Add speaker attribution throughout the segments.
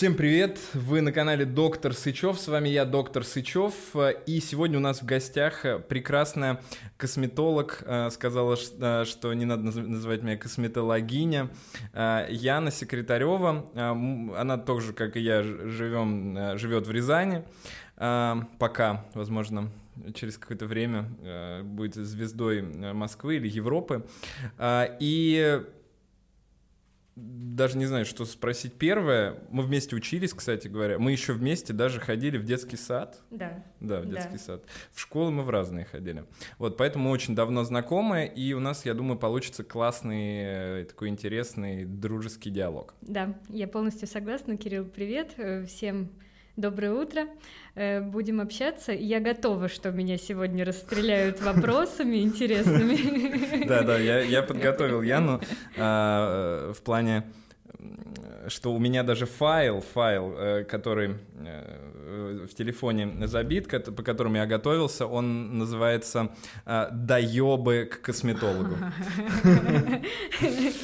Speaker 1: Всем привет! Вы на канале Доктор Сычев. С вами я, Доктор Сычев. И сегодня у нас в гостях прекрасная косметолог. э, Сказала, э, что не надо наз- называть меня косметологиня. Э, Яна Секретарева. Она тоже, как и я, живем, живет в Рязани. Пока, возможно, через какое-то время будет звездой Москвы или Европы. И даже не знаю, что спросить первое. Мы вместе учились, кстати говоря. Мы еще вместе даже ходили в детский сад.
Speaker 2: Да.
Speaker 1: Да, в
Speaker 2: Да.
Speaker 1: детский сад. В школу мы в разные ходили. Вот, поэтому мы очень давно знакомы, и у нас, я думаю, получится классный, э, такой интересный, дружеский диалог.
Speaker 2: Да, я полностью согласна. Кирилл, привет. Э, Всем доброе утро. Э, Будем общаться. Я готова, что меня сегодня расстреляют вопросами интересными.
Speaker 1: Да, да, я, подготовил Яну а, э, в плане, что у меня даже файл, файл, э, который в телефоне забит, по которому я готовился, он называется а, «Доебы к косметологу».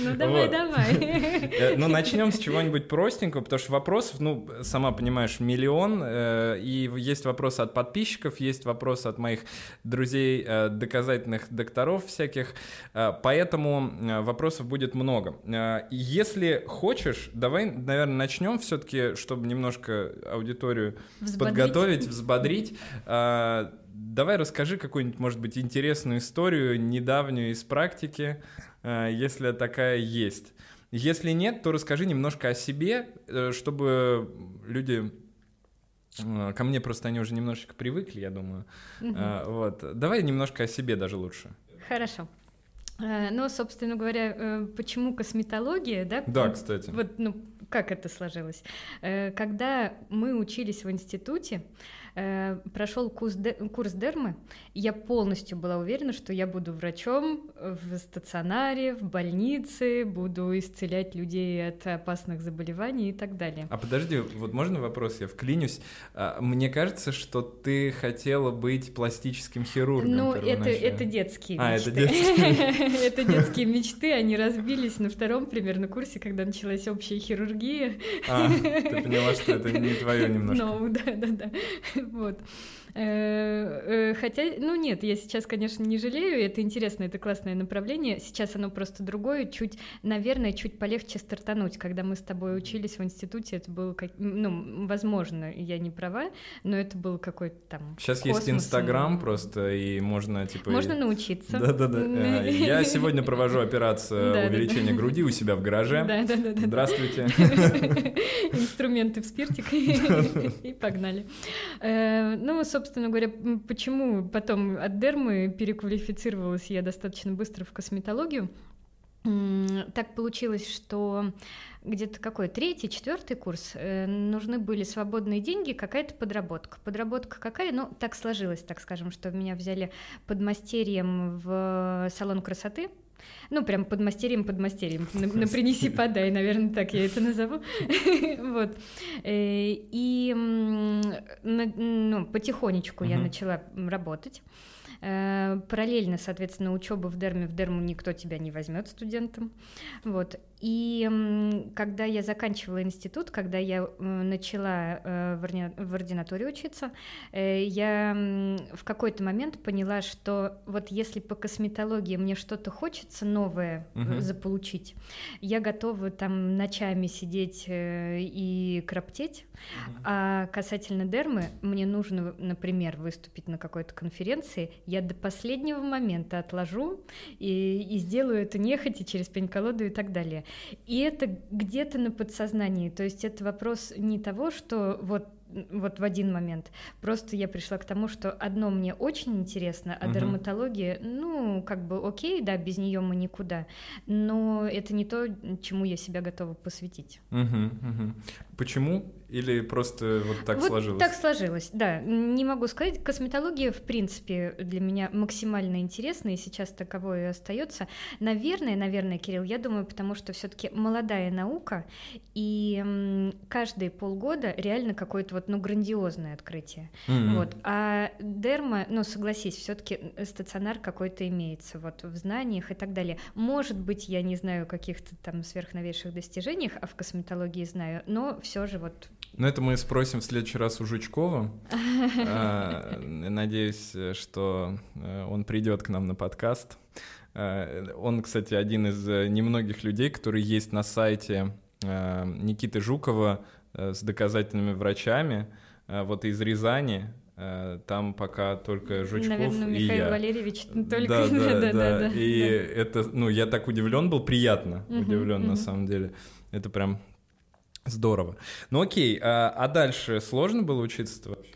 Speaker 2: Ну давай, давай.
Speaker 1: Э, Ну, начнем с чего-нибудь простенького, потому что вопросов, ну, сама понимаешь, миллион, э, и есть вопросы от подписчиков, есть вопросы от моих друзей, э, доказательных докторов всяких, э, поэтому э, вопросов будет много. Э, Если хочешь, давай, наверное, начнем все-таки, чтобы немножко аудиторию
Speaker 2: Взбодрить.
Speaker 1: подготовить, взбодрить. Э, Давай расскажи какую-нибудь, может быть, интересную историю, недавнюю из практики, э, если такая есть. Если нет, то расскажи немножко о себе, э, чтобы люди ко мне просто они уже немножечко привыкли, я думаю. Э, Вот. Давай немножко о себе даже лучше.
Speaker 2: Хорошо. Э, Ну, собственно говоря, э, почему косметология, да?
Speaker 1: Да, кстати.
Speaker 2: Вот, ну, как это сложилось? Э, Когда мы учились в институте, э, прошел курс, де- курс дермы, я полностью была уверена, что я буду врачом в стационаре, в больнице, буду исцелять людей от опасных заболеваний и так далее.
Speaker 1: А подожди, вот можно вопрос, я вклинюсь. А, Мне кажется, что ты хотела быть пластическим хирургом.
Speaker 2: Ну, это, это детские
Speaker 1: А, это
Speaker 2: мечты. Это детские мечты, они разбились на втором примерно курсе, когда началась общая хирургия.
Speaker 1: А, ты поняла, что это не твое немножко.
Speaker 2: Ну, да, да, да. Вот. Э, э, Хотя, ну нет, я сейчас, конечно, не жалею, это интересно, это классное направление. Сейчас оно просто другое, чуть, наверное, чуть полегче стартануть. Когда мы с тобой учились в институте, это было, как, ну, возможно, я не права, но это был какой-то там
Speaker 1: Сейчас есть
Speaker 2: космос,
Speaker 1: Инстаграм
Speaker 2: ну,
Speaker 1: просто, и можно, типа...
Speaker 2: Можно
Speaker 1: и-
Speaker 2: научиться.
Speaker 1: Да-да-да. Э, Я сегодня провожу операцию
Speaker 2: Да-да-да.
Speaker 1: увеличения груди у себя в гараже.
Speaker 2: Да, да, да, да.
Speaker 1: Здравствуйте.
Speaker 2: Инструменты в спиртик и погнали. Ну, собственно говоря, м, почему потом от дермы переквалифицировалась я достаточно быстро в косметологию? Так получилось, что где-то какой третий, четвертый курс э, нужны были свободные деньги, какая-то подработка. Подработка какая? Ну, так сложилось, так скажем, что меня взяли подмастерьем в салон красоты. Ну, прям подмастерьем, подмастерьем. На, на принеси, подай, наверное, так я это назову. Вот. Э, И ну, потихонечку я начала работать. Э, Параллельно, соответственно, учеба в Дерме, в Дерму никто тебя не возьмет студентом. Вот. И когда я заканчивала институт, когда я э, начала э, в орди- в ординатуре учиться, э, я в какой-то момент поняла, что вот если по косметологии мне что-то хочется новое
Speaker 1: Мгм.
Speaker 2: заполучить, я готова там ночами сидеть и кроптеть, а касательно дермы, мне нужно, например, выступить на какой-то конференции, я до последнего момента отложу и, и сделаю это нехотя через пень-колоду и так далее. И это где-то на подсознании, то есть это вопрос не того, что вот вот в один момент. Просто я пришла к тому, что одно мне очень интересно, а
Speaker 1: Мгм.
Speaker 2: дерматология, ну, как бы окей, да, без нее мы никуда, но это не то, чему я себя готова посвятить.
Speaker 1: Мгм, мгм. Почему Или просто вот так
Speaker 2: вот
Speaker 1: сложилось?
Speaker 2: Так сложилось, да. Не могу сказать. Косметология, в принципе, для меня максимально интересна, и сейчас таковой и остается. Наверное, наверное, Кирилл, я думаю, потому что все-таки молодая наука, и каждые полгода реально какое-то вот, ну, грандиозное открытие. Mm-hmm. Вот. А дерма, ну, согласись, все-таки стационар какой-то имеется вот в знаниях и так далее. Может быть, я не знаю каких-то там сверхновейших достижениях, а в косметологии знаю, но все же вот
Speaker 1: ну, это мы спросим в следующий раз у Жучкова. А, надеюсь, что э, он придет к нам на подкаст. А, он, кстати, один из э, немногих людей, который есть на сайте э, Никиты Жукова с доказательными врачами, вот из Рязани, там пока только Жучков
Speaker 2: Наверное,
Speaker 1: и
Speaker 2: Михаил
Speaker 1: я.
Speaker 2: Валерьевич только...
Speaker 1: Да, да, да,
Speaker 2: да,
Speaker 1: да. И это, ну, я так удивлен был, приятно удивлен на самом деле. Это прям Здорово. Ну окей, а, а дальше сложно было учиться вообще?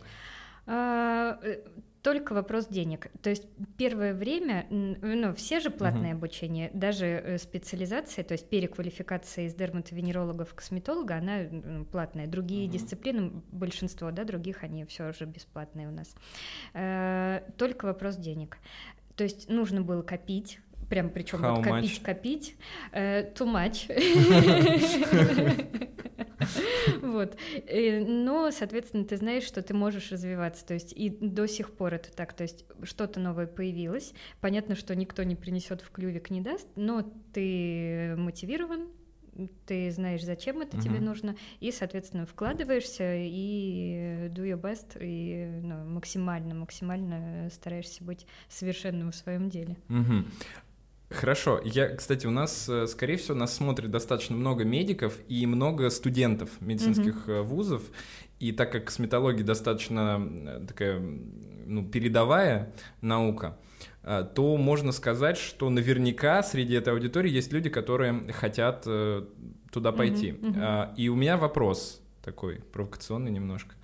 Speaker 2: А, э, только вопрос денег. То есть первое время, ну, все же платное uh-huh. обучение, даже э, специализация, то есть переквалификация из дерматовенеролога в косметолога, она ну, платная. Другие uh-huh. дисциплины, большинство, да, других, они все же бесплатные у нас. Э, только вопрос денег. То есть нужно было копить, прям причем вот копить, копить, э, too much. Вот. Но, соответственно, ты знаешь, что ты можешь развиваться. То есть и до сих пор это так. То есть что-то новое появилось. Понятно, что никто не принесет в клювик, не даст, но ты мотивирован, ты знаешь, зачем это uh-huh. тебе нужно, и, соответственно, вкладываешься и do your best, и ну, максимально, максимально стараешься быть совершенным в своем деле.
Speaker 1: Uh-huh. Хорошо. Я, кстати, у нас, э, скорее всего, нас смотрит достаточно много медиков и много студентов медицинских mm-hmm. вузов. И так как косметология достаточно э, такая ну, передовая наука, то можно сказать, что наверняка среди этой аудитории есть люди, которые хотят туда пойти. Mm-hmm. Mm-hmm. И у меня вопрос такой провокационный немножко.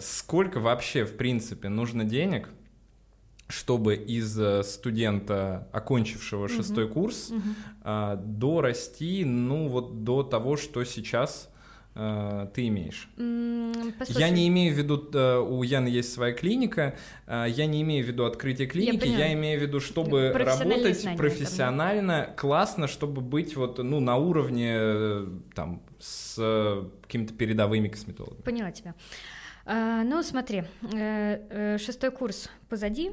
Speaker 1: Сколько вообще, в принципе, нужно денег – чтобы из э, студента, окончившего шестой курс, uh-huh. дорасти, ну вот до того, что сейчас э, ты имеешь. Послушай. Я не имею в виду, у Яны есть своя клиника, я не имею в виду открытие клиники, я, я имею в виду, чтобы работать профессионально, там. классно, чтобы быть вот ну на уровне там с какими-то передовыми косметологами.
Speaker 2: Поняла тебя. А, ну, смотри, шестой курс позади,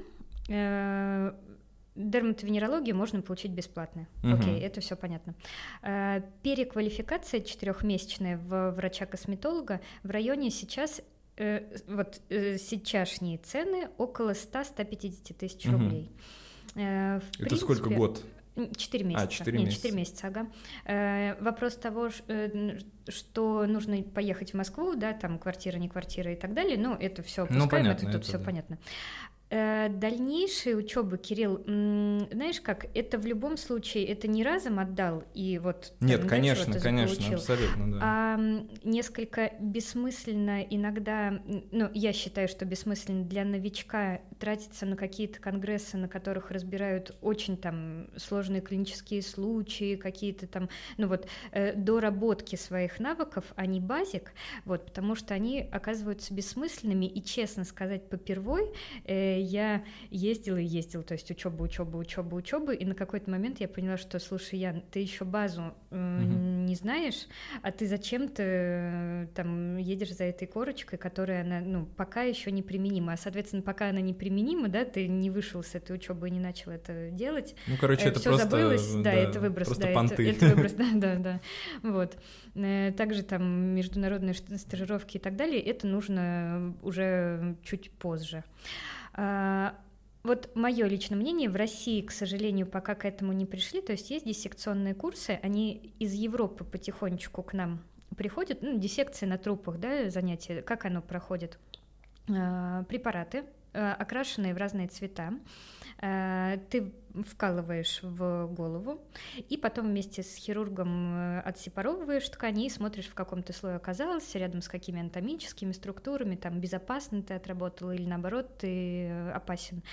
Speaker 2: дерматовенерологию можно получить бесплатно. Угу. Окей, это все понятно. Э, переквалификация четырехмесячная в врача-косметолога в районе сейчас э, вот сейчасшние цены около 100-150 тысяч угу. рублей.
Speaker 1: В это принципе, сколько год?
Speaker 2: Четыре месяца. А, четыре месяца. Четыре месяца, ага. Э, вопрос того, что нужно поехать в Москву, да, там квартира, не квартира и так далее, ну, это все ну, опускаем, ну, понятно, это тут все да. понятно. Э, дальнейшая учеба, Кирилл, знаешь как, это в любом случае, это не разом отдал и вот...
Speaker 1: Нет, там, конечно, конечно, получил, абсолютно, да.
Speaker 2: А несколько бессмысленно иногда, ну, я считаю, что бессмысленно для новичка тратиться на какие-то конгрессы, на которых разбирают очень там сложные клинические случаи, какие-то там, ну вот, э, доработки своих навыков, а не базик, вот, потому что они оказываются бессмысленными, и, честно сказать, попервой, э, я ездила и ездила, то есть учеба, учеба, учеба, учеба, и на какой-то момент я поняла, что, слушай, Ян, ты еще базу э, угу. не знаешь, а ты зачем-то э, там едешь за этой корочкой, которая она, ну, пока еще не применима, а, соответственно, пока она не применима, да, ты не вышел с этой учебы и не начал это делать.
Speaker 1: Ну, короче, это просто...
Speaker 2: забылось, да, да, это выброс,
Speaker 1: просто
Speaker 2: да,
Speaker 1: понты.
Speaker 2: Это, это выброс, да, да, да, вот. Э, также там международные стажировки и так далее, это нужно уже чуть позже. А, вот мое личное мнение, в России, к сожалению, пока к этому не пришли, то есть есть диссекционные курсы, они из Европы потихонечку к нам приходят, ну, диссекции на трупах, да, занятия, как оно проходит? А, препараты, а, окрашенные в разные цвета, ты вкалываешь в голову, и потом вместе с хирургом э, отсепаровываешь ткани и смотришь, в каком ты слое оказался, рядом с какими анатомическими структурами, там безопасно ты отработал или наоборот ты э, опасен.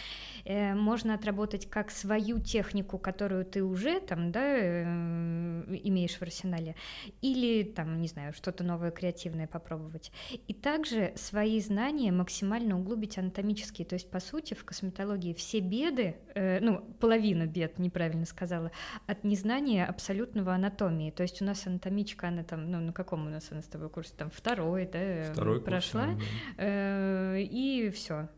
Speaker 2: Можно отработать как свою технику, которую ты уже там, да, имеешь в арсенале, или там, не знаю, что-то новое креативное попробовать. И также свои знания максимально углубить анатомические, то есть по сути в косметологии все беды, э, ну, половина бед, неправильно сказала, от незнания абсолютного анатомии. То есть у нас анатомичка, она там, ну, на каком у нас она с тобой курсе? Там второй, да,
Speaker 1: второй
Speaker 2: прошла,
Speaker 1: курс,
Speaker 2: да. э, и все.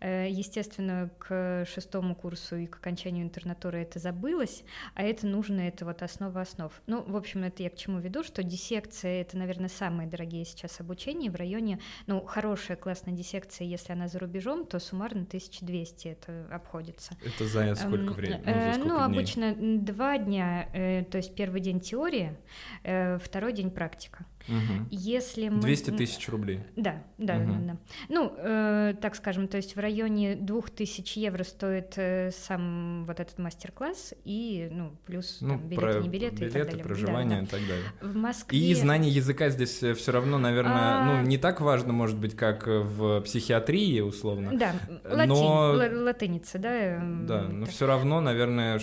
Speaker 2: Э, естественно, к шестому курсу и к окончанию интернатуры это забылось, а это нужно, это вот основа основ. Ну, в общем, это я к чему веду, что диссекция — это, наверное, самые дорогие сейчас обучения в районе, ну, хорошая классная диссекция, если она за рубежом, то суммарно 1200 это обходится.
Speaker 1: Это занят сколько
Speaker 2: эм,
Speaker 1: времени?
Speaker 2: Ну,
Speaker 1: ну,
Speaker 2: ну
Speaker 1: дней?
Speaker 2: обычно два дня, э, то есть первый день теория, э, второй день практика.
Speaker 1: Угу.
Speaker 2: Если мы...
Speaker 1: 200 тысяч рублей.
Speaker 2: Да, да, угу. да, да. Ну, э, так скажем, то есть в районе 2000 евро стоит э, сам вот этот мастер-класс и, ну, плюс
Speaker 1: ну,
Speaker 2: там, билеты,
Speaker 1: про
Speaker 2: не билеты,
Speaker 1: билеты,
Speaker 2: и так далее.
Speaker 1: проживание
Speaker 2: да,
Speaker 1: и так далее.
Speaker 2: В Москве...
Speaker 1: И знание языка здесь э, все равно, наверное,
Speaker 2: А.
Speaker 1: ну, не так важно, может быть, как в психиатрии, условно.
Speaker 2: Да,
Speaker 1: Но-
Speaker 2: латинь, ла- латыница, да. эм,
Speaker 1: Да, но
Speaker 2: так.
Speaker 1: все равно, наверное,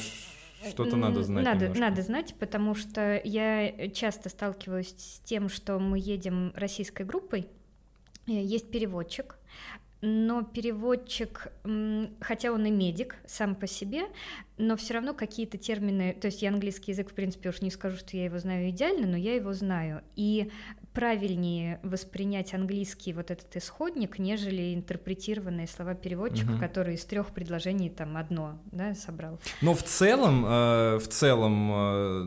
Speaker 1: что-то надо знать
Speaker 2: Надо,
Speaker 1: немножко.
Speaker 2: надо знать, потому что я часто сталкиваюсь с тем, что мы едем российской группой, э, есть переводчик, но переводчик, хотя он и медик сам по себе, но все равно какие-то термины, то есть я английский язык, в принципе, уж не скажу, что я его знаю идеально, но я его знаю. И правильнее воспринять английский вот этот исходник, нежели интерпретированные слова переводчика,
Speaker 1: Мгм.
Speaker 2: который из трех предложений там одно да, собрал.
Speaker 1: Но в целом, э, в целом э,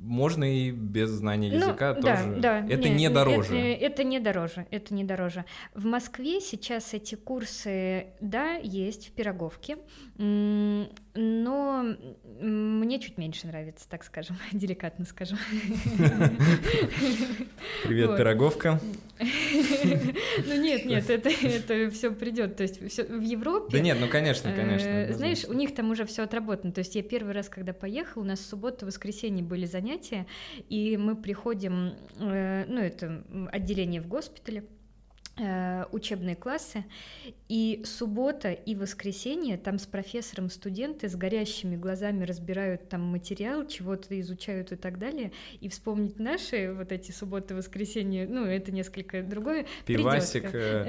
Speaker 1: можно и без знания
Speaker 2: Ну,
Speaker 1: языка
Speaker 2: да,
Speaker 1: тоже.
Speaker 2: да,
Speaker 1: это
Speaker 2: не-
Speaker 1: не дороже.
Speaker 2: Это, это не дороже, это не дороже. В Москве сейчас эти курсы, да, есть в Пироговке, но мне чуть меньше нравится, так скажем, деликатно скажем.
Speaker 1: Привет,
Speaker 2: Вот.
Speaker 1: пироговка.
Speaker 2: Ну нет, нет, это, это все придет. То есть всё- в Европе
Speaker 1: Да нет, ну конечно,
Speaker 2: Э,
Speaker 1: конечно.
Speaker 2: Знаешь, у них там уже все отработано. То есть я первый раз, когда поехал, у нас в субботу, воскресенье были занятия, и мы приходим, э, ну это отделение в госпитале, учебные классы, и суббота и воскресенье там с профессором студенты с горящими глазами разбирают там материал, чего-то изучают и так далее, и вспомнить наши вот эти субботы, воскресенье, ну это несколько другое.
Speaker 1: Пивасик. э,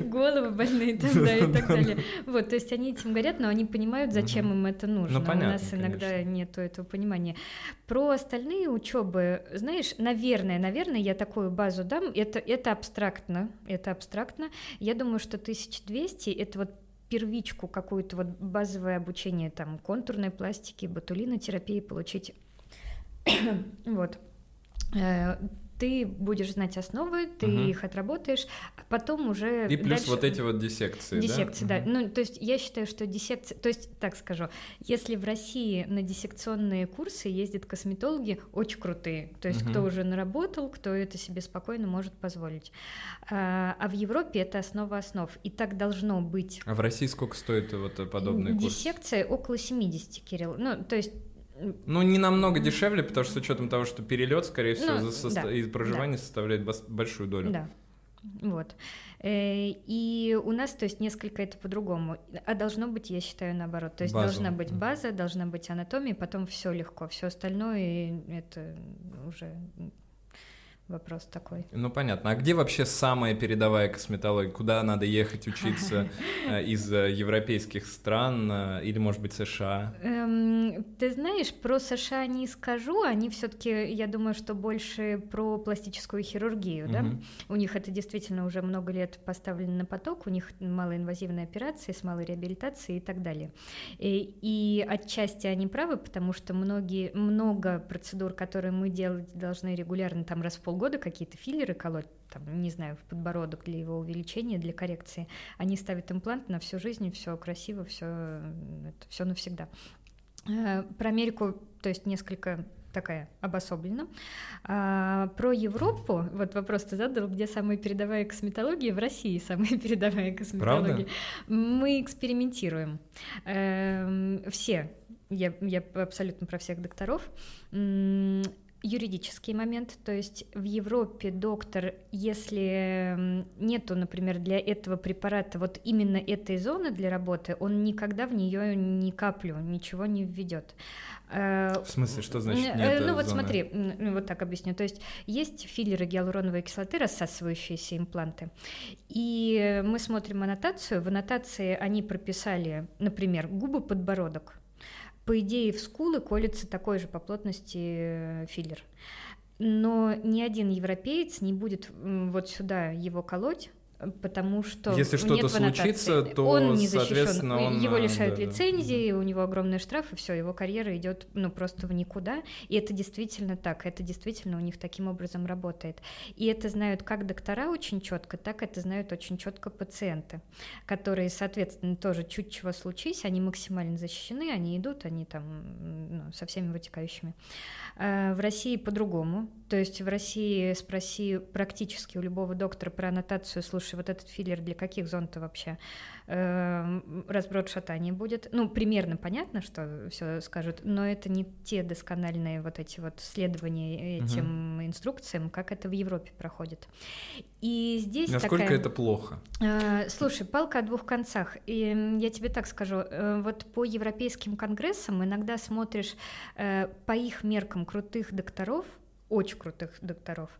Speaker 2: головы больные там, да, и так далее. Вот, то есть они этим говорят, но они понимают, зачем им это нужно.
Speaker 1: Ну,
Speaker 2: У нас иногда нету этого понимания. Про остальные учебы, знаешь, наверное, наверное, я такую базу дам. Это, это абстрактно, это абстрактно. Я думаю, что 1200 это вот первичку какую-то вот базовое обучение там контурной пластики, ботулинотерапии получить. вот. Ты будешь знать основы, ты
Speaker 1: Мгм.
Speaker 2: их отработаешь, а потом уже
Speaker 1: И плюс
Speaker 2: дальше-
Speaker 1: вот эти вот диссекции, да?
Speaker 2: Диссекции, да.
Speaker 1: Мгм.
Speaker 2: Ну, то есть я считаю, что диссекция... То есть, так скажу, если в России на диссекционные курсы ездят косметологи очень крутые, то есть
Speaker 1: Мгм.
Speaker 2: кто уже наработал, кто это себе спокойно может позволить. А, а в Европе это основа основ, и так должно быть.
Speaker 1: А в России сколько стоит вот подобный курс?
Speaker 2: Диссекция около 70, Кирилл. Ну, то есть
Speaker 1: Ну, не намного дешевле, потому что с учетом того, что перелет, скорее всего,
Speaker 2: Ну,
Speaker 1: за
Speaker 2: да,
Speaker 1: и проживание составляет бас- большую долю.
Speaker 2: Да. Вот. Э, И у нас, то есть, несколько это по-другому. А должно быть, я считаю, наоборот. То есть
Speaker 1: Базу.
Speaker 2: должна быть база, должна быть анатомия, потом все легко. Все остальное это уже вопрос такой.
Speaker 1: Ну, понятно. А где вообще самая передовая косметология? Куда надо ехать учиться э, из э, европейских стран э, или, может быть, США?
Speaker 2: Эм, ты знаешь, про США не скажу, они все-таки, я думаю, что больше про пластическую хирургию, да? У них это действительно уже много лет поставлено на поток, у них малоинвазивные операции с малой реабилитацией и так далее. И отчасти они правы, потому что многие, много процедур, которые мы делать должны регулярно, там раз в полгода какие-то филлеры колоть, там, не знаю, в подбородок для его увеличения, для коррекции, они ставят имплант на всю жизнь, все красиво, все, все навсегда. Э, Про Америку, то есть несколько такая обособлена. А, про Европу, вот вопрос ты задал, где самая передовая косметология? В России самая передовая косметология. Правда? Мы экспериментируем. Эм, все, я, я абсолютно про всех докторов, юридический момент, то есть в Европе доктор, если нету, например, для этого препарата вот именно этой зоны для работы, он никогда в нее ни каплю, ничего не введет.
Speaker 1: Э, в смысле, что значит э, нет
Speaker 2: Ну вот зоны? смотри, ну, вот так объясню. То есть есть филлеры гиалуроновой кислоты, рассасывающиеся импланты, и мы смотрим аннотацию. В аннотации они прописали, например, губы, подбородок. По идее, в скулы колется такой же по плотности э, филлер. Но ни один европеец не будет вот сюда его колоть, потому что
Speaker 1: если что-то случится, то
Speaker 2: он не
Speaker 1: защищен, он,
Speaker 2: его лишают да, лицензии, да. у него огромные штрафы, все, его карьера идет ну просто в никуда, и это действительно так, это действительно у них таким образом работает, и это знают как доктора очень четко, так это знают очень четко пациенты, которые, соответственно, тоже чуть чего случись, они максимально защищены, они идут, они там ну, со всеми вытекающими. А в России по-другому, то есть в России спроси практически у любого доктора про аннотацию, слушай, вот этот филлер для каких зон-то вообще? Эм, разброд шатания будет. Ну, примерно понятно, что все скажут, но это не те доскональные вот эти вот следования этим угу. инструкциям, как это в Европе проходит. И здесь
Speaker 1: Насколько
Speaker 2: такая...
Speaker 1: это плохо?
Speaker 2: Э, слушай, палка о двух концах. И я тебе так скажу, э, вот по европейским конгрессам иногда смотришь э, по их меркам крутых докторов, очень крутых докторов.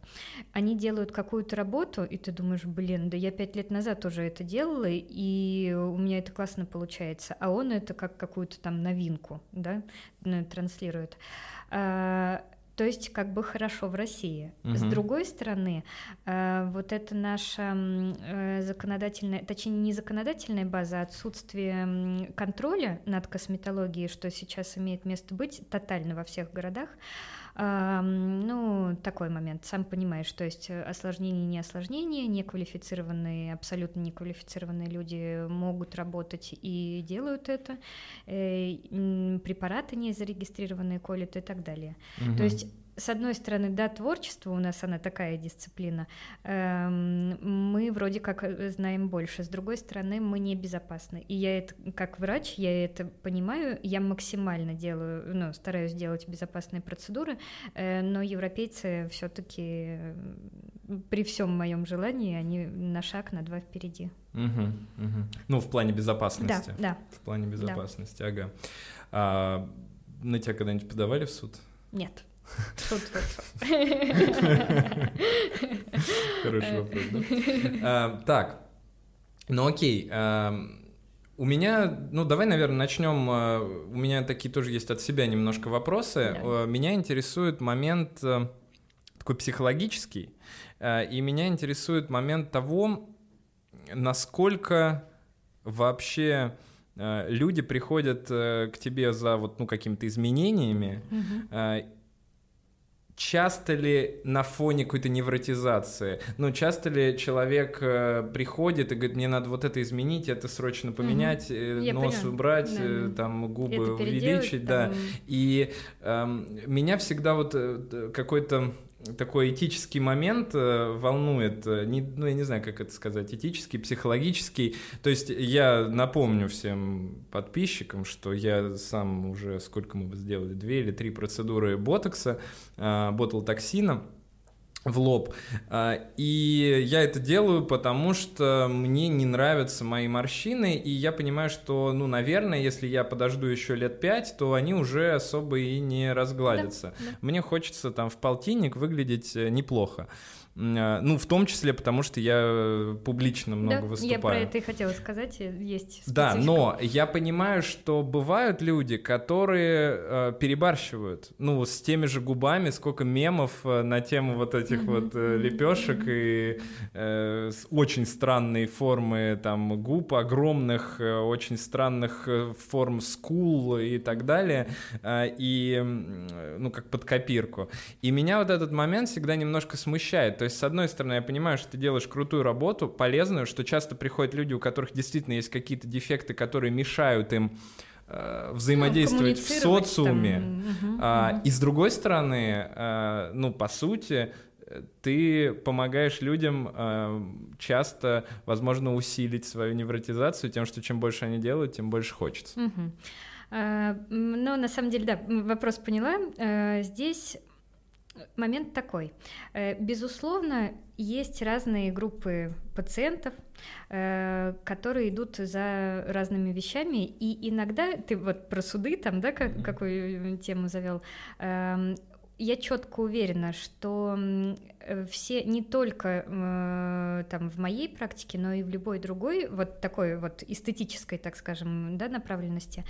Speaker 2: Они делают какую-то работу, и ты думаешь, блин, да я пять лет назад уже это делала, и у меня это классно получается. А он это как какую-то там новинку, да, транслирует. А, то есть как бы хорошо в России. Угу. С другой стороны, э, вот это наша э, законодательная, точнее не законодательная база, а отсутствие контроля над косметологией, что сейчас имеет место быть тотально во всех городах, ну, такой момент, сам понимаешь, то есть э, осложнение, не осложнение, неквалифицированные, абсолютно неквалифицированные люди могут работать и делают это, э, препараты не зарегистрированные колят и так далее. Угу. То есть с одной стороны, да, творчество у нас она такая дисциплина, эм, мы вроде как э, знаем больше, с другой стороны, мы не безопасны. И я это, как врач, я это понимаю, я максимально делаю, ну, стараюсь делать безопасные процедуры, э, но европейцы все-таки при всем моем желании, они на шаг, на два впереди.
Speaker 1: Угу, угу. Ну, в плане безопасности.
Speaker 2: Да, да.
Speaker 1: В плане безопасности, да. ага. А, на тебя когда-нибудь подавали в суд?
Speaker 2: Нет.
Speaker 1: Хороший вопрос, да? А, так, ну окей. А, у меня, ну давай, наверное, начнем. А, у меня такие тоже есть от себя немножко вопросы. Меня интересует момент такой психологический, и меня интересует момент того, насколько вообще люди приходят к тебе за вот ну какими-то изменениями, угу часто ли на фоне какой-то невротизации, ну, часто ли человек э, приходит и говорит, мне надо вот это изменить, это срочно поменять, угу. нос поняла. убрать, да. э, там губы увеличить, там... да. И э, меня всегда вот э, какой-то такой этический момент э, волнует, э, не, ну я не знаю, как это сказать, этический, психологический. То есть я напомню всем подписчикам, что я сам уже, сколько мы сделали, две или три процедуры ботокса, э, ботулотоксина, в лоб. А, и я это делаю, потому что мне не нравятся мои морщины, и я понимаю, что, ну, наверное, если я подожду еще лет пять, то они уже особо и не разгладятся. Да, да. Мне хочется там в полтинник выглядеть э, неплохо. А, ну, в том числе, потому что я э, публично много да, выступаю.
Speaker 2: Я про это и хотела сказать, есть специфика.
Speaker 1: Да, но я понимаю, что бывают люди, которые э, перебарщивают. Ну, с теми же губами, сколько мемов э, на тему вот этих вот э, лепешек и э, очень странные формы там губ, огромных, э, очень странных э, форм скул и так далее, э, и, ну, как под копирку. И меня вот этот момент всегда немножко смущает. То есть, с одной стороны, я понимаю, что ты делаешь крутую работу, полезную, что часто приходят люди, у которых действительно есть какие-то дефекты, которые мешают им э, взаимодействовать ну, в социуме. Там, угу, а, угу. И с другой стороны, э, ну, по сути, ты помогаешь людям э, часто, возможно, усилить свою невротизацию тем, что чем больше они делают, тем больше хочется.
Speaker 2: Угу. А, ну, на самом деле, да, вопрос поняла. А, здесь момент такой. Э, безусловно, есть разные группы пациентов, э, которые идут за разными вещами, и иногда ты вот про суды там, да, как, какую тему завел, эм, я четко уверена, что э, все не только э, там в моей практике, но и в любой другой вот такой вот эстетической, так скажем, да, направленности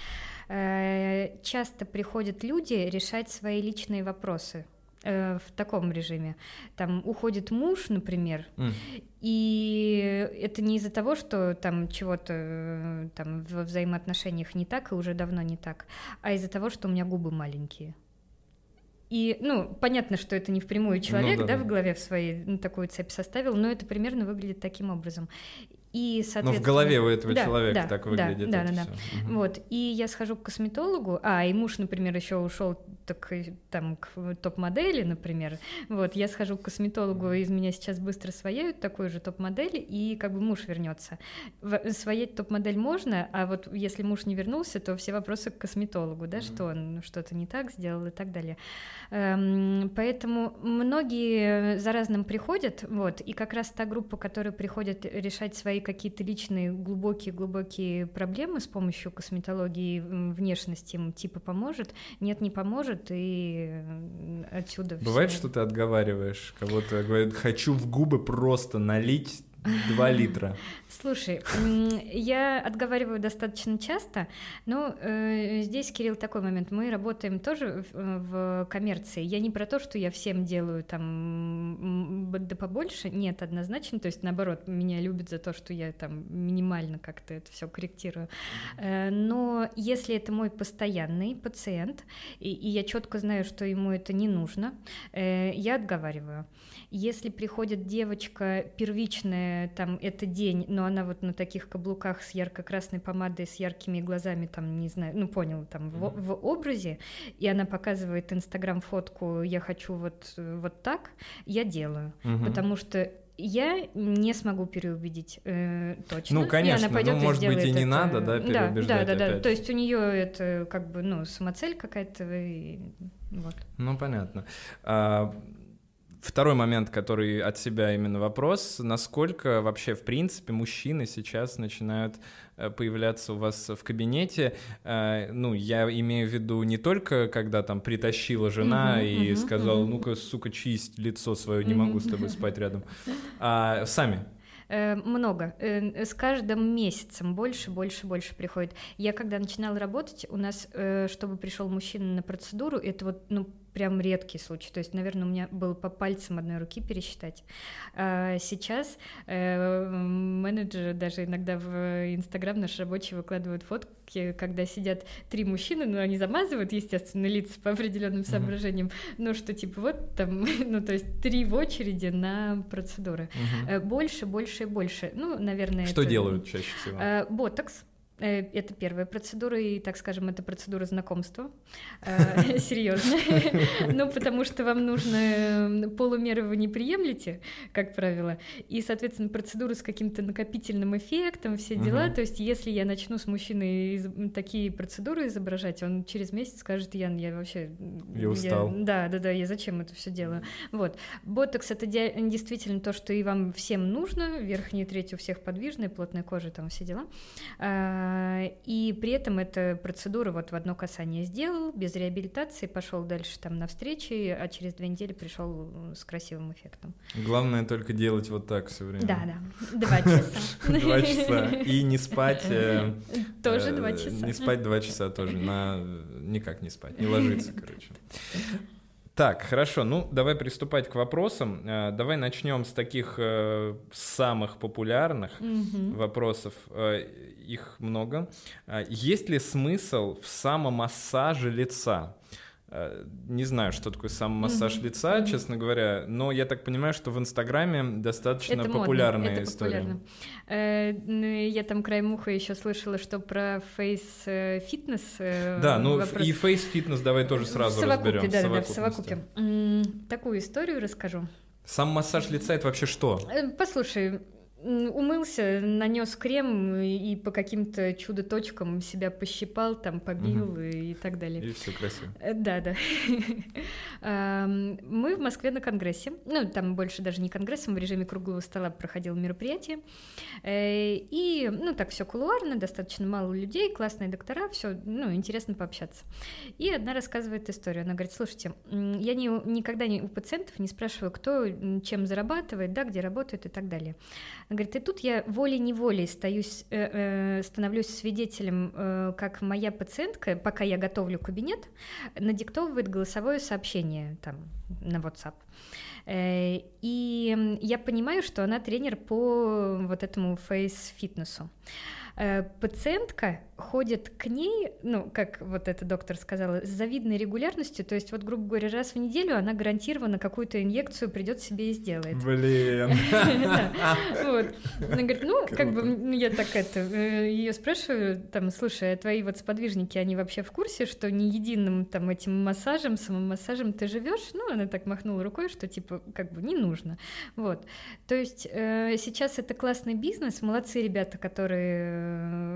Speaker 2: э, часто приходят люди решать свои личные вопросы э, в таком режиме. Там уходит муж, например, mm. и это не из-за того, что там чего-то э, там во взаимоотношениях не так и уже давно не так, а из-за того, что у меня губы маленькие. И, ну, понятно, что это не впрямую ну человек, ну, да, да, в голове в своей ну, такую цепь составил, но это примерно выглядит таким образом. И,
Speaker 1: соответственно... Ну, в голове у этого да, человека да, так выглядит.
Speaker 2: Да, да, да. да. Угу. Вот. И я схожу к косметологу, а, и муж, например, еще ушел так, там, к топ-модели, например. Вот, я схожу к косметологу, из меня сейчас быстро свояют такую же топ-модель, и как бы муж вернется. Своять топ-модель можно, а вот если муж не вернулся, то все вопросы к косметологу, да, угу. что он что-то не так сделал и так далее. Эм, поэтому многие за разным приходят, вот, и как раз та группа, которая приходит решать свои какие-то личные глубокие-глубокие проблемы с помощью косметологии внешности им типа поможет, нет, не поможет, и отсюда
Speaker 1: Бывает, что ты отговариваешь кого-то, говорит, хочу в губы просто налить Два литра.
Speaker 2: Слушай, я отговариваю достаточно часто, но э, здесь, Кирилл, такой момент. Мы работаем тоже в, в коммерции. Я не про то, что я всем делаю там да побольше, нет, однозначно. То есть, наоборот, меня любят за то, что я там минимально как-то это все корректирую. Э, но если это мой постоянный пациент, и, и я четко знаю, что ему это не нужно, э, я отговариваю. Если приходит девочка первичная, там, это день, но она вот на таких каблуках с ярко-красной помадой, с яркими глазами, там, не знаю, ну, понял, там, в, в образе, и она показывает Инстаграм-фотку «я хочу вот, вот так», я делаю, угу. потому что я не смогу переубедить э, точно.
Speaker 1: Ну, конечно, и она ну, может быть, и не это... надо, да, переубеждать
Speaker 2: Да, да, да, да. То есть у нее это как бы, ну, самоцель какая-то, и вот.
Speaker 1: Ну, понятно. А, Второй момент, который от себя именно вопрос, насколько вообще, в принципе, мужчины сейчас начинают э, появляться у вас в кабинете. Э, ну, я имею в виду не только, когда там притащила жена uh-huh, и uh-huh, сказала, uh-huh. ну-ка, сука, чисть лицо свое, не могу с тобой спать рядом. А сами
Speaker 2: Э, много. С каждым месяцем больше, больше, больше приходит. Я когда начинала работать, у нас, чтобы пришел мужчина на процедуру, это вот, ну, прям редкий случай. То есть, наверное, у меня было по пальцам одной руки пересчитать. А сейчас э, менеджеры даже иногда в Инстаграм наш рабочий выкладывают фотки, когда сидят три мужчины, но ну, они замазывают, естественно, лица по определенным соображениям, mm-hmm. ну что типа вот там, ну то есть три в очереди на процедуры. Mm-hmm. Больше, больше и больше. Ну, наверное.
Speaker 1: Что это, делают чаще всего?
Speaker 2: Э, ботокс. Э, это первая процедура, и, так скажем, это процедура знакомства. Э, Серьезно. Ну, потому что вам нужно полумеры вы не приемлете, как правило, и, соответственно, процедуру с каким-то накопительным эффектом, все дела. То есть, если я начну с мужчиной такие процедуры изображать, он через месяц скажет, Ян, я вообще...
Speaker 1: Я устал.
Speaker 2: Да, да, да, я зачем это все делаю? Вот. Ботокс — это действительно то, что и вам всем нужно. Верхняя треть у всех подвижная, плотная кожа, там все дела и при этом эта процедура вот в одно касание сделал, без реабилитации, пошел дальше там на встречи, а через две недели пришел с красивым эффектом.
Speaker 1: Главное только делать вот так все время.
Speaker 2: Да, да, два часа.
Speaker 1: Два часа. И не спать. Э,
Speaker 2: тоже два э, часа.
Speaker 1: Не спать два часа тоже. Никак не спать, не ложиться, короче. Так, хорошо, ну давай приступать к вопросам. Э, давай начнем с таких э, самых популярных mm-hmm. вопросов. Э, их много. Есть ли смысл в самомассаже лица? Э, не знаю, что такое самомассаж mm-hmm. лица, честно говоря, но я так понимаю, что в Инстаграме достаточно это популярная модно, история.
Speaker 2: Это популярно. Я там краем уха еще слышала, что про фейс-фитнес.
Speaker 1: Да, ну вопрос... и фейс-фитнес давай тоже сразу
Speaker 2: в
Speaker 1: разберем.
Speaker 2: Да, да, в совокупе. Такую историю расскажу.
Speaker 1: Самомассаж лица это вообще что?
Speaker 2: Э, послушай, умылся, нанес крем и по каким-то чудо-точкам себя пощипал, там побил угу. и, так далее.
Speaker 1: И все красиво.
Speaker 2: Э, да, да. Мы в Москве на конгрессе, ну там больше даже не конгрессом, в режиме круглого стола проходило мероприятие, э, и ну так все кулуарно, достаточно мало людей, классные доктора, все, ну интересно пообщаться. И одна рассказывает историю, она говорит, слушайте, я не, никогда не у пациентов не спрашиваю, кто чем зарабатывает, да, где работает и так далее. Она говорит, и тут я волей-неволей стаюсь, э, э, становлюсь свидетелем, э, как моя пациентка, пока я готовлю кабинет, надиктовывает голосовое сообщение там на WhatsApp. Э, и я понимаю, что она тренер по вот этому фейс-фитнесу. Э, пациентка ходит к ней, ну, как вот эта доктор сказала, с завидной регулярностью, то есть вот, грубо говоря, раз в неделю она гарантированно какую-то инъекцию придет себе и сделает.
Speaker 1: Блин.
Speaker 2: Она говорит, ну, как бы, ну, я так это, э, ее спрашиваю, там, слушай, а твои вот сподвижники, они вообще в курсе, что не единым там этим массажем, самым массажем ты живешь? Ну, она так махнула рукой, что типа, как бы, не нужно. Вот. То есть э, сейчас это классный бизнес, молодцы ребята, которые,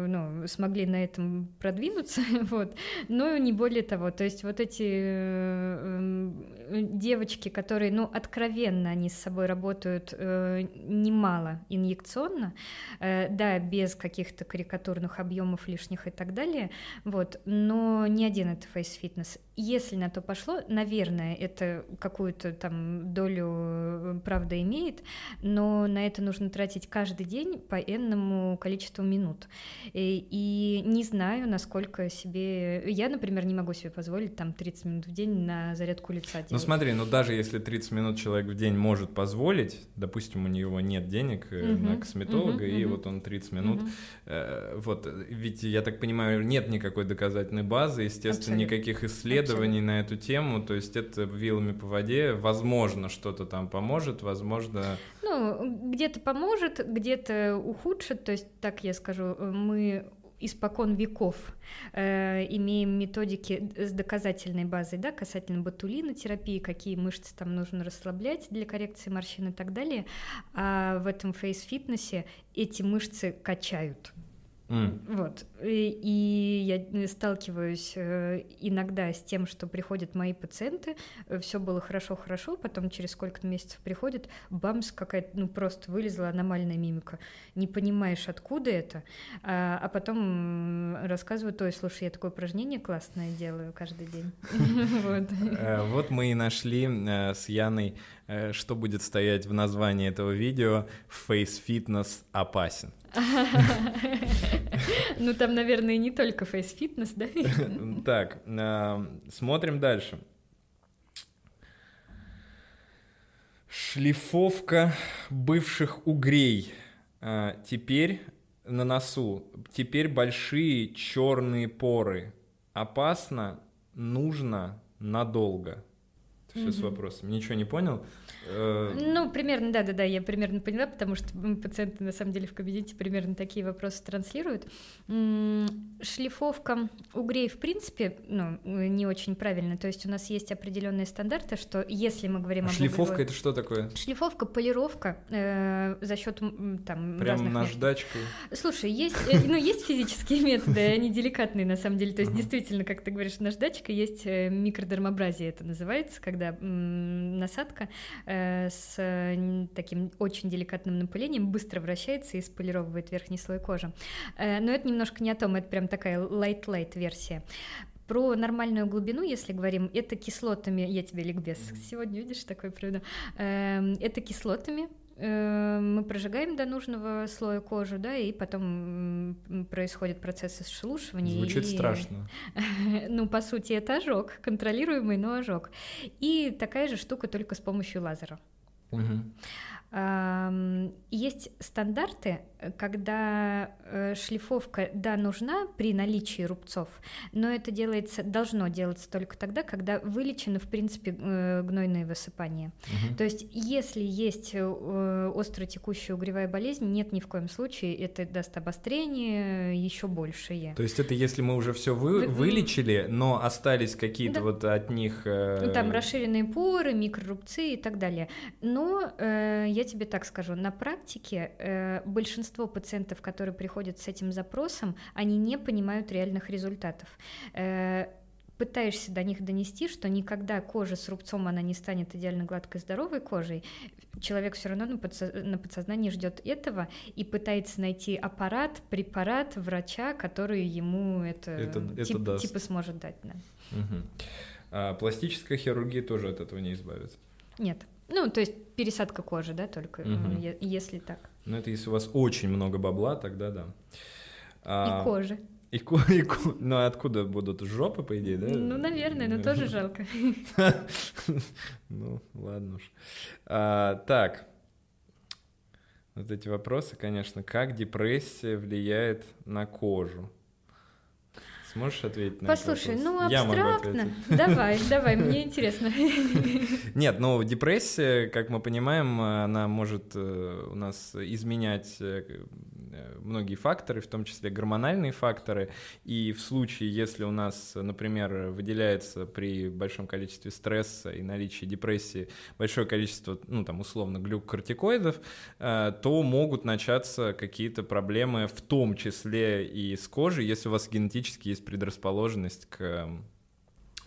Speaker 2: ну, смогли на этом продвинуться, вот, но не более того. То есть вот эти э, эм, девочки, которые, ну, откровенно они с собой работают э, немало инъекционно, э, да, без каких-то карикатурных объемов лишних и так далее, вот, но не один это фейс-фитнес. Если на то пошло, наверное, это какую-то там долю правда имеет, но на это нужно тратить каждый день по энному количеству минут. И, и не знаю, насколько себе... Я, например, не могу себе позволить там 30 минут в день на зарядку лица делать.
Speaker 1: Ну смотри, ну даже если 30 минут человек в день может позволить, допустим, у него нет денег угу, на косметолога, угу, и угу. вот он 30 минут... Угу. Э, вот, ведь, я так понимаю, нет никакой доказательной базы, естественно, Абсолютно. никаких исследований Абсолютно. на эту тему, то есть это вилами по воде, возможно, что-то там поможет, возможно...
Speaker 2: Ну, где-то поможет, где-то ухудшит, то есть, так я скажу, мы испокон веков э, имеем методики с доказательной базой, да, касательно ботулинотерапии, какие мышцы там нужно расслаблять для коррекции морщин и так далее. А в этом фейс-фитнесе эти мышцы качают. Mm. Вот. И, и я сталкиваюсь э, иногда с тем, что приходят мои пациенты, э, все было хорошо-хорошо, потом через сколько-то месяцев приходит, бамс, какая-то, ну, просто вылезла аномальная мимика. Не понимаешь, откуда это, а, а потом рассказывают, ой, слушай, я такое упражнение классное делаю каждый день.
Speaker 1: Э, вот мы и нашли с Яной, что будет стоять в названии этого видео «Face Fitness опасен».
Speaker 2: Ну, там, наверное, не только фейс-фитнес, да?
Speaker 1: Так, а, смотрим дальше. Шлифовка бывших угрей. А, теперь на носу. Теперь большие черные поры. Опасно, нужно, надолго. Все с вопросом. Ничего не понял?
Speaker 2: Э, ну, примерно, да-да-да, я примерно поняла, потому что пациенты на самом деле в кабинете примерно такие вопросы транслируют. Шлифовка угрей, в принципе, ну, не очень правильно. То есть у нас есть определенные стандарты, что если мы говорим
Speaker 1: а об шлифовка углевой... это что такое?
Speaker 2: Шлифовка, полировка э, за счет там
Speaker 1: Прям разных наждачкой.
Speaker 2: Слушай, есть, э, ну, есть физические методы, они деликатные на самом деле. То есть действительно, как ты говоришь, наждачка, есть э, микродермобразия это называется, когда насадка Э, с таким очень деликатным напылением быстро вращается и сполировывает верхний слой кожи. Э, но это немножко не о том, это прям такая light-light версия. Про нормальную глубину, если говорим, это кислотами, я тебе ликбез сегодня, видишь, такой проведу, эм, это кислотами, мы прожигаем до нужного слоя кожи, да, и потом происходит процесс шелушивания.
Speaker 1: Звучит
Speaker 2: и...
Speaker 1: страшно.
Speaker 2: ну, по сути, это ожог, контролируемый, но ожог. И такая же штука только с помощью лазера. Угу. Есть стандарты, когда э, шлифовка, да, нужна при наличии рубцов, но это делается, должно делаться только тогда, когда вылечено, в принципе, э, гнойное высыпание. Угу. То есть, если есть э, остро текущая угревая болезнь, нет ни в коем случае, это даст обострение еще большее.
Speaker 1: То есть, это если мы уже все вы, вылечили, но остались какие-то да. вот от них...
Speaker 2: Э... Там расширенные поры, микрорубцы и так далее. Но э, я тебе так скажу, на практике э, большинство пациентов, которые приходят с этим запросом, они не понимают реальных результатов. Э, пытаешься до них донести, что никогда кожа с рубцом она не станет идеально гладкой здоровой кожей, человек все равно на подсознании ждет этого и пытается найти аппарат, препарат врача, который ему это, это, тип, это типа сможет дать. Да.
Speaker 1: Угу. А пластическая хирургия тоже от этого не избавится?
Speaker 2: Нет. Ну, то есть пересадка кожи, да, только угу. если так.
Speaker 1: Ну, это если у вас очень много бабла, тогда да.
Speaker 2: А... И кожи.
Speaker 1: И, ку, и ку, ну а откуда будут жопы, по идее, да?
Speaker 2: Ну, наверное, но тоже жалко.
Speaker 1: Ну, ладно уж. А, так, вот эти вопросы, конечно, как депрессия влияет на кожу? Сможешь ответить на
Speaker 2: Послушай, ну абстрактно. Давай, давай, мне интересно.
Speaker 1: Нет, ну депрессия, как мы понимаем, она может э, у нас изменять Э, многие факторы, в том числе гормональные факторы, и в случае, если у нас, например, выделяется при большом количестве стресса и наличии депрессии большое количество, ну там условно, глюкокортикоидов, э, то могут начаться какие-то проблемы, в том числе и с кожей, если у вас генетически есть предрасположенность к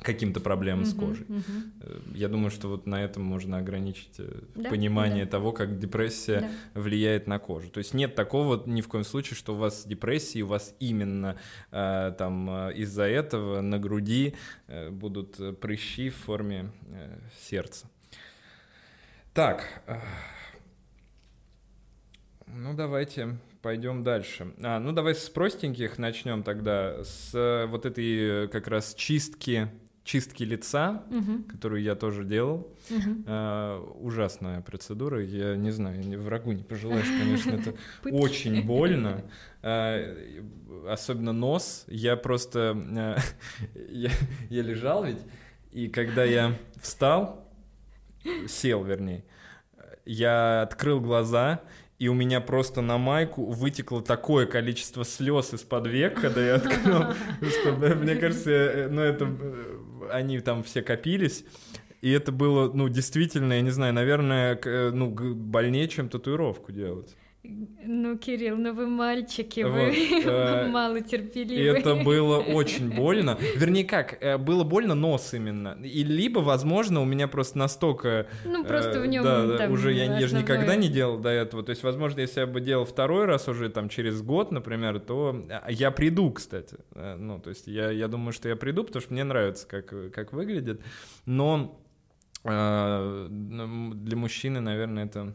Speaker 1: каким-то проблемам uh-huh, с кожей. Uh-huh. Я думаю, что вот на этом можно ограничить э, да, понимание да. того, как депрессия да. влияет на кожу. То есть нет такого ни в коем случае, что у вас депрессия, и у вас именно э, там из-за этого на груди э, будут прыщи в форме э, сердца. Так, э, ну давайте пойдем дальше. А, ну давай с простеньких начнем тогда, с вот этой как раз чистки чистки лица, угу. которую я тоже делал. Угу. А, ужасная процедура. Я не знаю, врагу не пожелаешь, конечно, это очень больно. А, особенно нос. Я просто... А, я, лежал ведь, и когда я встал, сел, вернее, я открыл глаза, и у меня просто на майку вытекло такое количество слез из-под век, когда я открыл, что, мне кажется, э, ну это, э, они там все копились, и это было, ну, действительно, я не знаю, наверное, э, ну, больнее, чем татуировку делать.
Speaker 2: Ну, Кирилл, ну вы мальчики, вот, вы э, мало терпеливы.
Speaker 1: Это было очень больно. Вернее, как, э, было больно нос именно. И либо, возможно, у меня просто настолько...
Speaker 2: Ну, просто э, в нем
Speaker 1: да, там уже я, я же никогда не делал до этого. То есть, возможно, если я бы делал второй раз уже там через год, например, то а, я приду, кстати. Э, ну, то есть я, я думаю, что я приду, потому что мне нравится, как, как выглядит. Но э, для мужчины, наверное, это...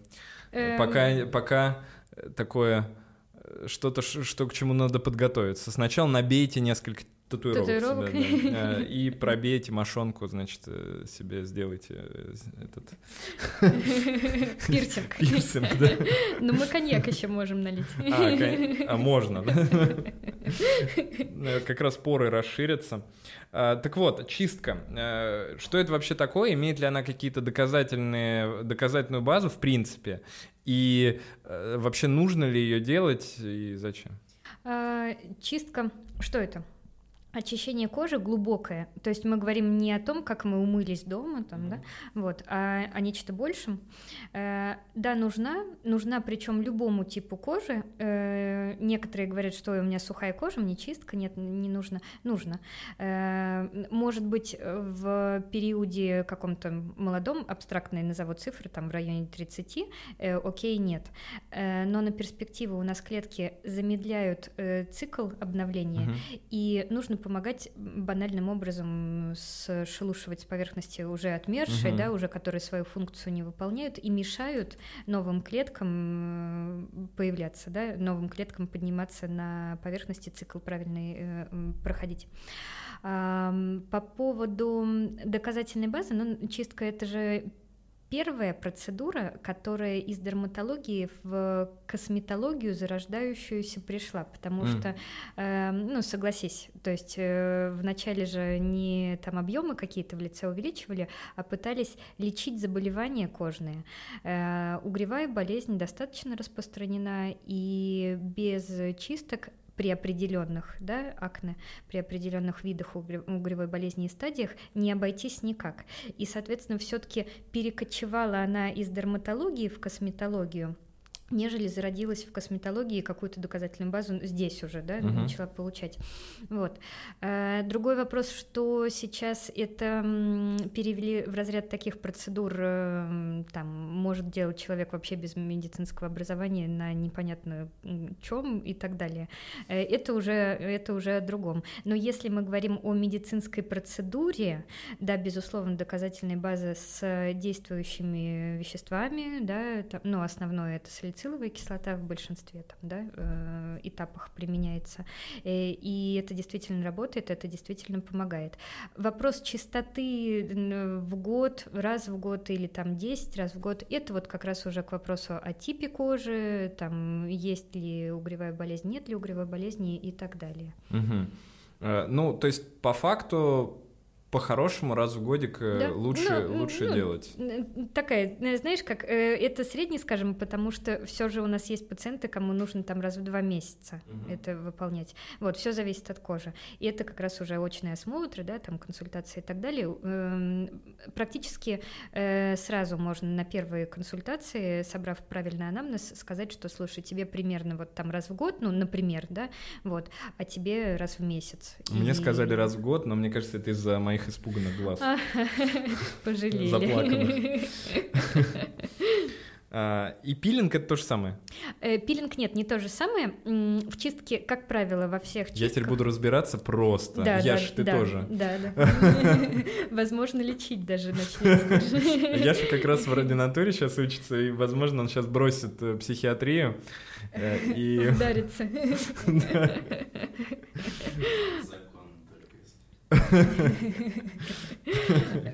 Speaker 1: Эм... Пока, пока такое э, что-то, что к чему надо подготовиться. Сначала набейте несколько татуировок, татуировок. Себе, да, э, и пробейте мошонку, значит, э, себе сделайте этот...
Speaker 2: Пирсинг.
Speaker 1: Пирсинг, да.
Speaker 2: Ну, мы коньяк еще можем налить.
Speaker 1: А, кон... а можно, да? Как раз поры расширятся. А, так вот, чистка. Что это вообще такое? Имеет ли она какие-то доказательные, доказательную базу в принципе? И э, вообще нужно ли ее делать и зачем?
Speaker 2: А, чистка. Что это? Очищение кожи глубокое, то есть мы говорим не о том, как мы умылись дома, там, да, вот, а о нечто большем. Э, да, нужна, нужна причем любому типу кожи. Э, некоторые говорят, что у меня сухая кожа, мне чистка, нет, не нужно, нужно. Э, может быть, в периоде каком-то молодом, абстрактные назову цифры, там в районе 30, э, окей, нет. Э, но на перспективу у нас клетки замедляют э, цикл обновления, угу. и нужно помогать банальным образом шелушивать с поверхности уже отмершие, угу. да, уже которые свою функцию не выполняют и мешают новым клеткам э, появляться, да, новым клеткам подниматься на поверхности, цикл правильный э, проходить. По поводу доказательной базы, ну, чистка это же первая процедура, которая из дерматологии в косметологию зарождающуюся пришла, потому mm. что, э, ну, согласись, то есть э, вначале же не там объемы какие-то в лице увеличивали, а пытались лечить заболевания кожные. Э, угревая болезнь достаточно распространена, и без чисток при определенных да, акне, при определенных видах угревой болезни и стадиях не обойтись никак. И, соответственно, все-таки перекочевала она из дерматологии в косметологию нежели зародилась в косметологии какую-то доказательную базу здесь уже, да, угу. начала получать. Вот. Э, другой вопрос, что сейчас это перевели в разряд таких процедур, э, там, может делать человек вообще без медицинского образования на непонятно чем и так далее. Э, это уже, это уже о другом. Но если мы говорим о медицинской процедуре, да, безусловно, доказательной базы с действующими веществами, да, там, ну, основное это салициловая салициловая кислота в большинстве там, да, э, этапах применяется. Э, и это действительно работает, это действительно помогает. Вопрос чистоты в год, раз в год или там 10 раз в год, это вот как раз уже к вопросу о типе кожи, там есть ли угревая болезнь, нет ли угревой болезни и так далее.
Speaker 1: Угу. Ну, то есть по факту по-хорошему раз в годик э, да. лучше, ну, лучше ну, делать.
Speaker 2: Такая, э, знаешь, как э, это средний, скажем, потому что все же у нас есть пациенты, кому нужно там раз в два месяца угу. это выполнять. Вот, все зависит от кожи. И это как раз уже очные осмотры, да, там консультации и так далее. Эм, практически сразу можно на первые консультации, собрав правильный анамнез, сказать, что, слушай, тебе примерно вот там раз в год, ну, например, да, вот, а тебе раз в месяц.
Speaker 1: Мне и... сказали раз в год, но мне кажется, это из-за моих моих испуганных глаз.
Speaker 2: Пожалели.
Speaker 1: Заплаканных. А, и пилинг это то же самое?
Speaker 2: Э, пилинг нет, не то же самое. В чистке, как правило, во всех чистках...
Speaker 1: Я теперь буду разбираться просто. Да, Яш, да, ты
Speaker 2: да,
Speaker 1: тоже.
Speaker 2: Да, да. Возможно, лечить даже начнет.
Speaker 1: Яша как раз в ординатуре сейчас учится, и, возможно, он сейчас бросит э, психиатрию
Speaker 2: э, и... Ударится.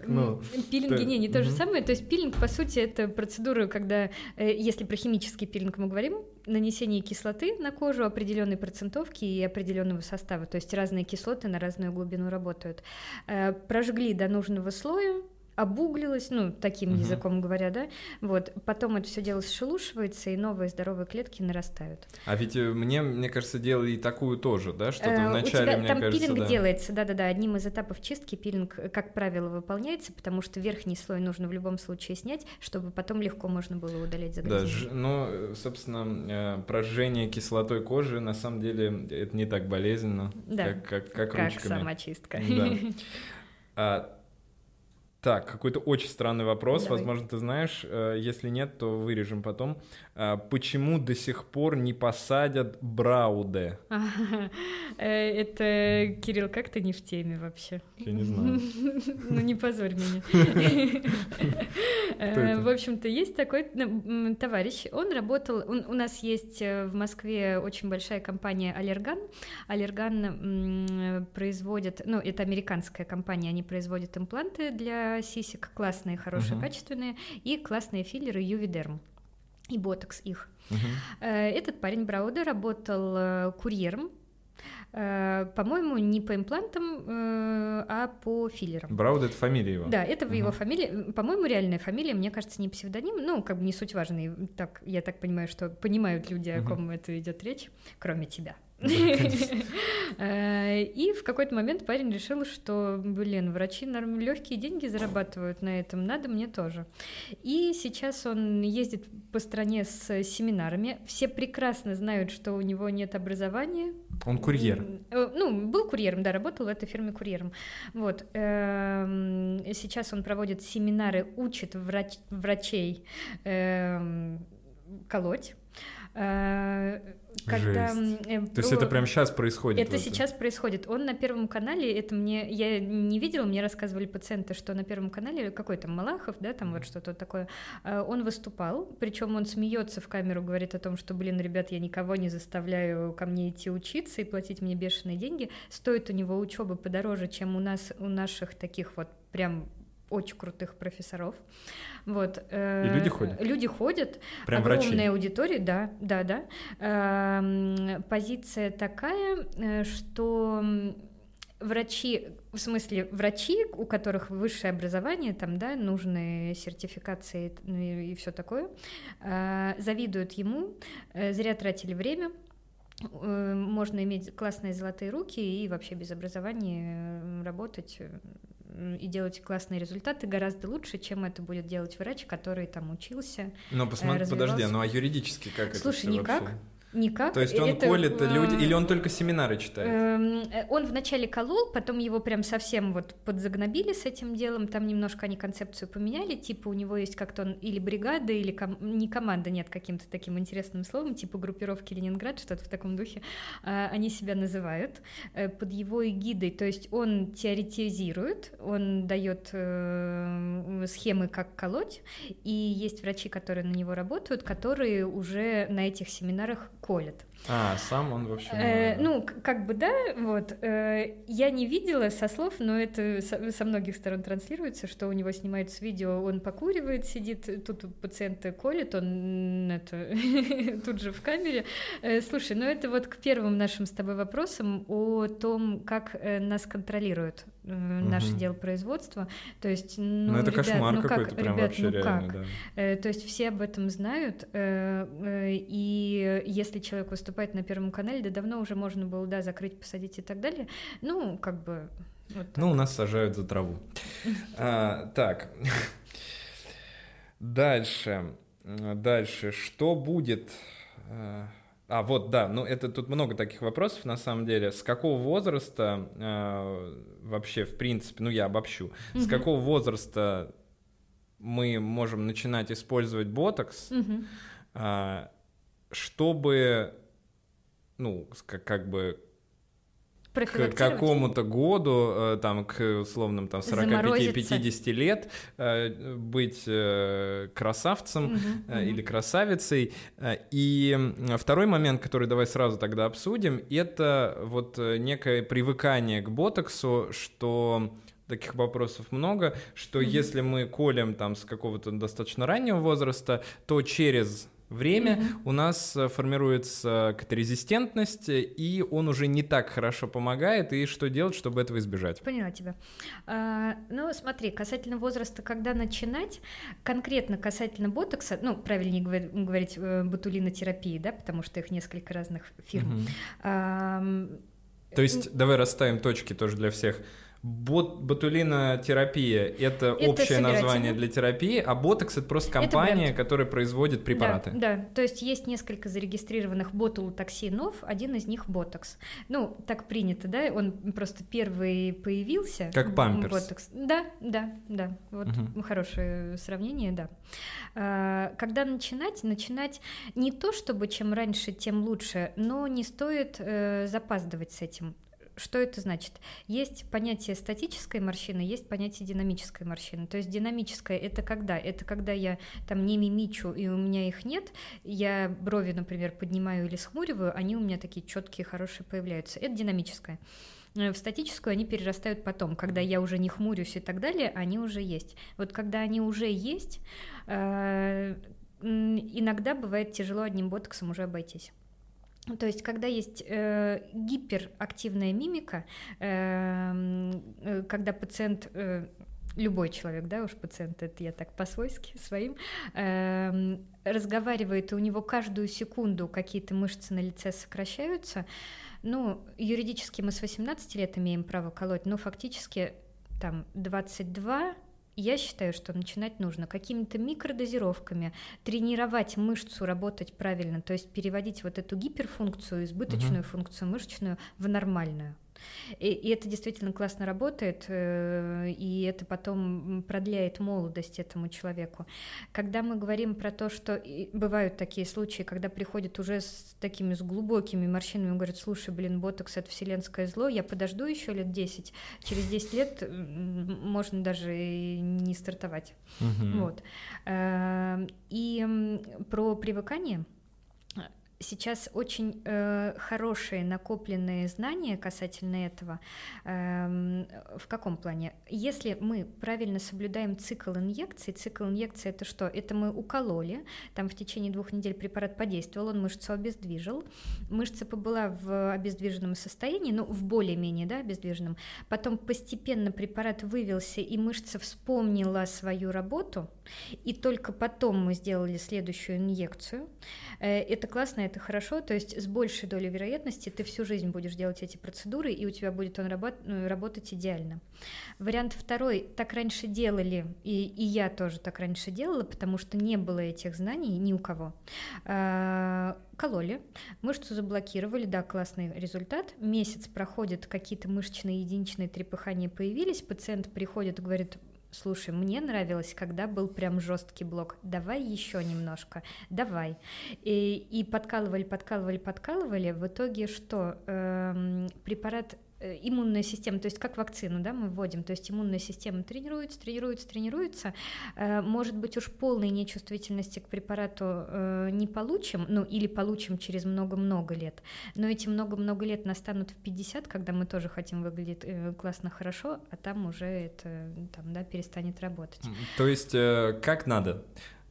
Speaker 2: Ну, Пилинги не, не то же самое. То есть пилинг, по сути, это процедура, когда, э, если про химический пилинг мы говорим, нанесение кислоты на кожу определенной процентовки и определенного состава. То есть разные кислоты на разную глубину работают. Э, прожгли до нужного слоя, обуглилось, ну, таким угу. языком говоря, да, вот, потом это все дело сшелушивается, и новые здоровые клетки нарастают.
Speaker 1: А ведь э, мне, мне кажется, делали и такую тоже, да, что-то э, вначале,
Speaker 2: тебя,
Speaker 1: мне
Speaker 2: там
Speaker 1: кажется,
Speaker 2: пилинг
Speaker 1: да.
Speaker 2: делается, да-да-да, одним из этапов чистки пилинг, э, как правило, выполняется, потому что верхний слой нужно в любом случае снять, чтобы потом легко можно было удалять загрязнение.
Speaker 1: Да, ну, собственно, прожжение кислотой кожи, на самом деле, это не так болезненно, да. как, как, как, как ручками.
Speaker 2: Как самочистка.
Speaker 1: Да. А, так, какой-то очень странный вопрос, Давай. возможно, ты знаешь. Э, если нет, то вырежем потом. А, почему до сих пор не посадят Брауде?
Speaker 2: Э, это, Кирилл, как ты не в теме вообще?
Speaker 1: Я не знаю.
Speaker 2: Ну не позорь меня. Э, в общем-то, есть такой товарищ, он работал, у нас есть в Москве очень большая компания Аллерган. Аллерган производит, ну это американская компания, они производят импланты для сисек, классные, хорошие, качественные, и классные филлеры Ювидерм и ботокс их. Uh-huh. Этот парень Брауда работал э, курьером э, по-моему, не по имплантам, а по филлерам.
Speaker 1: Брауд — это фамилия его?
Speaker 2: Да, это uh-huh. его фамилия. По-моему, реальная фамилия, мне кажется, не псевдоним. Ну, как бы не суть важно. Так, я так понимаю, что понимают люди, о ком uh-huh. это идет речь, кроме тебя. Э, и в какой-то момент парень решил, что, блин, врачи легкие деньги зарабатывают на этом, надо мне тоже. И сейчас он ездит по стране с семинарами. Все прекрасно знают, что у него нет образования.
Speaker 1: Он курьер.
Speaker 2: Э, ну, был курьером, да, работал в этой фирме курьером. Вот. Эм, сейчас он проводит семинары, учит врач врачей эм, колоть
Speaker 1: э, когда... Э, То есть это прямо сейчас происходит?
Speaker 2: Это сейчас происходит. Он на Первом канале, это мне... Я не видела, мне рассказывали пациенты, что на Первом канале какой то Малахов, да, там вот что-то такое, э, он выступал, причем он смеется в камеру, говорит о том, что, блин, ребят, я никого не заставляю ко мне идти учиться и платить мне бешеные деньги. Стоит у него учеба подороже, чем у нас, у наших таких вот прям очень крутых профессоров. Вот.
Speaker 1: И люди ходят?
Speaker 2: Люди ходят.
Speaker 1: Прям
Speaker 2: Огромная
Speaker 1: врачи?
Speaker 2: аудитория, да, да, да. Эм, Позиция такая, э, что врачи, в смысле врачи, у которых высшее образование, там, да, нужные сертификации и все такое, э, завидуют ему, э, зря тратили время, э, можно иметь классные золотые руки и вообще без образования работать и делать классные результаты гораздо лучше, чем это будет делать врач, который там учился.
Speaker 1: Но посмотри, подожди, ну а юридически как
Speaker 2: Слушай,
Speaker 1: это
Speaker 2: никак.
Speaker 1: вообще?
Speaker 2: Никак.
Speaker 1: То есть он
Speaker 2: это,
Speaker 1: колет
Speaker 2: э,
Speaker 1: люди, или он только семинары читает?
Speaker 2: Эм, э, Он вначале колол, потом его прям совсем вот подзагнобили с этим делом, там немножко они концепцию поменяли, типа у него есть как-то он или бригада, или ком- не команда, нет, каким-то таким интересным словом, типа группировки Ленинград, что-то в таком духе, А, они себя называют э, под его эгидой, то есть он теоретизирует, он дает э, схемы, как колоть, и есть врачи, которые на него работают, которые уже на этих семинарах колят.
Speaker 1: А, сам он вообще...
Speaker 2: Э, ну, к- как бы да, вот. э, я не видела со слов, но это со, со многих сторон транслируется, что у него снимаются видео, он покуривает, сидит, тут у пациента колет, он это тут же в камере. Э, слушай, ну это вот к первым нашим с тобой вопросам о том, как э, нас контролируют э, наше
Speaker 1: Мгм.
Speaker 2: дело производства. То есть, ну,
Speaker 1: Ну, это
Speaker 2: ребят,
Speaker 1: кошмар
Speaker 2: ну
Speaker 1: какой-то,
Speaker 2: как,
Speaker 1: прям
Speaker 2: ребят,
Speaker 1: вообще
Speaker 2: ну
Speaker 1: реально,
Speaker 2: как?
Speaker 1: да.
Speaker 2: Э, То есть все об этом знают, э, э, и если человек выступает на Первом канале, да давно уже можно было, да, закрыть, посадить и так далее. Ну, как бы... вот так.
Speaker 1: Ну, у нас сажают за траву. А, Так. Дальше. Дальше. Что будет? А, А, вот, да, ну это тут много таких вопросов на самом деле. С какого возраста а, вообще, в принципе, ну я обобщу, с
Speaker 2: Мгм.
Speaker 1: какого возраста мы можем начинать использовать ботокс,
Speaker 2: Мгм.
Speaker 1: а, чтобы, ну, как, как бы к какому-то году, э, там, к условным там
Speaker 2: Заморозиться.
Speaker 1: 45-50 лет э, быть э, красавцем э,
Speaker 2: мгм.
Speaker 1: или красавицей. И второй момент, который давай сразу тогда обсудим, это вот некое привыкание к ботоксу, что таких вопросов много, что
Speaker 2: Мгм.
Speaker 1: если мы колем там с какого-то достаточно раннего возраста, то через время
Speaker 2: Мгм.
Speaker 1: у нас э, формируется какая-то резистентность, и он уже не так хорошо помогает, и что делать, чтобы этого избежать?
Speaker 2: Поняла тебя. А, ну, смотри, касательно возраста, когда начинать, конкретно касательно ботокса, ну, правильнее говор- говорить э, ботулинотерапии, да, потому что их несколько разных фирм.
Speaker 1: Мгм.
Speaker 2: Ам,
Speaker 1: То есть давай расставим точки тоже для всех. Бот, ботулинотерапия — это,
Speaker 2: Это
Speaker 1: общее название для терапии, а ботокс — это просто
Speaker 2: Это
Speaker 1: компания,
Speaker 2: бренд.
Speaker 1: которая производит препараты.
Speaker 2: Да, да, то есть есть несколько зарегистрированных ботулотоксинов, один из них ботокс. Ну, так принято, да, он просто первый появился.
Speaker 1: Как памперс.
Speaker 2: Ботокс. Да, да, да, вот
Speaker 1: Мгм.
Speaker 2: хорошее сравнение, да. А, Когда начинать? Начинать не то, чтобы чем раньше, тем лучше, но не стоит э, запаздывать с этим. Что это значит? Есть понятие статической морщины, есть понятие динамической морщины. То есть динамическая это когда? Это когда я там не мимичу и у меня их нет, я брови, например, поднимаю или схмуриваю, они у меня такие четкие, хорошие появляются. Это динамическая. Э, В статическую они перерастают потом, когда я уже не хмурюсь и так далее, они уже есть. Вот когда они уже есть, э, иногда бывает тяжело одним ботоксом уже обойтись. То есть, когда есть э, гиперактивная мимика, эм, э, когда пациент, э, любой человек, да, уж пациент, это я так по-свойски своим, эм, разговаривает, и у него каждую секунду какие-то мышцы на лице сокращаются, ну, юридически мы с 18 лет имеем право колоть, но фактически там 22 я считаю, что начинать нужно какими-то микродозировками, тренировать мышцу работать правильно, то есть переводить вот эту гиперфункцию, избыточную функцию мышечную в нормальную. И, и это действительно классно работает, э, и это потом продляет молодость этому человеку. Когда мы говорим про то, что бывают такие случаи, когда приходят уже с такими с глубокими морщинами, говорят, слушай, блин, ботокс это вселенское зло, я подожду еще лет 10, через 10 лет м, можно даже и не стартовать.
Speaker 1: Мгм.
Speaker 2: Вот. Эм, И про привыкание. Сейчас очень э, хорошие накопленные знания касательно этого. Э, в каком плане? Если мы правильно соблюдаем цикл инъекций, цикл инъекции это что? Это мы укололи, там в течение двух недель препарат подействовал, он мышцу обездвижил, мышца побыла в обездвиженном состоянии, ну, в более-менее, да, обездвиженном, потом постепенно препарат вывелся, и мышца вспомнила свою работу, и только потом мы сделали следующую инъекцию. Э, это классно, это хорошо, то есть с большей долей вероятности ты всю жизнь будешь делать эти процедуры, и у тебя будет он ну, работать идеально. Вариант второй, так раньше делали, и, и я тоже так раньше делала, потому что не было этих знаний ни у кого. А, кололи, мышцу заблокировали, да, классный результат. Месяц проходит, какие-то мышечные единичные трепыхания появились, пациент приходит и говорит, слушай, мне нравилось, когда был прям жесткий блок, давай еще немножко, давай. И, и подкалывали, подкалывали, подкалывали, в итоге что? Эм, препарат иммунная система, то есть как вакцину, да, мы вводим, то есть иммунная система тренируется, тренируется, тренируется, э, может быть уж полной нечувствительности к препарату э, не получим, ну или получим через много-много лет, но эти много-много лет настанут в 50, когда мы тоже хотим выглядеть классно, хорошо, а там уже это там, да, перестанет работать.
Speaker 1: То есть как надо?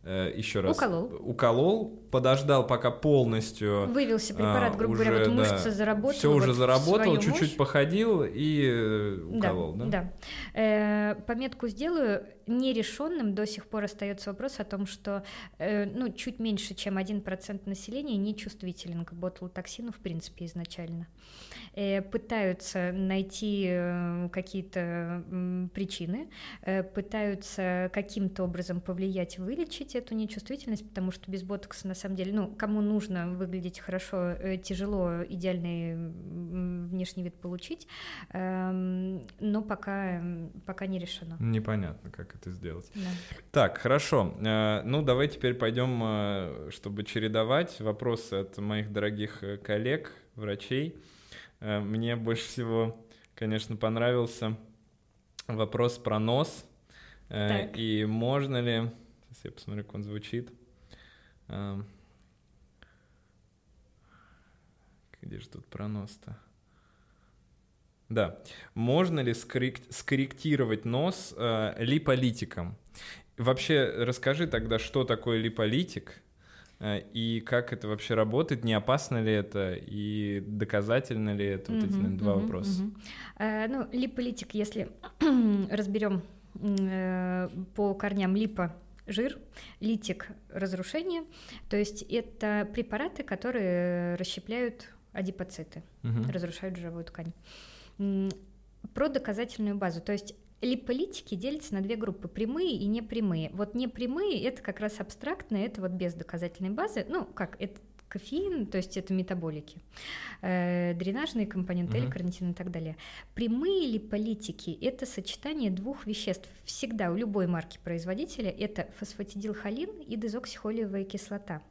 Speaker 1: Э, еще раз
Speaker 2: уколол.
Speaker 1: уколол, подождал, пока полностью
Speaker 2: вывелся препарат, грубо уже, говоря, вот мышца да, заработала.
Speaker 1: Все уже
Speaker 2: вот
Speaker 1: заработал, чуть-чуть походил и э, уколол, да?
Speaker 2: Да. да. Э, пометку сделаю. Нерешенным до сих пор остается вопрос о том, что э, ну, чуть меньше, чем 1% населения не чувствителен к ботулотоксину в принципе изначально. Э, пытаются найти э, какие-то причины, э, пытаются каким-то образом повлиять, вылечить эту нечувствительность, потому что без ботокса на самом деле, ну, кому нужно выглядеть хорошо, тяжело идеальный внешний вид получить, эм, но пока, пока не решено.
Speaker 1: Непонятно, как это сделать.
Speaker 2: Да.
Speaker 1: Так, хорошо. Ну, давай теперь пойдем, чтобы чередовать вопросы от моих дорогих коллег, врачей. Э, мне больше всего, конечно, понравился вопрос про нос. Э, так. И можно ли... Сейчас я посмотрю, как он звучит. Э, где же тут про нос-то? Да. Можно ли скорректировать нос липолитиком? Вообще, расскажи тогда, что такое липолитик, Э, и как это вообще работает, не опасно ли это и доказательно ли это? Вот эти два вопроса.
Speaker 2: Uh, ну, липолитик, если разберем uh, по корням липа жир, литик разрушение, то есть это препараты, которые расщепляют адипоциты, uh-huh. разрушают жировую ткань. Про доказательную базу, то есть Липолитики делятся на две группы, прямые и непрямые. Вот непрямые — это как раз абстрактные, это вот без доказательной базы, ну, как, это кофеин, то есть это метаболики, э, дренажные компоненты, uh-huh. карнитин и так далее. Прямые липолитики — это сочетание двух веществ. Всегда у любой марки производителя это фосфатидилхолин и дезоксихолиевая кислота.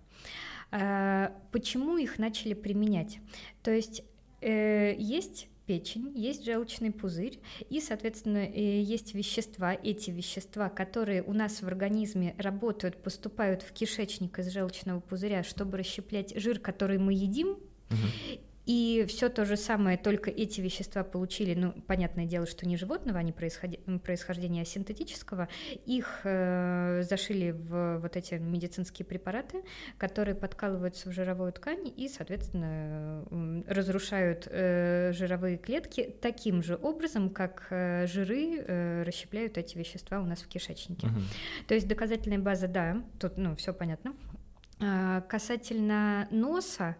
Speaker 2: Э, почему их начали применять? То есть э, есть печень, есть желчный пузырь, и, соответственно, э, есть вещества, эти вещества, которые у нас в организме работают, поступают в кишечник из желчного пузыря, чтобы расщеплять жир, который мы едим, угу. И все то же самое, только эти вещества получили, ну, понятное дело, что не животного, они происходи, происхождения а синтетического, их э, зашили в вот эти медицинские препараты, которые подкалываются в жировую ткань и, соответственно, э, разрушают э, жировые клетки таким же образом, как э, жиры э, расщепляют эти вещества у нас в кишечнике. Угу. То есть доказательная база, да, тут, ну, все понятно. А, касательно носа,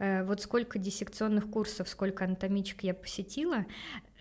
Speaker 2: э, вот сколько диссекционных курсов, сколько анатомичек я посетила,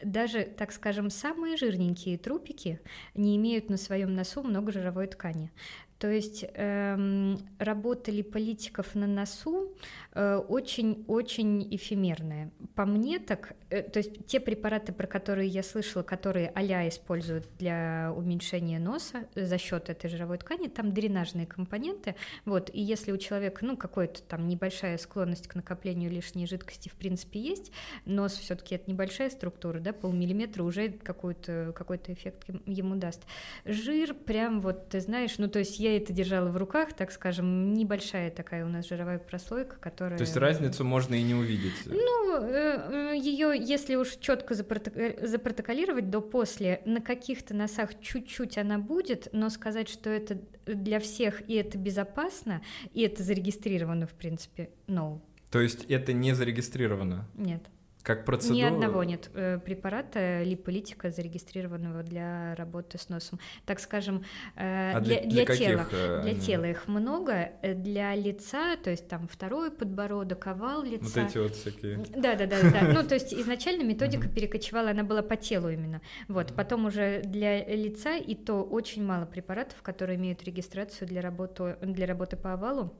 Speaker 2: даже, так скажем, самые жирненькие трупики не имеют на своем носу много жировой ткани. То есть эм, работа липолитиков на носу очень-очень э, эфемерная. По мне так, э, то есть те препараты, про которые я слышала, которые а используют для уменьшения носа за счет этой жировой ткани, там дренажные компоненты. Вот, и если у человека, ну, какая-то там небольшая склонность к накоплению лишней жидкости в принципе есть, нос все-таки это небольшая структура, да, полмиллиметра уже какой-то какой эффект ему даст. Жир прям вот, ты знаешь, ну, то есть я это держала в руках, так скажем, небольшая такая у нас жировая прослойка, которая...
Speaker 1: То есть разницу можно и не увидеть?
Speaker 2: Ну, э, ее, если уж четко запротоколировать до после, на каких-то носах чуть-чуть она будет, но сказать, что это для всех и это безопасно, и это зарегистрировано, в принципе, no.
Speaker 1: То есть это не зарегистрировано?
Speaker 2: Нет.
Speaker 1: Как процедура?
Speaker 2: Ни одного нет э, препарата липолитика, зарегистрированного для работы с носом. Так скажем,
Speaker 1: э, а для, для, для,
Speaker 2: тела.
Speaker 1: Э,
Speaker 2: для тела их много, для лица, то есть там второй подбородок, овал лица.
Speaker 1: Вот эти вот всякие.
Speaker 2: Да, да, да, да. Ну, то есть изначально методика перекочевала, она была по телу именно. Вот, потом уже для лица, и то очень мало препаратов, которые имеют регистрацию для работы, для работы по овалу,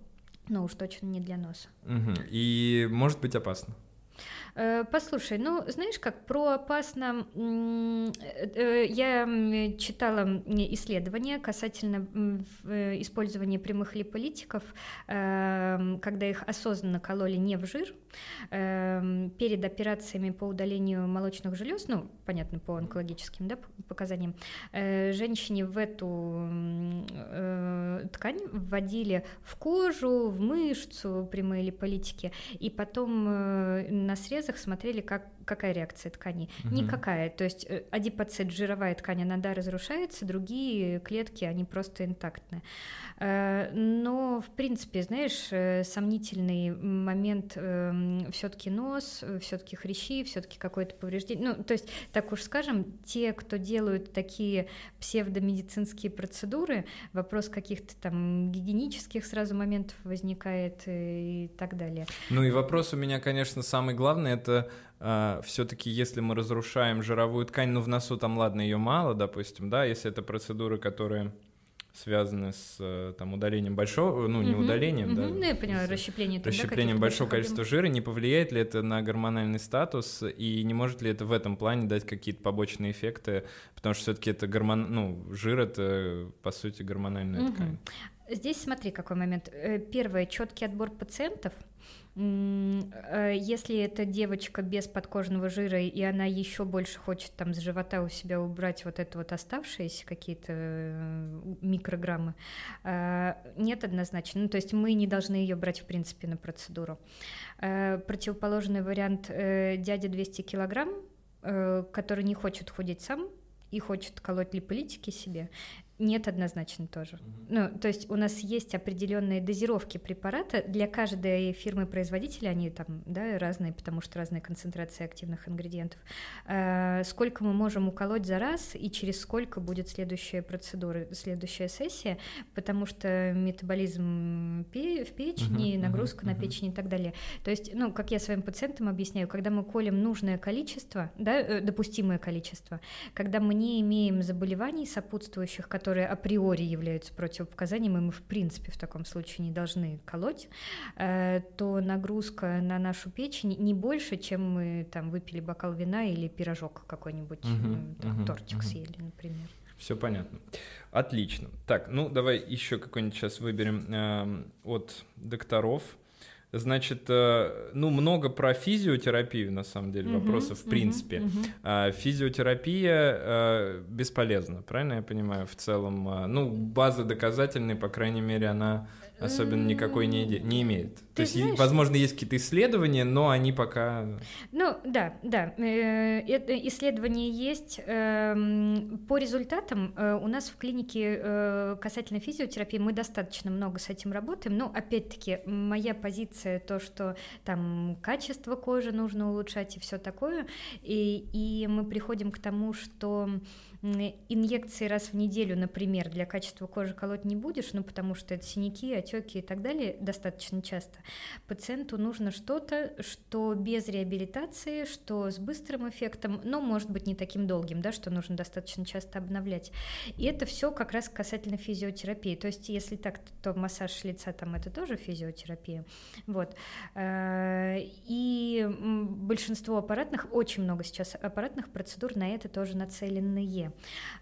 Speaker 2: но уж точно не для носа.
Speaker 1: И может быть опасно.
Speaker 2: Э, послушай, ну, знаешь как, про опасно... Э, э, я читала исследования касательно использования прямых липолитиков, когда их осознанно кололи не в жир, перед операциями по удалению молочных желез, ну, понятно, по онкологическим да, показаниям, женщине в эту ткань вводили в кожу, в мышцу прямые липолитики, и потом на срезах смотрели, как, какая реакция тканей. Угу. Никакая. То есть э, адипоцит, жировая ткань, она, да, разрушается, другие клетки, они просто интактны. Э, но, в принципе, знаешь, э, сомнительный момент эм, все-таки нос, все-таки хрящи, все-таки какое-то повреждение. Ну, то есть, так уж скажем, те, кто делают такие псевдомедицинские процедуры, вопрос каких-то там гигиенических сразу моментов возникает и так далее.
Speaker 1: Ну и вопрос у меня, конечно, самый главный, это Uh, все-таки, если мы разрушаем жировую ткань, ну в носу там, ладно, ее мало, допустим, да, если это процедуры, которые связаны с э, там, удалением большого, ну, не удалением, да.
Speaker 2: Ну, я поняла, расщеплением.
Speaker 1: Расщеплением да, большого количества жира. Не повлияет ли это на гормональный статус и не может ли это в этом плане дать какие-то побочные эффекты? Потому что все-таки это гормон, ну, жир это, по сути, гормональная ткань.
Speaker 2: Здесь смотри, какой момент. Э, первое, четкий отбор пациентов – если это девочка без подкожного жира, и она еще больше хочет там с живота у себя убрать вот это вот оставшиеся какие-то э, микрограммы, э, нет однозначно. Ну, то есть мы не должны ее брать, в принципе, на процедуру. Противоположный вариант дядя 200 килограмм, который не хочет худеть сам, и хочет колоть липолитики себе, нет однозначно тоже. Mm-hmm. Ну, то есть у нас есть определенные дозировки препарата для каждой фирмы-производителя, они там да, разные, потому что разные концентрации активных ингредиентов. Э, сколько мы можем уколоть за раз и через сколько будет следующая процедура, следующая сессия, потому что метаболизм пе- в печени, mm-hmm. нагрузка mm-hmm. на печень и так далее. То есть, ну, как я своим пациентам объясняю, когда мы колем нужное количество, да, э, допустимое количество, когда мы не имеем заболеваний сопутствующих, которые которые априори являются противопоказанием, и мы в принципе в таком случае не должны колоть, э, то нагрузка на нашу печень не больше, чем мы там выпили бокал вина или пирожок какой-нибудь, угу, там, угу, тортик угу. съели, например.
Speaker 1: Все понятно. Отлично. Так, ну давай еще какой-нибудь сейчас выберем э, от докторов. Значит, э, ну, много про физиотерапию, на самом деле, uh-huh, вопросов, в принципе. Uh-huh. Физиотерапия э, бесполезна, правильно я понимаю, в целом? А, ну, база доказательной, по крайней мере, она особенно никакой не, не имеет. То есть, знаешь... возможно, есть какие-то исследования, но они пока...
Speaker 2: Ну, да, да. Э, исследования есть. Эм, по результатам э, у нас в клинике э, касательно физиотерапии мы достаточно много с этим работаем. Но, опять-таки, моя позиция то, что там качество кожи нужно улучшать и все такое. И, и мы приходим к тому, что инъекции раз в неделю, например, для качества кожи колоть не будешь, ну потому что это синяки, отеки и так далее достаточно часто. Пациенту нужно что-то, что без реабилитации, что с быстрым эффектом, но может быть не таким долгим, да, что нужно достаточно часто обновлять. И это все как раз касательно физиотерапии. То есть если так, то массаж лица там это тоже физиотерапия. Вот. Э, и большинство аппаратных, очень много сейчас аппаратных процедур на это тоже нацеленные.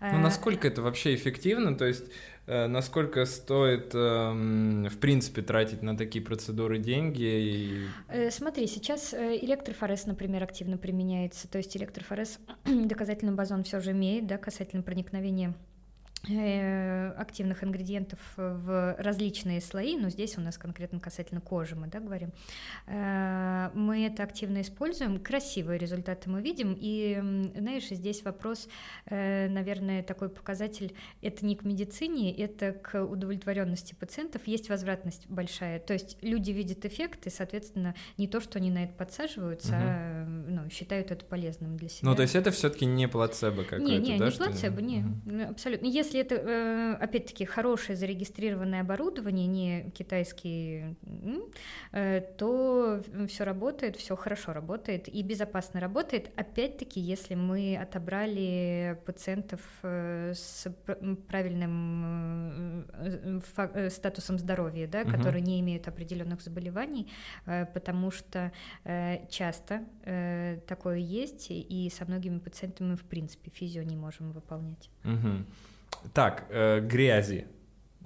Speaker 1: Ну, насколько это вообще эффективно? То есть, насколько стоит, э, в принципе, тратить на такие процедуры деньги? И...
Speaker 2: Э, смотри, сейчас э, электрофорез, например, активно применяется. То есть электрофорез доказательный базон все же имеет, да, касательно проникновения Э, активных ингредиентов в различные слои, но здесь у нас конкретно касательно кожи мы да, говорим, э, мы это активно используем, красивые результаты мы видим, и, знаешь, здесь вопрос, э, наверное, такой показатель, это не к медицине, это к удовлетворенности пациентов, есть возвратность большая, то есть люди видят эффект, и, соответственно, не то, что они на это подсаживаются, угу. а ну, считают это полезным для себя.
Speaker 1: Ну, то есть это все таки не плацебо какое-то,
Speaker 2: не, не,
Speaker 1: да?
Speaker 2: Не, не плацебо, не, угу. абсолютно. Если если это, э, опять-таки, хорошее зарегистрированное оборудование, не китайский, э, то все работает, все хорошо работает и безопасно работает. Опять-таки, если мы отобрали пациентов э, с правильным статусом здоровья, да, угу. которые не имеют определенных заболеваний, потому что часто такое есть, и со многими пациентами мы, в принципе, физио не можем выполнять.
Speaker 1: Угу. Так, э, грязи.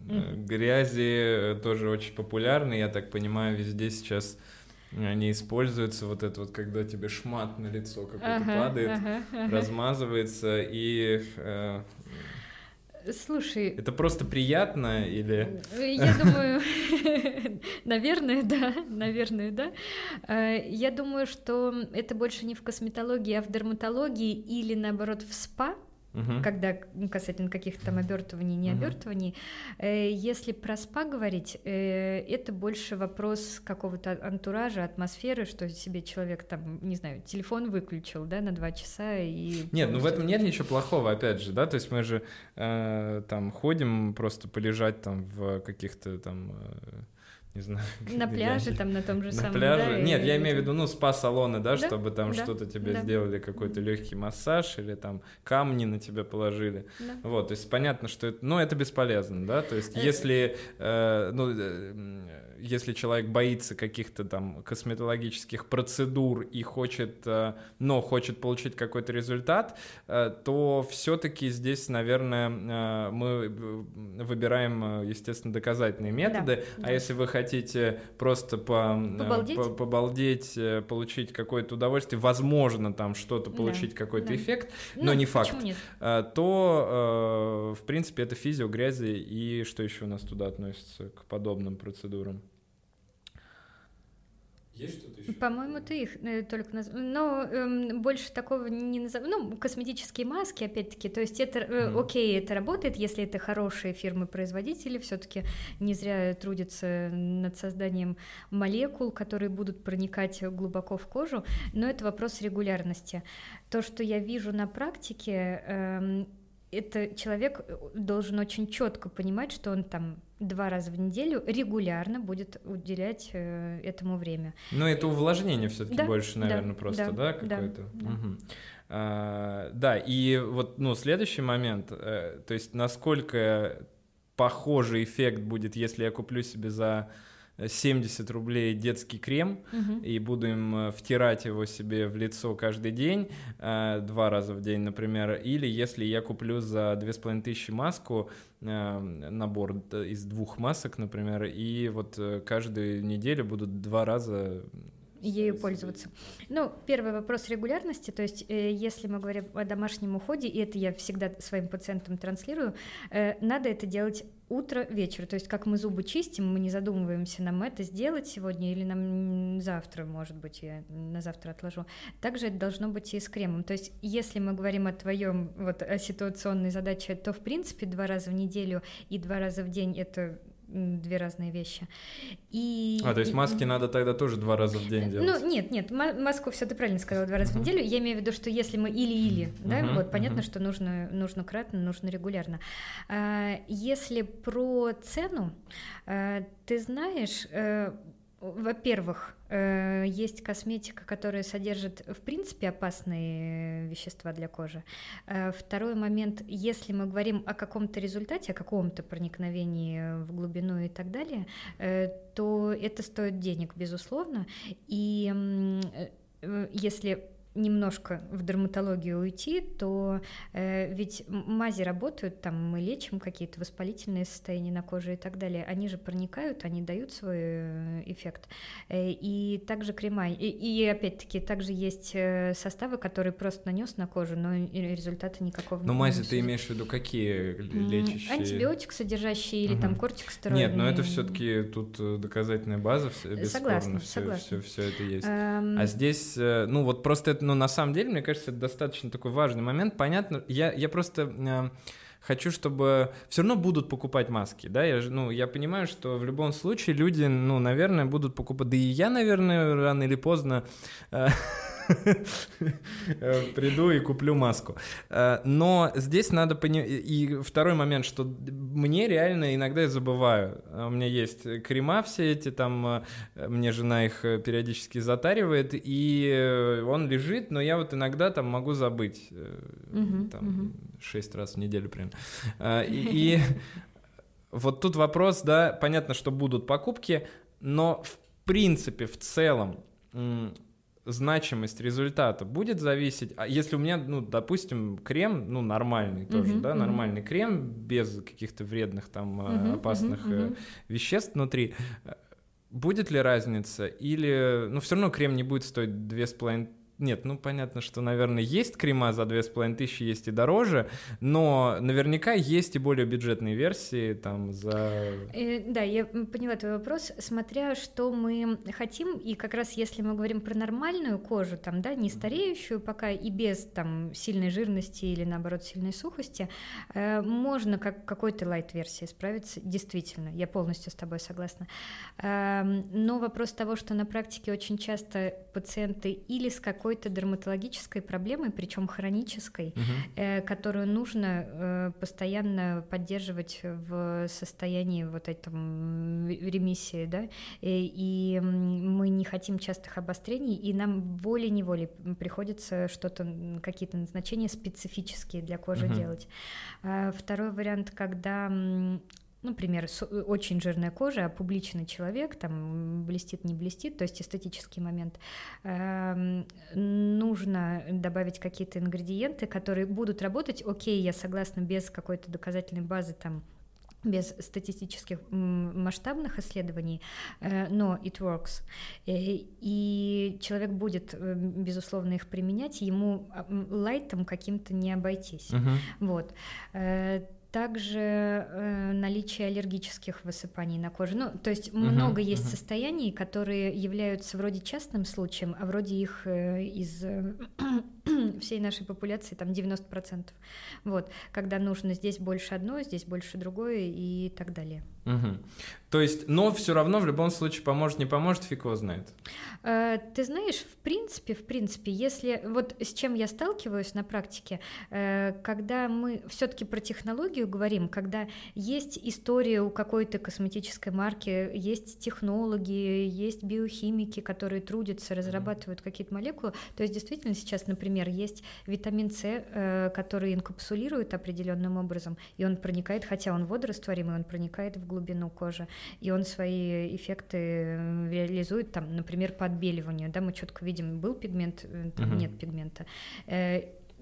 Speaker 1: Mm. Грязи тоже очень популярны, я так понимаю, везде сейчас они используются, вот это вот, когда тебе шмат на лицо какой-то ага, падает, ага, ага. размазывается, и... Э,
Speaker 2: Слушай...
Speaker 1: Это просто приятно или...
Speaker 2: Я думаю, наверное, да, наверное, да. Э, я думаю, что это больше не в косметологии, а в дерматологии или, наоборот, в СПА, Угу. когда касательно каких-то там обертываний, не угу. обертываний. Если про спа говорить, э, это больше вопрос какого-то антуража, атмосферы, что себе человек там, не знаю, телефон выключил, да, на два часа и...
Speaker 1: Нет, ну в этом нет ничего плохого, опять же, да, то есть мы же э, там ходим просто полежать там в каких-то там... Э, не знаю.
Speaker 2: На пляже, там, на том же
Speaker 1: на
Speaker 2: самом.
Speaker 1: пляже. Да, Нет, я имею в виду, ну, спа-салоны, да, да, чтобы там да, что-то тебе да. сделали, какой-то легкий массаж или там камни на тебя положили. Да. Вот, то есть понятно, что это, ну, это бесполезно, да, то есть э, если, э, ну, э, если человек боится каких-то там косметологических процедур и хочет, э, но хочет получить какой-то результат, э, то все-таки здесь, наверное, э, мы выбираем, естественно, доказательные методы. Да, а да. если вы хотите просто по, побалдеть, по, побалдеть получить какое-то удовольствие, возможно, там что-то получить, да, какой-то да. эффект, но ну, не факт, то, в принципе, это физио, грязи и что еще у нас туда относится к подобным процедурам?
Speaker 2: Есть что-то еще? По-моему, ты их э, только назвал. Но эм, больше такого не назову. Ну, косметические маски, опять-таки. То есть это, э, mm. окей, это работает, если это хорошие фирмы-производители, все-таки не зря трудятся над созданием молекул, которые будут проникать глубоко в кожу. Но это вопрос регулярности. То, что я вижу на практике, эм, это человек э, должен очень четко понимать, что он там два раза в неделю регулярно будет уделять э, этому время.
Speaker 1: Ну, это увлажнение все-таки да, больше, наверное, да, просто, да, да какое-то. Да, да. Угу. А, да, и вот, ну, следующий момент, э, то есть насколько похожий эффект будет, если я куплю себе за 70 рублей детский крем угу. и буду им э, втирать его себе в лицо каждый день, э, два раза в день, например, или если я куплю за 2500 маску, э, набор из двух масок, например, и вот каждую неделю буду два раза
Speaker 2: ею пользоваться. Ну, первый вопрос регулярности, то есть э, если мы говорим о домашнем уходе, и это я всегда своим пациентам транслирую, э, надо это делать утро, вечер, то есть как мы зубы чистим, мы не задумываемся, нам это сделать сегодня или нам завтра, может быть, я на завтра отложу. Также это должно быть и с кремом, то есть если мы говорим о твоем вот о ситуационной задаче, то в принципе два раза в неделю и два раза в день это две разные вещи. И...
Speaker 1: А, то есть маски надо тогда тоже два раза в день делать?
Speaker 2: Ну, нет, нет, маску все ты правильно сказала, два раза uh-huh. в неделю. Я имею в виду, что если мы или-или, uh-huh. да, вот понятно, что нужно, нужно кратно, нужно регулярно. А, если про цену, а, ты знаешь, а, во-первых, э, есть косметика, которая содержит, в принципе, опасные вещества для кожи. Э, второй момент, если мы говорим о каком-то результате, о каком-то проникновении в глубину и так далее, э, то это стоит денег, безусловно. И если немножко в дерматологию уйти, то э, ведь мази работают, там мы лечим какие-то воспалительные состояния на коже и так далее, они же проникают, они дают свой э, эффект. Э, и также крема, и, и опять-таки также есть э, составы, которые просто нанес на кожу, но результата никакого.
Speaker 1: Но мази ты имеешь в виду какие лечащие?
Speaker 2: Антибиотик содержащие или угу. там кортикостероидные.
Speaker 1: Нет, но это все-таки тут доказательная база, бесспорно, согласна, все, согласна. Все, все это есть. Эм... А здесь, ну вот просто это, ну на самом деле, мне кажется, это достаточно такой важный момент. Понятно, я, я просто э, хочу, чтобы все равно будут покупать маски, да, я, ну, я понимаю, что в любом случае люди, ну, наверное, будут покупать, да и я, наверное, рано или поздно э, приду и куплю маску. Э, но здесь надо понимать... И второй момент, что мне реально иногда я забываю. У меня есть крема все эти, там э, мне жена их периодически затаривает, и он лежит, но я вот иногда там могу забыть. Там, шесть раз в неделю примерно. Э, и вот тут вопрос, да, понятно, что будут покупки, но в принципе, в целом, значимость результата будет зависеть, а если у меня, ну, допустим, крем, ну, нормальный тоже, uh-huh, да, uh-huh. нормальный крем без каких-то вредных там uh-huh, опасных uh-huh, uh-huh. веществ внутри, э, будет ли разница или, ну, все равно крем не будет стоить две с половиной нет, ну понятно, что, наверное, есть крема за 2500, есть и дороже, но наверняка есть и более бюджетные версии там за...
Speaker 2: Э, да, я поняла твой вопрос, смотря что мы хотим, и как раз если мы говорим про нормальную кожу, там, да, не стареющую пока и без там сильной жирности или наоборот сильной сухости, э, можно как какой-то лайт-версии справиться, действительно, я полностью с тобой согласна. Э, но вопрос того, что на практике очень часто пациенты или с какой какой-то дерматологической проблемой, причем хронической, угу. э, которую нужно э, постоянно поддерживать в состоянии вот этом ремиссии, да, и, и мы не хотим частых обострений, и нам волей-неволей приходится что-то, какие-то назначения специфические для кожи угу. делать. А второй вариант, когда например, очень жирная кожа, а публичный человек, там блестит, не блестит, то есть эстетический момент, эм, нужно добавить какие-то ингредиенты, которые будут работать, окей, я согласна, без какой-то доказательной базы там без статистических масштабных исследований, э, но it works. Э, и человек будет, э, безусловно, их применять, ему лайтом каким-то не обойтись. Uh-huh. Вот также э, наличие аллергических высыпаний на коже. Ну, то есть uh-huh, много есть uh-huh. состояний, которые являются вроде частным случаем, а вроде их э, из э, всей нашей популяции там 90%. Вот, когда нужно здесь больше одно, здесь больше другое и так далее.
Speaker 1: Угу. То есть, но все равно в любом случае поможет, не поможет, фиг его знает.
Speaker 2: Э, ты знаешь, в принципе, в принципе, если вот с чем я сталкиваюсь на практике, э, когда мы все-таки про технологию говорим, когда есть история у какой-то косметической марки, есть технологи, есть биохимики, которые трудятся, разрабатывают какие-то молекулы, то есть действительно сейчас, например, есть витамин С, э, который инкапсулирует определенным образом, и он проникает, хотя он водорастворимый, он проникает в глубину кожи, и он свои эффекты э, реализует, там, например, по отбеливанию, да, мы четко видим, был пигмент, э, там uh-huh. нет пигмента,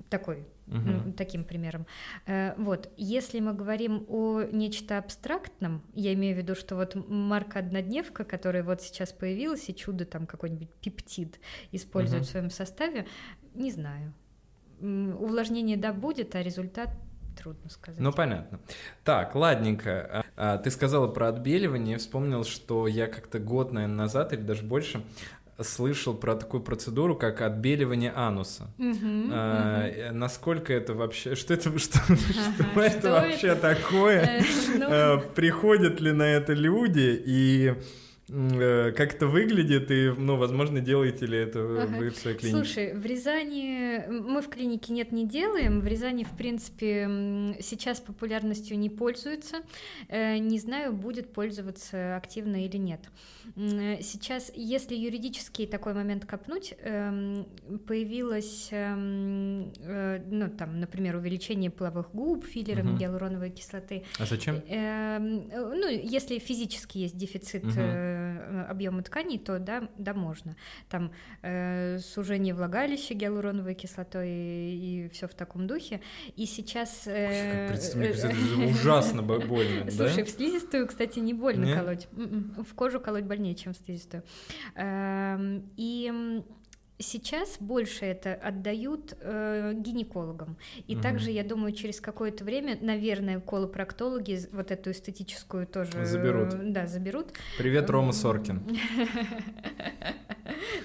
Speaker 2: такой, uh-huh. ну, таким примером. Э, вот, если мы говорим о нечто абстрактном, я имею в виду, что вот марка однодневка, которая вот сейчас появилась, и чудо там какой-нибудь пептид используют uh-huh. в своем составе, не знаю. Увлажнение да будет, а результат трудно сказать.
Speaker 1: Ну, понятно. Так, ладненько. А, ты сказала про отбеливание, вспомнил, что я как-то год, наверное, назад или даже больше слышал про такую процедуру, как отбеливание ануса. Uh-huh, а, uh-huh. Насколько это вообще, что это, что, uh-huh, что это что вообще это? такое? Э, ну... А, приходят ли на это люди и как это выглядит, и, ну, возможно, делаете ли это ага. вы в своей клинике?
Speaker 2: Слушай, в Рязани мы в клинике нет, не делаем. В Рязани, в принципе, сейчас популярностью не пользуется. Э, не знаю, будет пользоваться активно или нет. Сейчас, если юридически такой момент копнуть, эм, появилось, эм, э, ну, там, например, увеличение половых губ филлерами угу. гиалуроновой кислоты.
Speaker 1: А зачем?
Speaker 2: Эм, ну, если физически есть дефицит угу э, объема тканей, то да, да можно. Там э, сужение влагалища гиалуроновой кислотой и, и все в таком духе. И сейчас...
Speaker 1: Э, это ужасно больно,
Speaker 2: Слушай, в слизистую, кстати, не больно колоть. М-м, в кожу колоть больнее, чем в слизистую. Эм, и Сейчас больше это отдают э, гинекологам. И угу. также, я думаю, через какое-то время, наверное, колопроктологи вот эту эстетическую тоже...
Speaker 1: Заберут.
Speaker 2: Э, да, заберут.
Speaker 1: Привет, Рома Соркин.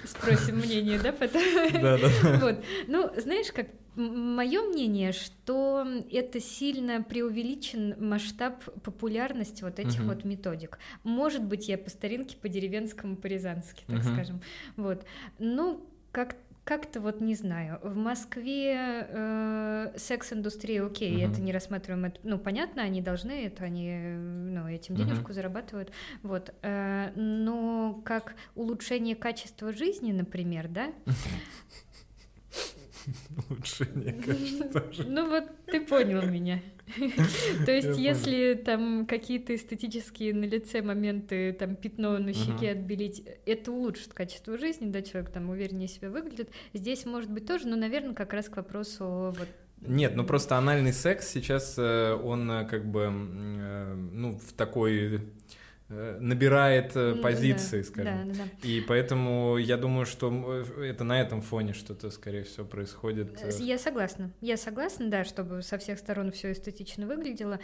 Speaker 2: Спросим мнение, да, потом?
Speaker 1: Да, да.
Speaker 2: Вот. Ну, знаешь, как Мое мнение, что это сильно преувеличен масштаб популярности вот этих uh-huh. вот методик. Может быть, я по старинке, по деревенскому, по рязански, так uh-huh. скажем. Вот. Ну, как как-то вот не знаю. В Москве э, секс-индустрия, окей, uh-huh. это не рассматриваем, это, ну понятно, они должны, это они, ну этим денежку uh-huh. зарабатывают, вот. Э, но как улучшение качества жизни, например, да?
Speaker 1: Улучшение качества.
Speaker 2: Ну вот ты понял меня. То есть, если там какие-то эстетические на лице моменты, там пятно на щеке отбелить, это улучшит качество жизни, да, человек там увереннее себя выглядит. Здесь может быть тоже, но, наверное, как раз к вопросу вот
Speaker 1: нет, ну просто анальный секс сейчас, э, он э, как бы, э, ну, в такой набирает э, позиции, да, скажем.
Speaker 2: Да, да, да.
Speaker 1: И поэтому я думаю, что это на этом фоне что-то, скорее всего, происходит.
Speaker 2: Э, я согласна. Я согласна, да, чтобы со всех сторон все эстетично выглядело.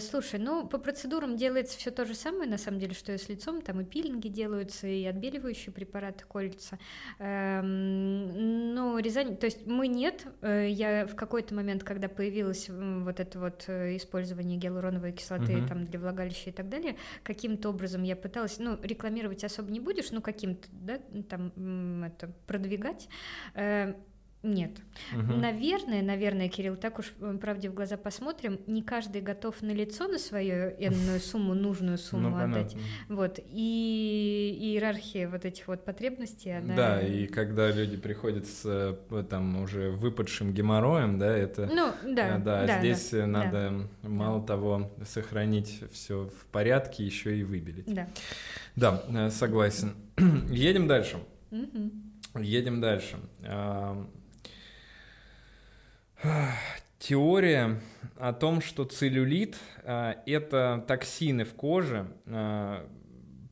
Speaker 2: Слушай, ну по процедурам делается все то же самое, на самом деле, что и с лицом. Там и пилинги делаются, и отбеливающие препараты колются. Эм, но Рязань, то есть мы нет. Я в какой-то момент, когда появилось вот это вот использование гиалуроновой кислоты угу. там для влагалища и так далее, каким каким-то образом я пыталась, ну, рекламировать особо не будешь, ну, каким-то, да, там, это, продвигать. Э, нет. Угу. Наверное, наверное, Кирилл, так уж э, правде в глаза посмотрим, не каждый готов на лицо на свою энную сумму, нужную сумму ну, отдать. Вот. И иерархия вот этих вот потребностей, она...
Speaker 1: Да, и когда люди приходят с э, там уже выпадшим геморроем, да, это...
Speaker 2: Ну, да.
Speaker 1: Да, да здесь да, надо да. мало того сохранить все в порядке, еще и выбелить.
Speaker 2: Да.
Speaker 1: Да, э, согласен. Едем дальше.
Speaker 2: Угу.
Speaker 1: Едем дальше. Теория о том, что целлюлит э, это токсины в коже, э,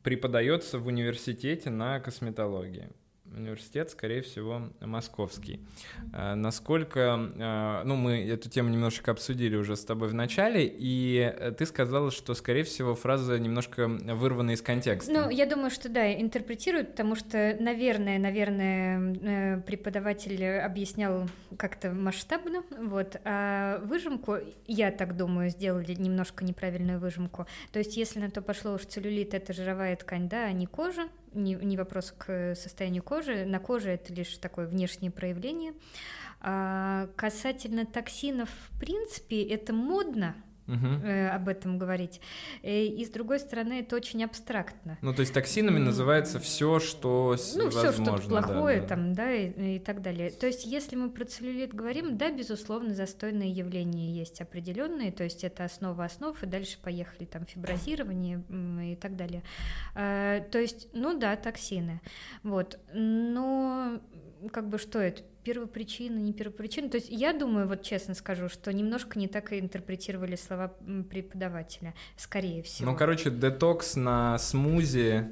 Speaker 1: преподается в университете на косметологии университет, скорее всего, московский. А, насколько, а, ну, мы эту тему немножечко обсудили уже с тобой в начале, и э, ты сказала, что, скорее всего, фраза немножко вырвана из контекста.
Speaker 2: Ну, я думаю, что да, интерпретируют, потому что, наверное, наверное, э, преподаватель объяснял как-то масштабно, вот, а выжимку, я так думаю, сделали немножко неправильную выжимку. То есть, если на то пошло уж целлюлит, это жировая ткань, да, а не кожа, не, не вопрос к состоянию кожи. На коже это лишь такое внешнее проявление. А касательно токсинов, в принципе, это модно, угу. об этом говорить. Э, и с другой стороны, это очень абстрактно.
Speaker 1: Ну, то есть токсинами mm. называется все, что
Speaker 2: ну, все, что плохое, да, там, да, и, и так далее. То есть, если мы про целлюлит говорим, да, безусловно, застойные явления есть определенные, то есть это основа основ, и дальше поехали там фиброзирование и так далее. Э, то есть, ну да, токсины. Вот. Но как бы что это? Первопричина, не первопричина. То есть я думаю, вот честно скажу, что немножко не так и интерпретировали слова преподавателя, скорее всего.
Speaker 1: Ну, короче, детокс на смузи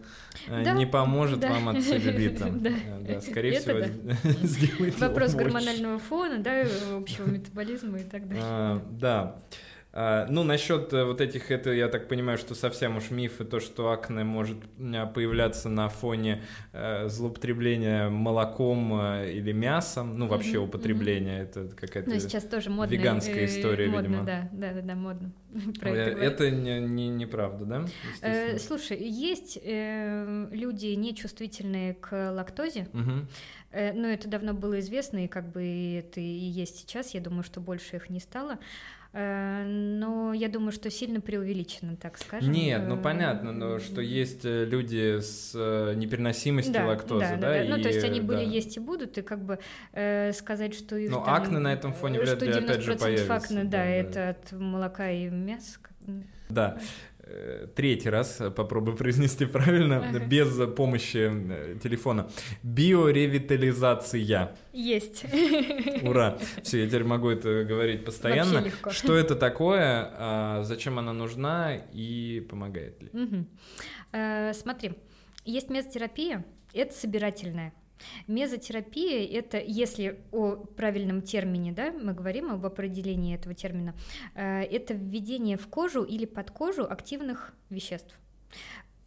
Speaker 1: э, да, не поможет да. вам от целлюлита. Да. да, скорее Это всего, сделает
Speaker 2: Вопрос гормонального фона, да, общего метаболизма и так далее.
Speaker 1: А, да. А, ну, насчет э, вот этих, это я так понимаю, что совсем уж мифы, то, что акне может а, появляться на фоне э, злоупотребления молоком э, или мясом, ну, вообще mm-hmm, употребление, mm-hmm. это какая-то ну,
Speaker 2: сейчас тоже модно,
Speaker 1: веганская история,
Speaker 2: модно,
Speaker 1: видимо.
Speaker 2: Да, да, да, да, модно.
Speaker 1: это это не, не, неправда, да?
Speaker 2: Э, слушай, есть э, люди нечувствительные к лактозе, э, но это давно было известно, и как бы это и есть сейчас, я думаю, что больше их не стало. Э, но я думаю, что сильно преувеличено, так скажем.
Speaker 1: Нет, ну э, понятно, но что есть э, люди с непереносимостью да, лактозы, да?
Speaker 2: да, да. И, ну, то есть они были, да. есть и будут, и как бы э, сказать, что их...
Speaker 1: Ну, акне на этом фоне вряд ли опять же появится.
Speaker 2: акне, да, да, это от молока и мяса.
Speaker 1: Да. Третий раз попробую произнести правильно, ага. без помощи телефона. Биоревитализация.
Speaker 2: Есть.
Speaker 1: Ура! Все, я теперь могу это говорить постоянно. Что это такое, а, зачем она нужна и помогает ли?
Speaker 2: Угу. Э, смотри, есть мезотерапия, это собирательная. Мезотерапия — это, если о правильном термине, да, мы говорим об определении этого термина, э, это введение в кожу или под кожу активных веществ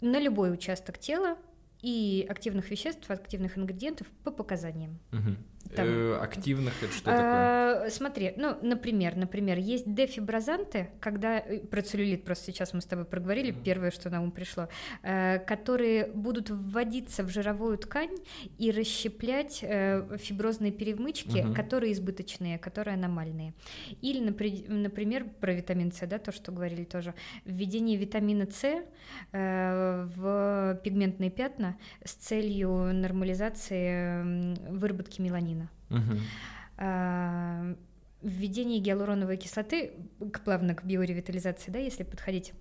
Speaker 2: на любой участок тела и активных веществ, активных ингредиентов по показаниям.
Speaker 1: Угу. Там, э, активных это что а,
Speaker 2: такое? Смотри, ну, например, например, есть дефибразанты, когда э, про целлюлит просто сейчас мы с тобой проговорили, mm первое, что на ум пришло, э, которые будут вводиться в жировую ткань и расщеплять фиброзные перемычки, mm которые избыточные, которые аномальные. Или, например, про витамин С, да, то, что говорили тоже, введение витамина С в пигментные пятна с целью нормализации выработки меланина. Угу. Введение гиалуроновой кислоты, к плавно к биоревитализации, да, если подходить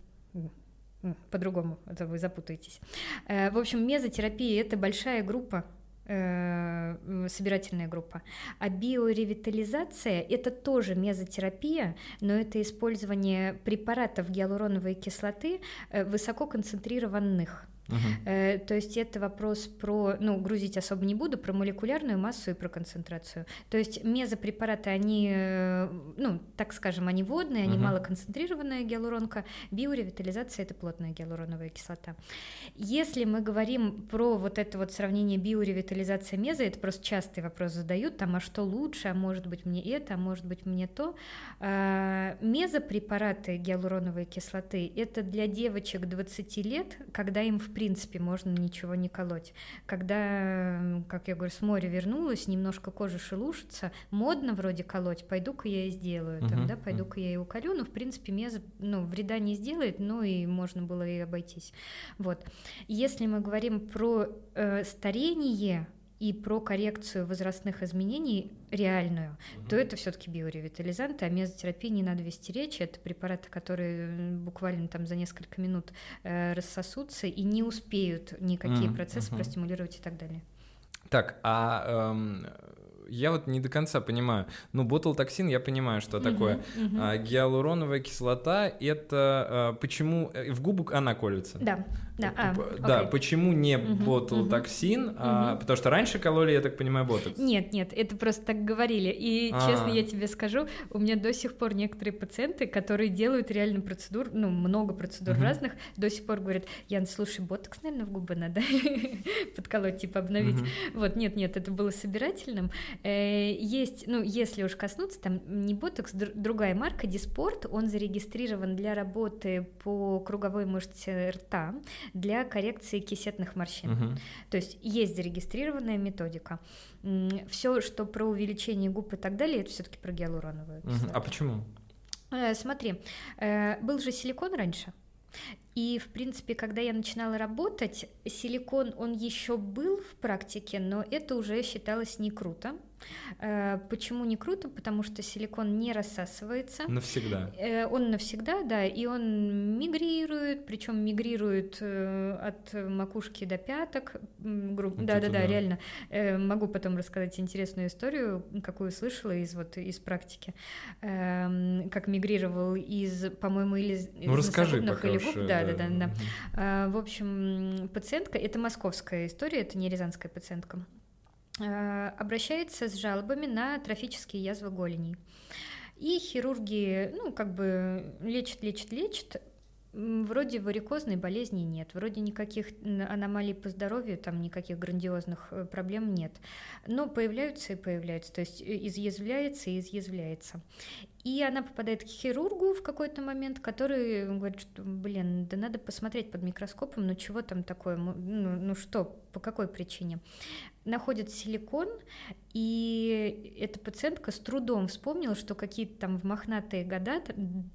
Speaker 2: по-другому, это вы запутаетесь. Э, в общем, мезотерапия — это большая группа э, собирательная группа. А биоревитализация — это тоже мезотерапия, но это использование препаратов гиалуроновой кислоты э, высококонцентрированных. Uh-huh. то есть это вопрос про, ну, грузить особо не буду, про молекулярную массу и про концентрацию. То есть мезопрепараты, они, э, ну, так скажем, они водные, они uh-huh. малоконцентрированная гиалуронка, биоревитализация — это плотная гиалуроновая кислота. Если мы говорим про вот это вот сравнение биоревитализация меза, это просто частый вопрос задают, там, а что лучше, а может быть мне это, а может быть мне то. А, мезопрепараты гиалуроновой кислоты — это для девочек 20 лет, когда им в принципе можно ничего не колоть. Когда, как я говорю, с моря вернулась, немножко кожа шелушится, модно вроде колоть, пойду-ка я и сделаю, там, uh-huh, да, пойду-ка я и уколю, но в принципе мезо, ну, вреда не сделает, но и можно было и обойтись. Вот. Если мы говорим про э, старение, и про коррекцию возрастных изменений реальную, угу. то это все-таки биоревитализанты, а мезотерапии не надо вести речь. Это препараты, которые буквально там за несколько минут э, рассосутся и не успеют никакие угу. процессы угу. простимулировать и так далее.
Speaker 1: Так, а эм, я вот не до конца понимаю. Ну, ботулотоксин, я понимаю, что uh-huh, такое. Uh-huh. А, гиалуроновая кислота — это а, почему... Э, в губу она колется?
Speaker 2: Да, да. А,
Speaker 1: да, okay. почему не uh-huh, ботулотоксин? Uh-huh. А, потому что раньше кололи, я так понимаю, ботокс.
Speaker 2: Нет, нет, это просто так говорили. И, А-а-а. честно, я тебе скажу, у меня до сих пор некоторые пациенты, которые делают реально процедур, ну, много процедур uh-huh. разных, до сих пор говорят, Ян, слушай, ботокс, наверное, в губы надо подколоть, типа обновить. Uh-huh. Вот, нет, нет, это было собирательным. Э, есть, ну, если уж коснуться, там не ботокс, другая марка, Диспорт, он зарегистрирован для работы по круговой мышце рта для коррекции кисетных морщин. Угу. То есть есть зарегистрированная методика. Все, что про увеличение губ и так далее, это все-таки про гиалуроновую
Speaker 1: кислоту. Угу. А почему?
Speaker 2: Э, смотри, э, был же силикон раньше. И, в принципе, когда я начинала работать, силикон, он еще был в практике, но это уже считалось не круто. Э, почему не круто? Потому что силикон не рассасывается.
Speaker 1: Навсегда.
Speaker 2: Э, он навсегда, да, и он мигрирует, причем мигрирует э, от макушки до пяток. Да, да, да, реально. Могу потом рассказать интересную историю, какую слышала из вот из практики, эм, как мигрировал из, по-моему, или из
Speaker 1: ну, расскажи или губ.
Speaker 2: Да, да, да, да. да. В общем, пациентка, это московская история, это не рязанская пациентка. Э, обращается с жалобами на трофические язвы голени. И хирурги, ну, как бы лечат, лечат, лечат, Вроде варикозной болезни нет, вроде никаких аномалий по здоровью, там никаких грандиозных э, проблем нет. Но появляются и появляются, то есть э, изъязвляется и изъязвляется. И она попадает к хирургу в какой-то момент, который говорит, что, блин, да надо посмотреть под микроскопом, ну чего там такое, ну, ну что, по какой причине находят силикон, и эта пациентка с трудом вспомнила, что какие-то там в мохнатые года,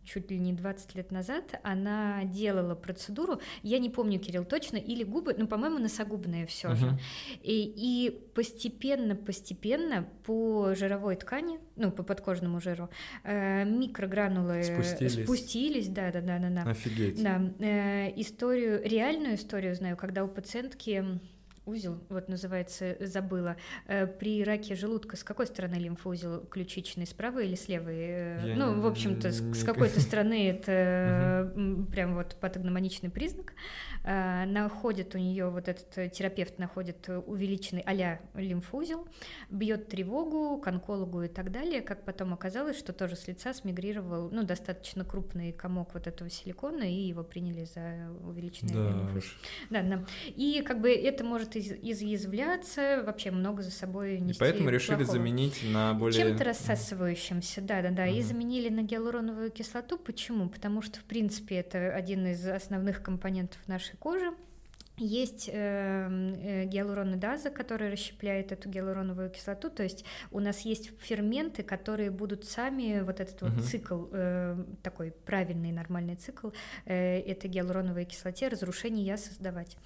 Speaker 2: чуть ли не 20 лет назад, она делала процедуру, я не помню, Кирилл, точно, или губы, ну, по-моему, носогубные все uh-huh. же. И, и постепенно-постепенно по жировой ткани ну, по подкожному жиру, э, микрогранулы
Speaker 1: спустились.
Speaker 2: спустились, да, да, да, да, да.
Speaker 1: Офигеть.
Speaker 2: Да, э, историю, реальную историю знаю, когда у пациентки узел, вот называется, забыла. Э, при раке желудка с какой стороны лимфоузел ключичный, с правой или с левой? Э,
Speaker 1: Я
Speaker 2: ну,
Speaker 1: не-
Speaker 2: в общем-то, с, с какой-то стороны это прям вот патогномоничный признак. Э, Находит у нее вот этот э, терапевт находит э, увеличенный а лимфоузел, бьет тревогу к онкологу и так далее. Как потом оказалось, что тоже с лица смигрировал, ну, достаточно крупный комок вот этого силикона, и его приняли за увеличенный
Speaker 1: Да
Speaker 2: лимфоузел. Да, да. И как бы это может из- изъязвляться, вообще много за собой
Speaker 1: И
Speaker 2: нести
Speaker 1: поэтому решили
Speaker 2: плохого.
Speaker 1: заменить на более...
Speaker 2: Чем-то рассасывающимся, да, да, да. И заменили на гиалуроновую кислоту. Почему? Потому что, в принципе, это один из основных компонентов нашей кожи. Есть э, э, гиалуронидаза, которая расщепляет эту гиалуроновую кислоту, то есть у нас есть ферменты, которые будут сами вот этот вот
Speaker 1: Мгм.
Speaker 2: цикл, э, такой правильный нормальный цикл э, этой гиалуроновой кислоте разрушения создавать.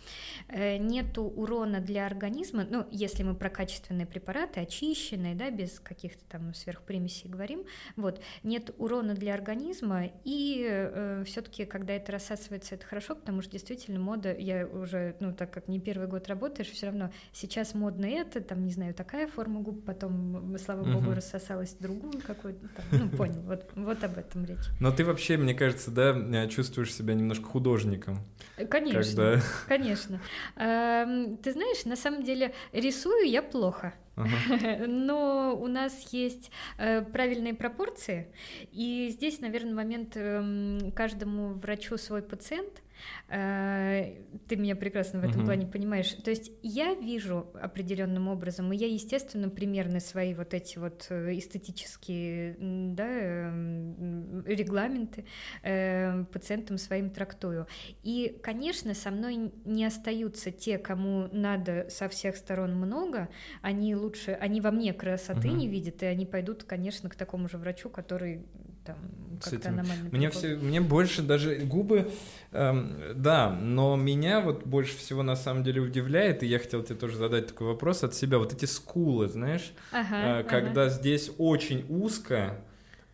Speaker 2: Э, нету урона для организма, ну, если мы про качественные препараты, очищенные, да, без каких-то там сверхпримесей говорим, вот, нет урона для организма, и все-таки, когда это рассасывается, это хорошо, потому что действительно мода, я уже, ну, так как не первый год работаешь, все равно сейчас модно это, там, не знаю, такая форма губ, потом, слава богу, рассосалась другую какую-то, там, ну, понял, вот, вот об этом речь.
Speaker 1: Но ты вообще, мне кажется, да, э, чувствуешь себя немножко художником.
Speaker 2: Э, Конечно,
Speaker 1: Когда...
Speaker 2: конечно. Эм, Ты знаешь, на самом деле рисую я плохо.
Speaker 1: Ага.
Speaker 2: Но у нас есть э, правильные пропорции, и здесь, наверное, момент эм, каждому врачу свой пациент. Э, Ты меня прекрасно в этом
Speaker 1: Мгм.
Speaker 2: плане понимаешь. То есть я вижу определенным образом, и я, естественно, примерно свои вот эти вот э, эстетические да, эм, регламенты э, пациентам своим трактую. И, конечно, со мной не остаются те, кому надо со всех сторон много, они лучше, они во мне красоты
Speaker 1: Мгм.
Speaker 2: не видят, и они пойдут, конечно, к такому же врачу, который там как-то аномально
Speaker 1: Мне, все, мне больше даже губы, эм, да, но меня вот больше всего на самом деле удивляет, и я хотел тебе тоже задать такой вопрос от себя, вот эти скулы, знаешь,
Speaker 2: Ага,
Speaker 1: э,
Speaker 2: ага.
Speaker 1: когда здесь очень узко,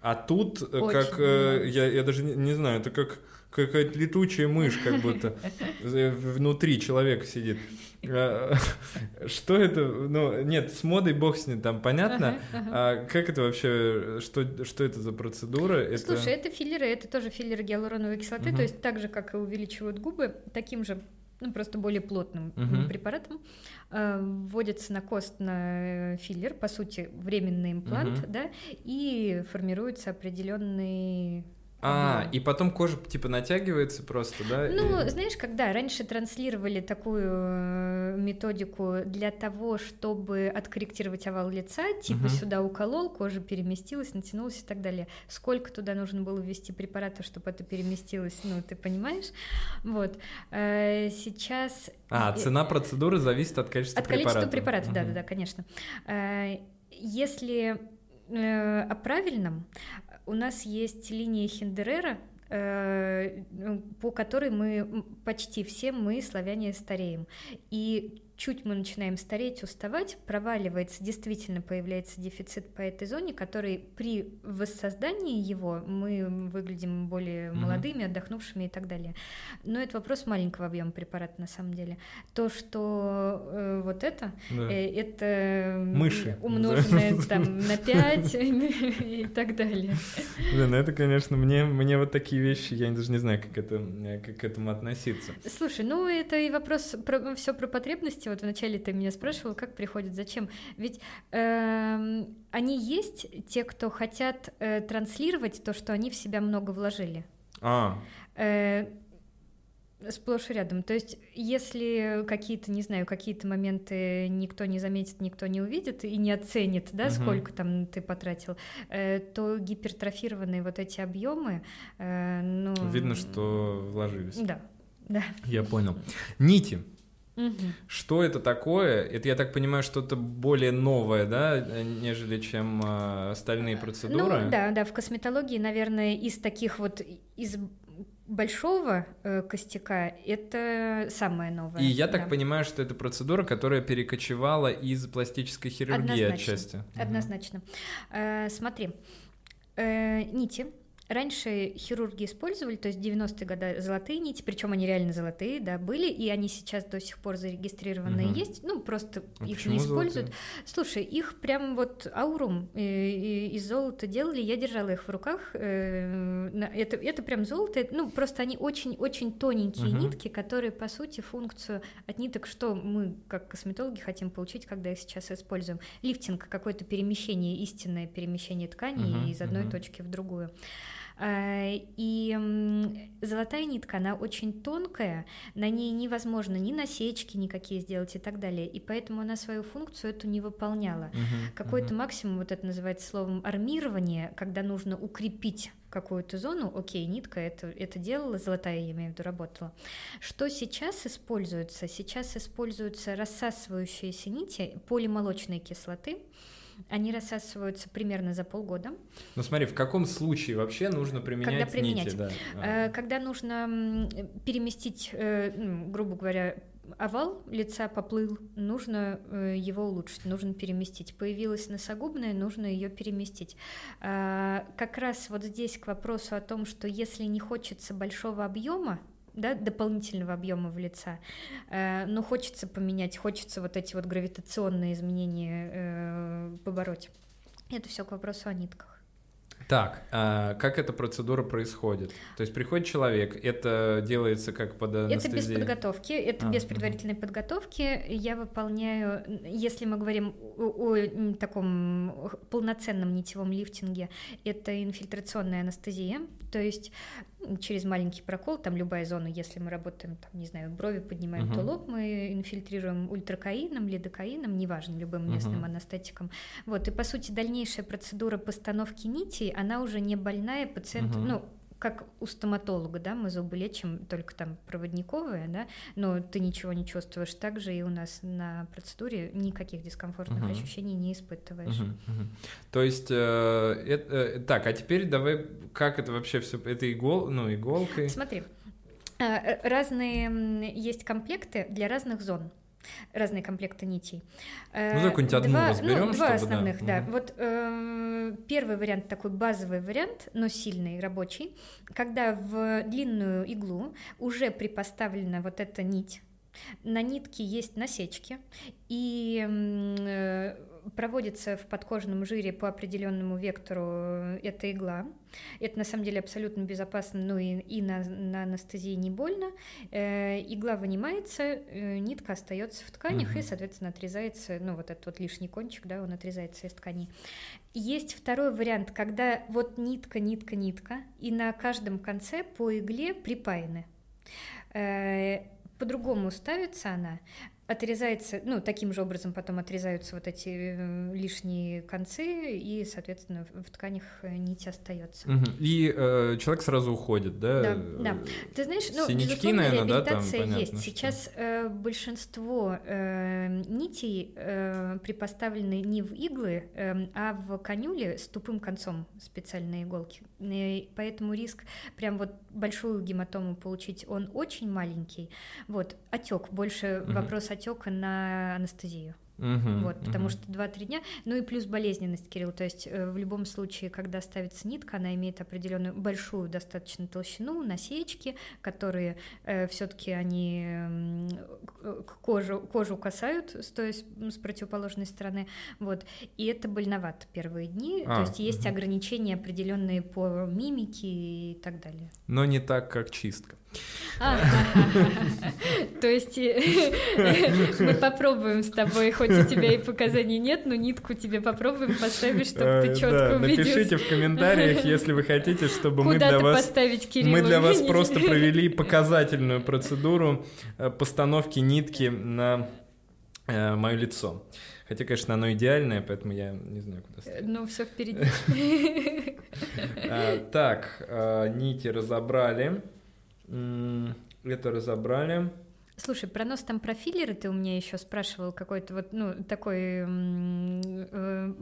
Speaker 1: а тут э,
Speaker 2: Очень,
Speaker 1: как, э,
Speaker 2: да.
Speaker 1: я, я даже не, не знаю, это как какая-то летучая мышь, как будто внутри человека сидит. Э, Что это? Ну, нет, с модой бог с ним, там понятно.
Speaker 2: Ага, ага.
Speaker 1: А как это вообще, что, что это за процедура? Это...
Speaker 2: Слушай, это филлеры, это тоже филлеры гиалуроновой кислоты,
Speaker 1: Мгм.
Speaker 2: то есть так же, как и увеличивают губы, таким же, ну, просто более плотным м, препаратом э, вводится на кост на э, филлер, по сути, временный имплант,
Speaker 1: Мгм.
Speaker 2: да, и формируется определенный
Speaker 1: А,
Speaker 2: объем.
Speaker 1: и потом кожа типа натягивается просто, да?
Speaker 2: Ну,
Speaker 1: И-
Speaker 2: знаешь, когда раньше транслировали такую э, методику для того, чтобы откорректировать овал лица, типа
Speaker 1: Мгм.
Speaker 2: сюда уколол, кожа переместилась, натянулась и так далее. Сколько туда нужно было ввести препаратов, чтобы это переместилось, ну, ты понимаешь? Вот. Э, Сейчас...
Speaker 1: А, цена процедуры зависит от количества
Speaker 2: От количества
Speaker 1: препарата.
Speaker 2: препаратов, да,
Speaker 1: Мгм.
Speaker 2: да, да, конечно. Э, Если о правильном, у нас есть линия Хендерера, э, ну, по которой мы почти все мы, славяне, стареем. И чуть мы начинаем стареть, уставать, проваливается, действительно появляется дефицит по этой зоне, который при воссоздании его мы выглядим более
Speaker 1: Мгм.
Speaker 2: молодыми, отдохнувшими и так далее. Но это вопрос маленького объема препарата на самом деле. То, что э, вот это,
Speaker 1: Да.
Speaker 2: э, это
Speaker 1: Мыши.
Speaker 2: умноженное там на 5 и так далее.
Speaker 1: Блин, это, конечно, мне, мне вот такие вещи, я даже не знаю, как, это, э, как к этому относиться.
Speaker 2: Слушай, ну это и вопрос про, все про потребности. Вот вначале ты меня спрашивал, как приходят, зачем. Ведь эм, они есть, те, кто хотят э, транслировать то, что они в себя много вложили.
Speaker 1: А,
Speaker 2: Э, Сплошь и рядом. То есть, если какие-то, не знаю, какие-то моменты никто не заметит, никто не увидит и не оценит, да,
Speaker 1: Мгм.
Speaker 2: сколько там ты потратил, э, то гипертрофированные вот эти объемы, э, ну...
Speaker 1: видно, что вложились.
Speaker 2: Да, да.
Speaker 1: Я понял. Нити.
Speaker 2: Мгм.
Speaker 1: Что это такое? Это, я так понимаю, что-то более новое, да, э, нежели чем э, остальные процедуры?
Speaker 2: Ну, да, да, в косметологии, наверное, из таких вот, из большого э, костяка это самое новое.
Speaker 1: И я
Speaker 2: да.
Speaker 1: так понимаю, что это процедура, которая перекочевала из пластической хирургии
Speaker 2: Однозначно.
Speaker 1: отчасти.
Speaker 2: Однозначно. Э, смотри, э, нити Раньше хирурги использовали, то есть 90-е годы золотые нити, причем они реально золотые, да, были, и они сейчас до сих пор зарегистрированные
Speaker 1: Мгм.
Speaker 2: есть, ну, просто
Speaker 1: А
Speaker 2: их не используют.
Speaker 1: золотые?
Speaker 2: Слушай, их прям вот аурум э, из золота делали, я держала их в руках, э, это, это прям золото, ну, просто они очень-очень тоненькие
Speaker 1: Мгм.
Speaker 2: нитки, которые, по сути, функцию от ниток, что мы, как косметологи, хотим получить, когда их сейчас используем. Лифтинг, какое-то перемещение, истинное перемещение тканей
Speaker 1: Мгм,
Speaker 2: из одной
Speaker 1: мгм.
Speaker 2: точки в другую. А, И золотая нитка, она очень тонкая, на ней невозможно ни насечки никакие сделать и так далее, и поэтому она свою функцию эту не выполняла.
Speaker 1: Мгм,
Speaker 2: Какой-то
Speaker 1: мгм.
Speaker 2: максимум, вот это называется словом армирование, когда нужно укрепить какую-то зону, окей, нитка это, это делала, золотая, я имею в виду, работала. Что сейчас используется? Сейчас используются рассасывающиеся нити полимолочной кислоты, они рассасываются примерно за полгода.
Speaker 1: Ну смотри, в каком случае вообще нужно применять
Speaker 2: применять?
Speaker 1: нити? Да.
Speaker 2: Э, Когда нужно переместить, э, ну, грубо говоря, овал лица поплыл, нужно э, его улучшить, нужно переместить. Появилась носогубная, нужно ее переместить. А, Как раз вот здесь к вопросу о том, что если не хочется большого объема, да, дополнительного объема в лица, э, но хочется поменять, хочется вот эти вот гравитационные изменения э, побороть. Это все к вопросу о нитках.
Speaker 1: Так, а как эта процедура происходит? То есть приходит человек, это делается как под
Speaker 2: Это без
Speaker 1: анестезией?
Speaker 2: подготовки, это
Speaker 1: А,
Speaker 2: без предварительной подготовки. Я выполняю, если мы говорим о, о, таком полноценном нитевом лифтинге, это инфильтрационная анестезия, то есть через маленький прокол, там любая зона, если мы работаем, там, не знаю, брови поднимаем, то
Speaker 1: Мгм.
Speaker 2: лоб мы инфильтрируем ультракаином, лидокаином, неважно, любым местным
Speaker 1: Мгм.
Speaker 2: анестетиком. Вот, и по сути дальнейшая процедура постановки нитей, она уже не больная, пациент,
Speaker 1: Мгм.
Speaker 2: ну, как у стоматолога, да, мы зубы лечим только там проводниковые, да, но ты ничего не чувствуешь. Также и у нас на процедуре никаких дискомфортных
Speaker 1: Мгм.
Speaker 2: ощущений не испытываешь.
Speaker 1: Мгм, мгм. То есть, э, э, так, а теперь давай, как это вообще все, это игол, ну, иголкой?
Speaker 2: Смотри, а, э, разные есть комплекты для разных зон. Разные комплекты нитей. Э,
Speaker 1: Ну, давай какую-нибудь одну
Speaker 2: два,
Speaker 1: разберем,
Speaker 2: ну, два
Speaker 1: чтобы, да.
Speaker 2: основных, да.
Speaker 1: Мгм.
Speaker 2: Вот э, первый вариант такой базовый вариант, но сильный, рабочий, когда в длинную иглу уже припоставлена вот эта нить. На нитке есть насечки, и э, проводится в подкожном жире по определенному вектору эта игла. Это на самом деле абсолютно безопасно, ну и, и на, на анестезии не больно. Э, игла вынимается, э, нитка остается в тканях
Speaker 1: Мгм.
Speaker 2: и, соответственно, отрезается, ну вот этот вот лишний кончик, да, он отрезается из тканей. Есть второй вариант, когда вот нитка, нитка, нитка, и на каждом конце по игле припаяны. Э, По-другому ставится она, отрезается, ну, таким же образом потом отрезаются вот эти э, лишние концы, и, соответственно, в, тканях э, нить остается.
Speaker 1: Мгм. И э, человек сразу уходит, да?
Speaker 2: Да, да. Ты знаешь, ну,
Speaker 1: Синячки, наверное, да, там понятно,
Speaker 2: есть.
Speaker 1: что-
Speaker 2: Сейчас э, большинство э, нитей э, припоставлены не в иглы, э, а в канюле с тупым концом специальной иголки. И поэтому риск прям вот большую гематому получить, он очень маленький. Вот, отек, больше
Speaker 1: Мгм.
Speaker 2: вопрос отека на анестезию.
Speaker 1: Мгм,
Speaker 2: Вот, потому
Speaker 1: мгм.
Speaker 2: что 2-3 дня. Ну и плюс болезненность, Кирилл. То есть э, в любом случае, когда ставится нитка, она имеет определенную большую достаточно толщину, насечки, которые все-таки они к кожу, кожу касают, стоя с, с противоположной стороны. Вот. И это больновато первые дни.
Speaker 1: А,
Speaker 2: То есть есть
Speaker 1: мгм.
Speaker 2: ограничения определенные по мимике и так далее.
Speaker 1: Но не так, как чистка.
Speaker 2: То есть э, мы попробуем с тобой, хоть у тебя и показаний нет, но нитку тебе попробуем поставить, чтобы
Speaker 1: Э,
Speaker 2: ты
Speaker 1: да,
Speaker 2: четко
Speaker 1: Напишите
Speaker 2: убедился.
Speaker 1: в комментариях, если вы хотите, чтобы мы для вас. Мы для вас просто провели показательную процедуру э, постановки нитки на э, мое лицо. Хотя, конечно, оно идеальное, поэтому я не знаю, куда ставить.
Speaker 2: Ну, все впереди.
Speaker 1: Так, э, нити разобрали. Это разобрали.
Speaker 2: Слушай, про нос там про филлеры ты у меня еще спрашивал какой-то вот, ну, такой... э,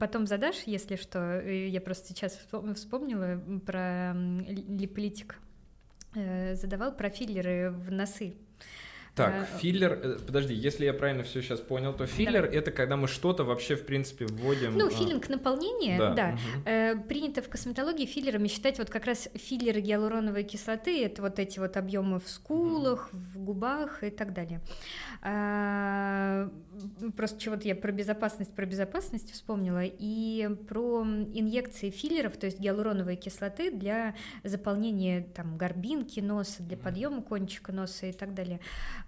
Speaker 2: Потом задашь, если что. Я просто сейчас вспом- вспомнила про липолитик. э, задавал про филлеры в носы.
Speaker 1: Так,
Speaker 2: А,
Speaker 1: филлер, э, подожди, если я правильно все сейчас понял, то филлер это когда мы что-то вообще в принципе вводим.
Speaker 2: Ну,
Speaker 1: а,
Speaker 2: филлинг наполнения,
Speaker 1: да,
Speaker 2: да.
Speaker 1: мгм.
Speaker 2: Э, принято в косметологии филлерами считать вот как раз филлеры гиалуроновой кислоты, это вот эти вот объемы в скулах, в губах и так далее. А, просто чего-то я про безопасность, про безопасность вспомнила, и про инъекции филлеров, то есть гиалуроновой кислоты для заполнения там горбинки носа, для подъема кончика носа и так далее.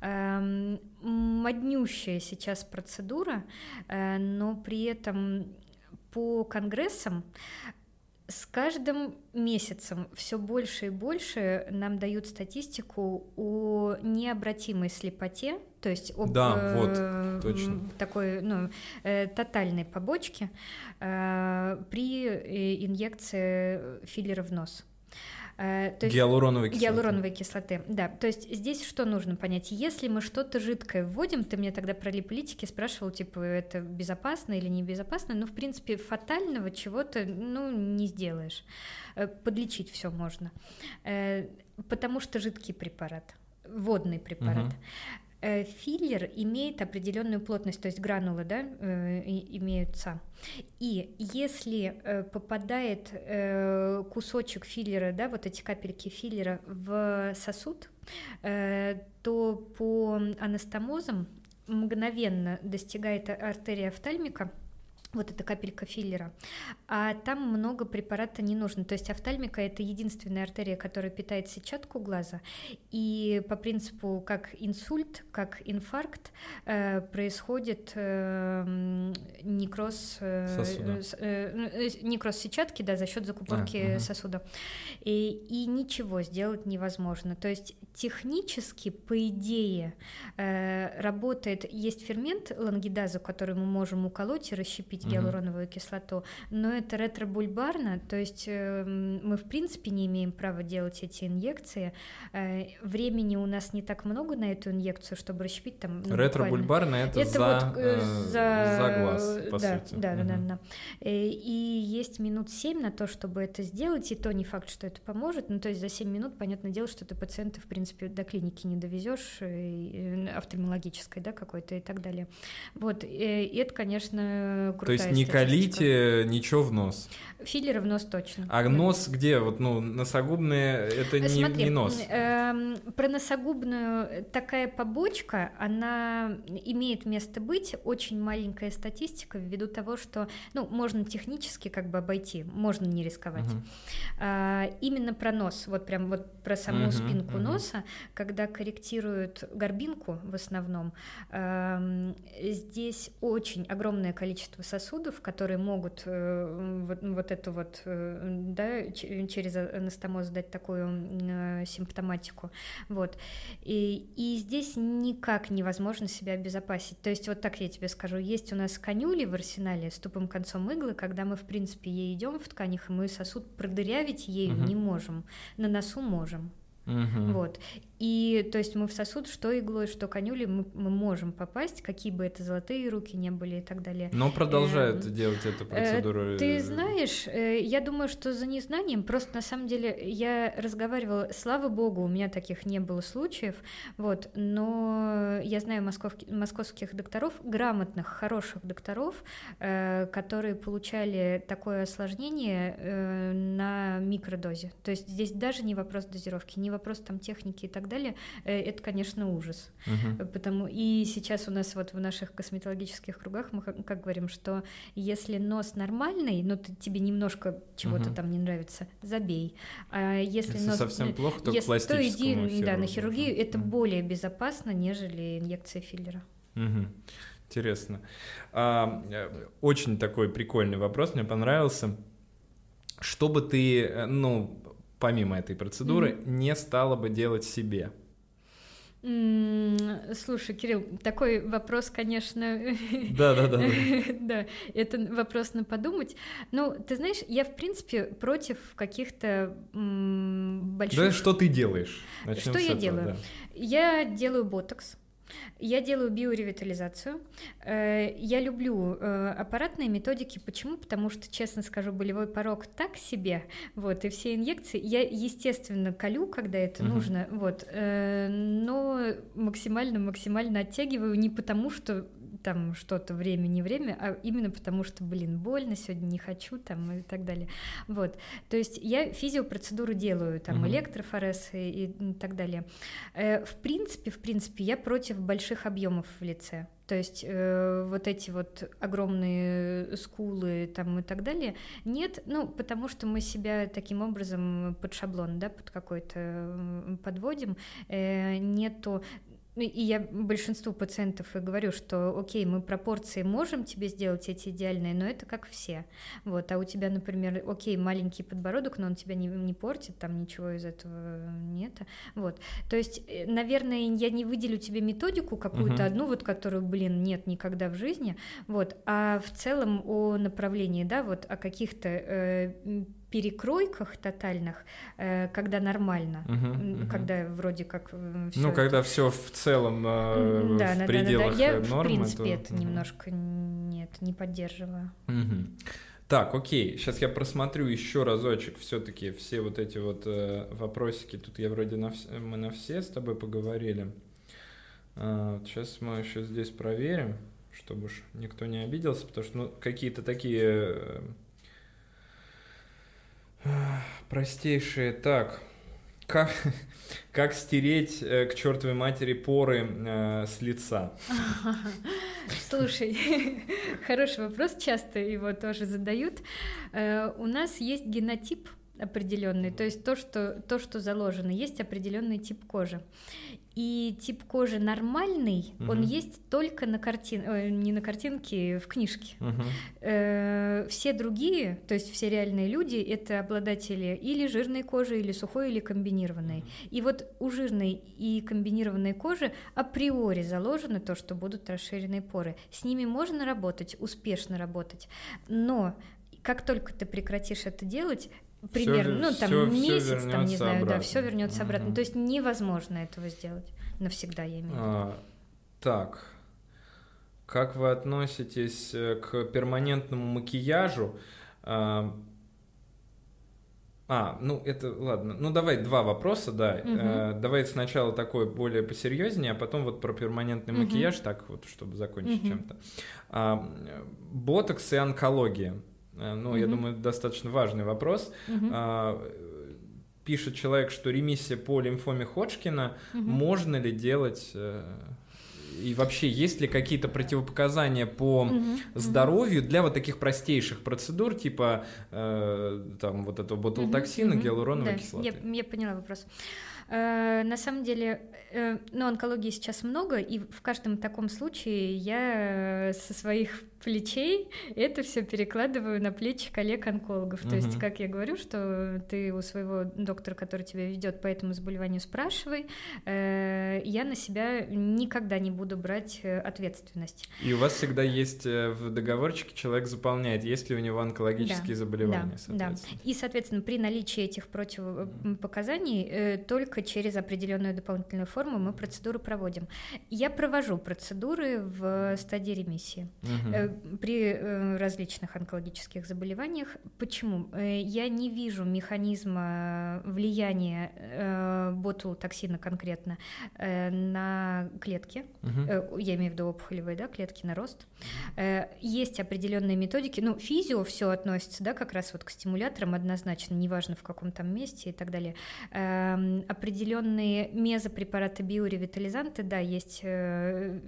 Speaker 2: Эм, Моднющая сейчас процедура, э, но при этом по конгрессам с каждым месяцем все больше и больше нам дают статистику о необратимой слепоте, то есть об
Speaker 1: Да,
Speaker 2: э,
Speaker 1: вот, точно.
Speaker 2: такой ну, э, тотальной побочке э, при э, инъекции филлера в нос. Э, то есть-
Speaker 1: Гиалуроновой кислоты.
Speaker 2: Гиалуроновой кислоты, да. То есть здесь что нужно понять? Если мы что-то жидкое вводим, ты мне тогда про липолитики спрашивал, типа, это безопасно или небезопасно, ну, в принципе, фатального чего-то, ну, не сделаешь. Э, Подлечить все можно. Э, Потому что жидкий препарат, водный препарат.
Speaker 1: Мгм.
Speaker 2: Э, Филлер имеет определенную плотность, то есть гранулы, да, э, имеются. И если э, попадает кусочек филлера, да, вот эти капельки филлера в сосуд, то по анастомозам мгновенно достигает артерия офтальмика, вот эта капелька филлера, а там много препарата не нужно. То есть офтальмика это единственная артерия, которая питает сетчатку глаза, и по принципу как инсульт, как инфаркт э, происходит э, некроз, э, э, ну, э, некроз сетчатки, да, за счет закупорки
Speaker 1: А, мгм.
Speaker 2: сосуда. И, и ничего сделать невозможно. То есть технически, по идее, э, работает, есть фермент лангидазу, который мы можем уколоть и расщепить. Гиалуроновую кислоту, но это ретробульбарно, то есть э, мы в принципе не имеем права делать эти инъекции. Э, времени у нас не так много на эту инъекцию, чтобы расщепить там. ну.
Speaker 1: Ретробульбарно это,
Speaker 2: Это
Speaker 1: за,
Speaker 2: вот э,
Speaker 1: э,
Speaker 2: за...
Speaker 1: за глаз, по
Speaker 2: да,
Speaker 1: сути.
Speaker 2: Да, да, да, да. Э, И есть минут 7 на то, чтобы это сделать, и то не факт, что это поможет. Ну, то есть за 7 минут, понятное дело, что ты пациента, в принципе, до клиники не довезешь, офтальмологической, да, какой-то и так далее. Вот, и это, конечно,
Speaker 1: То есть не
Speaker 2: статистика.
Speaker 1: колите ничего в нос.
Speaker 2: Филлеры в нос точно.
Speaker 1: А нос где? Вот, ну, носогубные это не,
Speaker 2: Смотри,
Speaker 1: не нос.
Speaker 2: эм, про носогубную э, такая побочка, она имеет место быть, очень маленькая статистика ввиду того, что, ну, можно технически как бы обойти, можно не рисковать.
Speaker 1: Мгм.
Speaker 2: А, именно про нос, вот прям вот про саму
Speaker 1: Мгм,
Speaker 2: спинку
Speaker 1: мгм.
Speaker 2: носа, когда корректируют горбинку в основном, эм, здесь очень огромное количество сосудов, которые могут э, вот, вот эту вот, э, да, через анастомоз дать такую э, симптоматику, вот. И, и здесь никак невозможно себя обезопасить. То есть вот так я тебе скажу, есть у нас конюли в арсенале с тупым концом иглы, когда мы в принципе ей идем в тканях, и мы сосуд продырявить ею
Speaker 1: Мгм.
Speaker 2: не можем, на носу можем.
Speaker 1: Мгм.
Speaker 2: Вот. И то есть мы в сосуд, что иглой, что конюли, мы, мы можем попасть, какие бы это золотые руки не были и так далее.
Speaker 1: Но продолжают
Speaker 2: Эм,
Speaker 1: делать эту
Speaker 2: Э,
Speaker 1: процедуру.
Speaker 2: Ты
Speaker 1: э,
Speaker 2: знаешь, э, я думаю, что за незнанием, просто на самом деле я разговаривала, слава богу, у меня таких не было случаев, вот, но я знаю московки- московских докторов, грамотных, хороших докторов, э, которые получали такое осложнение э, на микродозе. То есть здесь даже не вопрос дозировки, не вопрос там техники и так далее, Э, это, конечно, ужас.
Speaker 1: мгм.
Speaker 2: Потому и сейчас у нас вот в наших косметологических кругах мы как, говорим, что если нос нормальный, но ты, тебе немножко чего-то
Speaker 1: Мгм.
Speaker 2: там не нравится, забей. А если,
Speaker 1: Если
Speaker 2: нос
Speaker 1: совсем плохо, то к
Speaker 2: если, то иди да, на хирургию, это
Speaker 1: Мгм.
Speaker 2: более безопасно, нежели инъекция филлера.
Speaker 1: Мгм. Интересно. А, э, очень такой прикольный вопрос, мне понравился. Что бы ты, э, ну, помимо этой процедуры, не стала бы делать себе?
Speaker 2: Слушай, Кирилл, такой вопрос, конечно,
Speaker 1: Да, да, да.
Speaker 2: Да, это вопрос на подумать. Ну, ты знаешь, я в принципе против каких-то больших
Speaker 1: Да, что ты делаешь?
Speaker 2: Что я делаю? Я делаю ботокс. Я делаю биоревитализацию. Э, я люблю э, аппаратные методики. Почему? Потому что, честно скажу, болевой порог так себе. Вот, и все инъекции я, естественно, колю, когда это угу. нужно. Вот, э, но максимально-максимально оттягиваю не потому, что там что-то время, не время, а именно потому, что, блин, больно, сегодня не хочу, там, и так далее. Вот, то есть я физиопроцедуры делаю, там, угу. электрофорез и, и так далее. Э, в принципе, в принципе, я против больших объемов в лице. То есть э, вот эти вот огромные скулы там и так далее нет, ну потому что мы себя таким образом под шаблон, да, под какой-то подводим, э, нету и я большинству пациентов и говорю, что окей, мы пропорции можем тебе сделать эти идеальные, но это как все. Вот, а у тебя, например, окей, маленький подбородок, но он тебя не, не портит, там ничего из этого нет. Вот. То есть, э, наверное, я не выделю тебе методику какую-то uh-huh. одну, вот которую, блин, нет никогда в жизни. Вот, а в целом о направлении, да, вот о каких-то э, перекройках тотальных, э, когда нормально, угу, угу. когда вроде как
Speaker 1: э, Ну, когда все в целом э, да, в да, пределах да, да, да.
Speaker 2: Я, нормы, в принципе, то... это угу. немножко нет, не поддерживаю.
Speaker 1: Угу. Так, окей, сейчас я просмотрю еще разочек все-таки все вот эти вот э, вопросики. Тут я вроде на вс... мы на все с тобой поговорили. А, сейчас мы еще здесь проверим, чтобы уж никто не обиделся, потому что ну, какие-то такие э, Простейшие. Так, как, как стереть э, к чертовой матери поры э, с лица?
Speaker 2: Слушай, хороший вопрос, часто его тоже задают. Э, у нас есть генотип определенный, то есть то, что, то, что заложено, есть определенный тип кожи. И тип кожи нормальный, угу. он есть только на картинке, не на картинке, в книжке. Угу. Э, все другие, то есть все реальные люди, это обладатели или жирной кожи, или сухой, или комбинированной. Угу. И вот у жирной и комбинированной кожи априори заложено то, что будут расширенные поры. С ними можно работать, успешно работать, но как только ты прекратишь это делать, примерно, все, ну там все, месяц, все там не знаю, обратно. да, все вернется угу. обратно. То есть невозможно этого сделать навсегда, я имею в виду. А,
Speaker 1: так, как вы относитесь э, к перманентному макияжу? А, а, ну это ладно. Ну давай два вопроса, да. Угу. Э, давай сначала такое более посерьезнее, а потом вот про перманентный угу. макияж, так вот, чтобы закончить угу. чем-то. А, ботокс и онкология. Э, ну, mm я думаю, достаточно важный вопрос. mm Пишет человек, что ремиссия по лимфоме Ходжкина, mm можно ли делать э, и вообще есть ли какие-то противопоказания по угу, здоровью для вот таких простейших процедур, типа э, там вот этого ботулотоксина, угу, гиалуроновой да, кислоты?
Speaker 2: Я, я поняла вопрос. Э, на самом деле, э, ну, онкологии сейчас много, и в каждом таком случае я со своих плечей это все перекладываю на плечи коллег-онкологов. Uh-huh. То есть, как я говорю, что ты у своего доктора, который тебя ведет по этому заболеванию, спрашивай. Э, я на себя никогда не буду брать ответственность.
Speaker 1: И у вас всегда есть в договорчике человек заполняет, есть ли у него онкологические да, заболевания.
Speaker 2: Да, да. И, соответственно, при наличии этих противопоказаний только только через определенную дополнительную форму мы процедуру проводим. Я провожу процедуры в стадии ремиссии угу. При э, различных онкологических заболеваниях. Почему? Э, я не вижу механизма влияния ботулотоксина конкретно на клетки, угу. я имею в виду опухолевые да, клетки на рост. Есть определенные методики, ну, физио все относится, да, как раз вот к стимуляторам однозначно, неважно в каком там месте и так далее эм, определенные мезопрепараты биоревитализанты, да, есть э,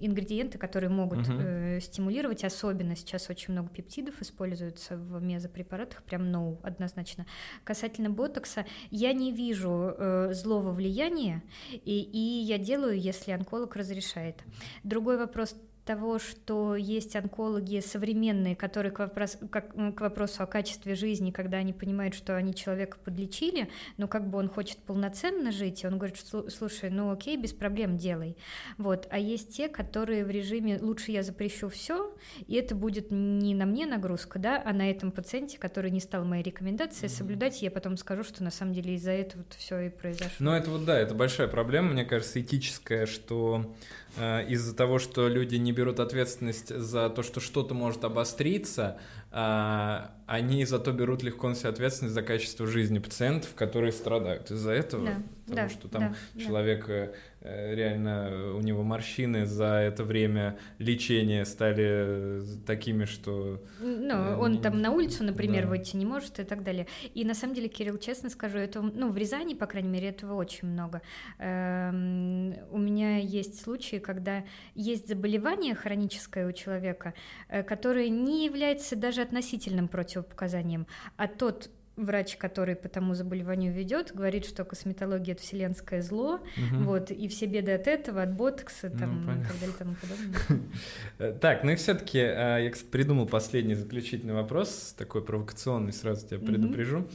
Speaker 2: ингредиенты, которые могут угу. э, стимулировать, особенно сейчас очень много пептидов используются в мезопрепаратах, прям no, однозначно. Касательно ботокса, я не вижу э, злого влияния, и, и я делаю, если онколог разрешает. Другой вопрос того, что есть онкологи современные, которые к, вопрос, как, к вопросу о качестве жизни, когда они понимают, что они человека подлечили, но как бы он хочет полноценно жить, и он говорит, слушай, ну окей, без проблем делай. Вот. А есть те, которые в режиме «лучше я запрещу все, и это будет не на мне нагрузка, да, а на этом пациенте, который не стал моей рекомендацией соблюдать, я потом скажу, что на самом деле из-за этого вот все и произошло.
Speaker 1: Ну это вот да, это большая проблема, мне кажется, этическая, что э, из-за того, что люди не берут ответственность за то, что что-то может обостриться, они зато берут легко на себя ответственность за качество жизни пациентов, которые страдают из-за этого,
Speaker 2: да,
Speaker 1: потому
Speaker 2: да,
Speaker 1: что там
Speaker 2: да,
Speaker 1: человек э, э, реально у него морщины за это время лечения стали такими, что
Speaker 2: ну
Speaker 1: э,
Speaker 2: он
Speaker 1: не-
Speaker 2: там на улицу, например,
Speaker 1: да.
Speaker 2: выйти не может и так далее. И на самом деле, Кирилл, честно скажу, это ну в Рязани, по крайней мере, этого очень много. Эм, у меня есть случаи, когда есть заболевание хроническое у человека, э, которое не является даже относительным противопоказанием, а тот врач, который по тому заболеванию ведет, говорит, что косметология это вселенское зло,
Speaker 1: Мгм.
Speaker 2: вот, и все беды от этого, от ботокса,
Speaker 1: Ну,
Speaker 2: там, и
Speaker 1: понятно.
Speaker 2: так далее, и тому подобное.
Speaker 1: Э, Так, ну и все-таки я, кстати, придумал последний заключительный вопрос, такой провокационный, сразу тебя предупрежу.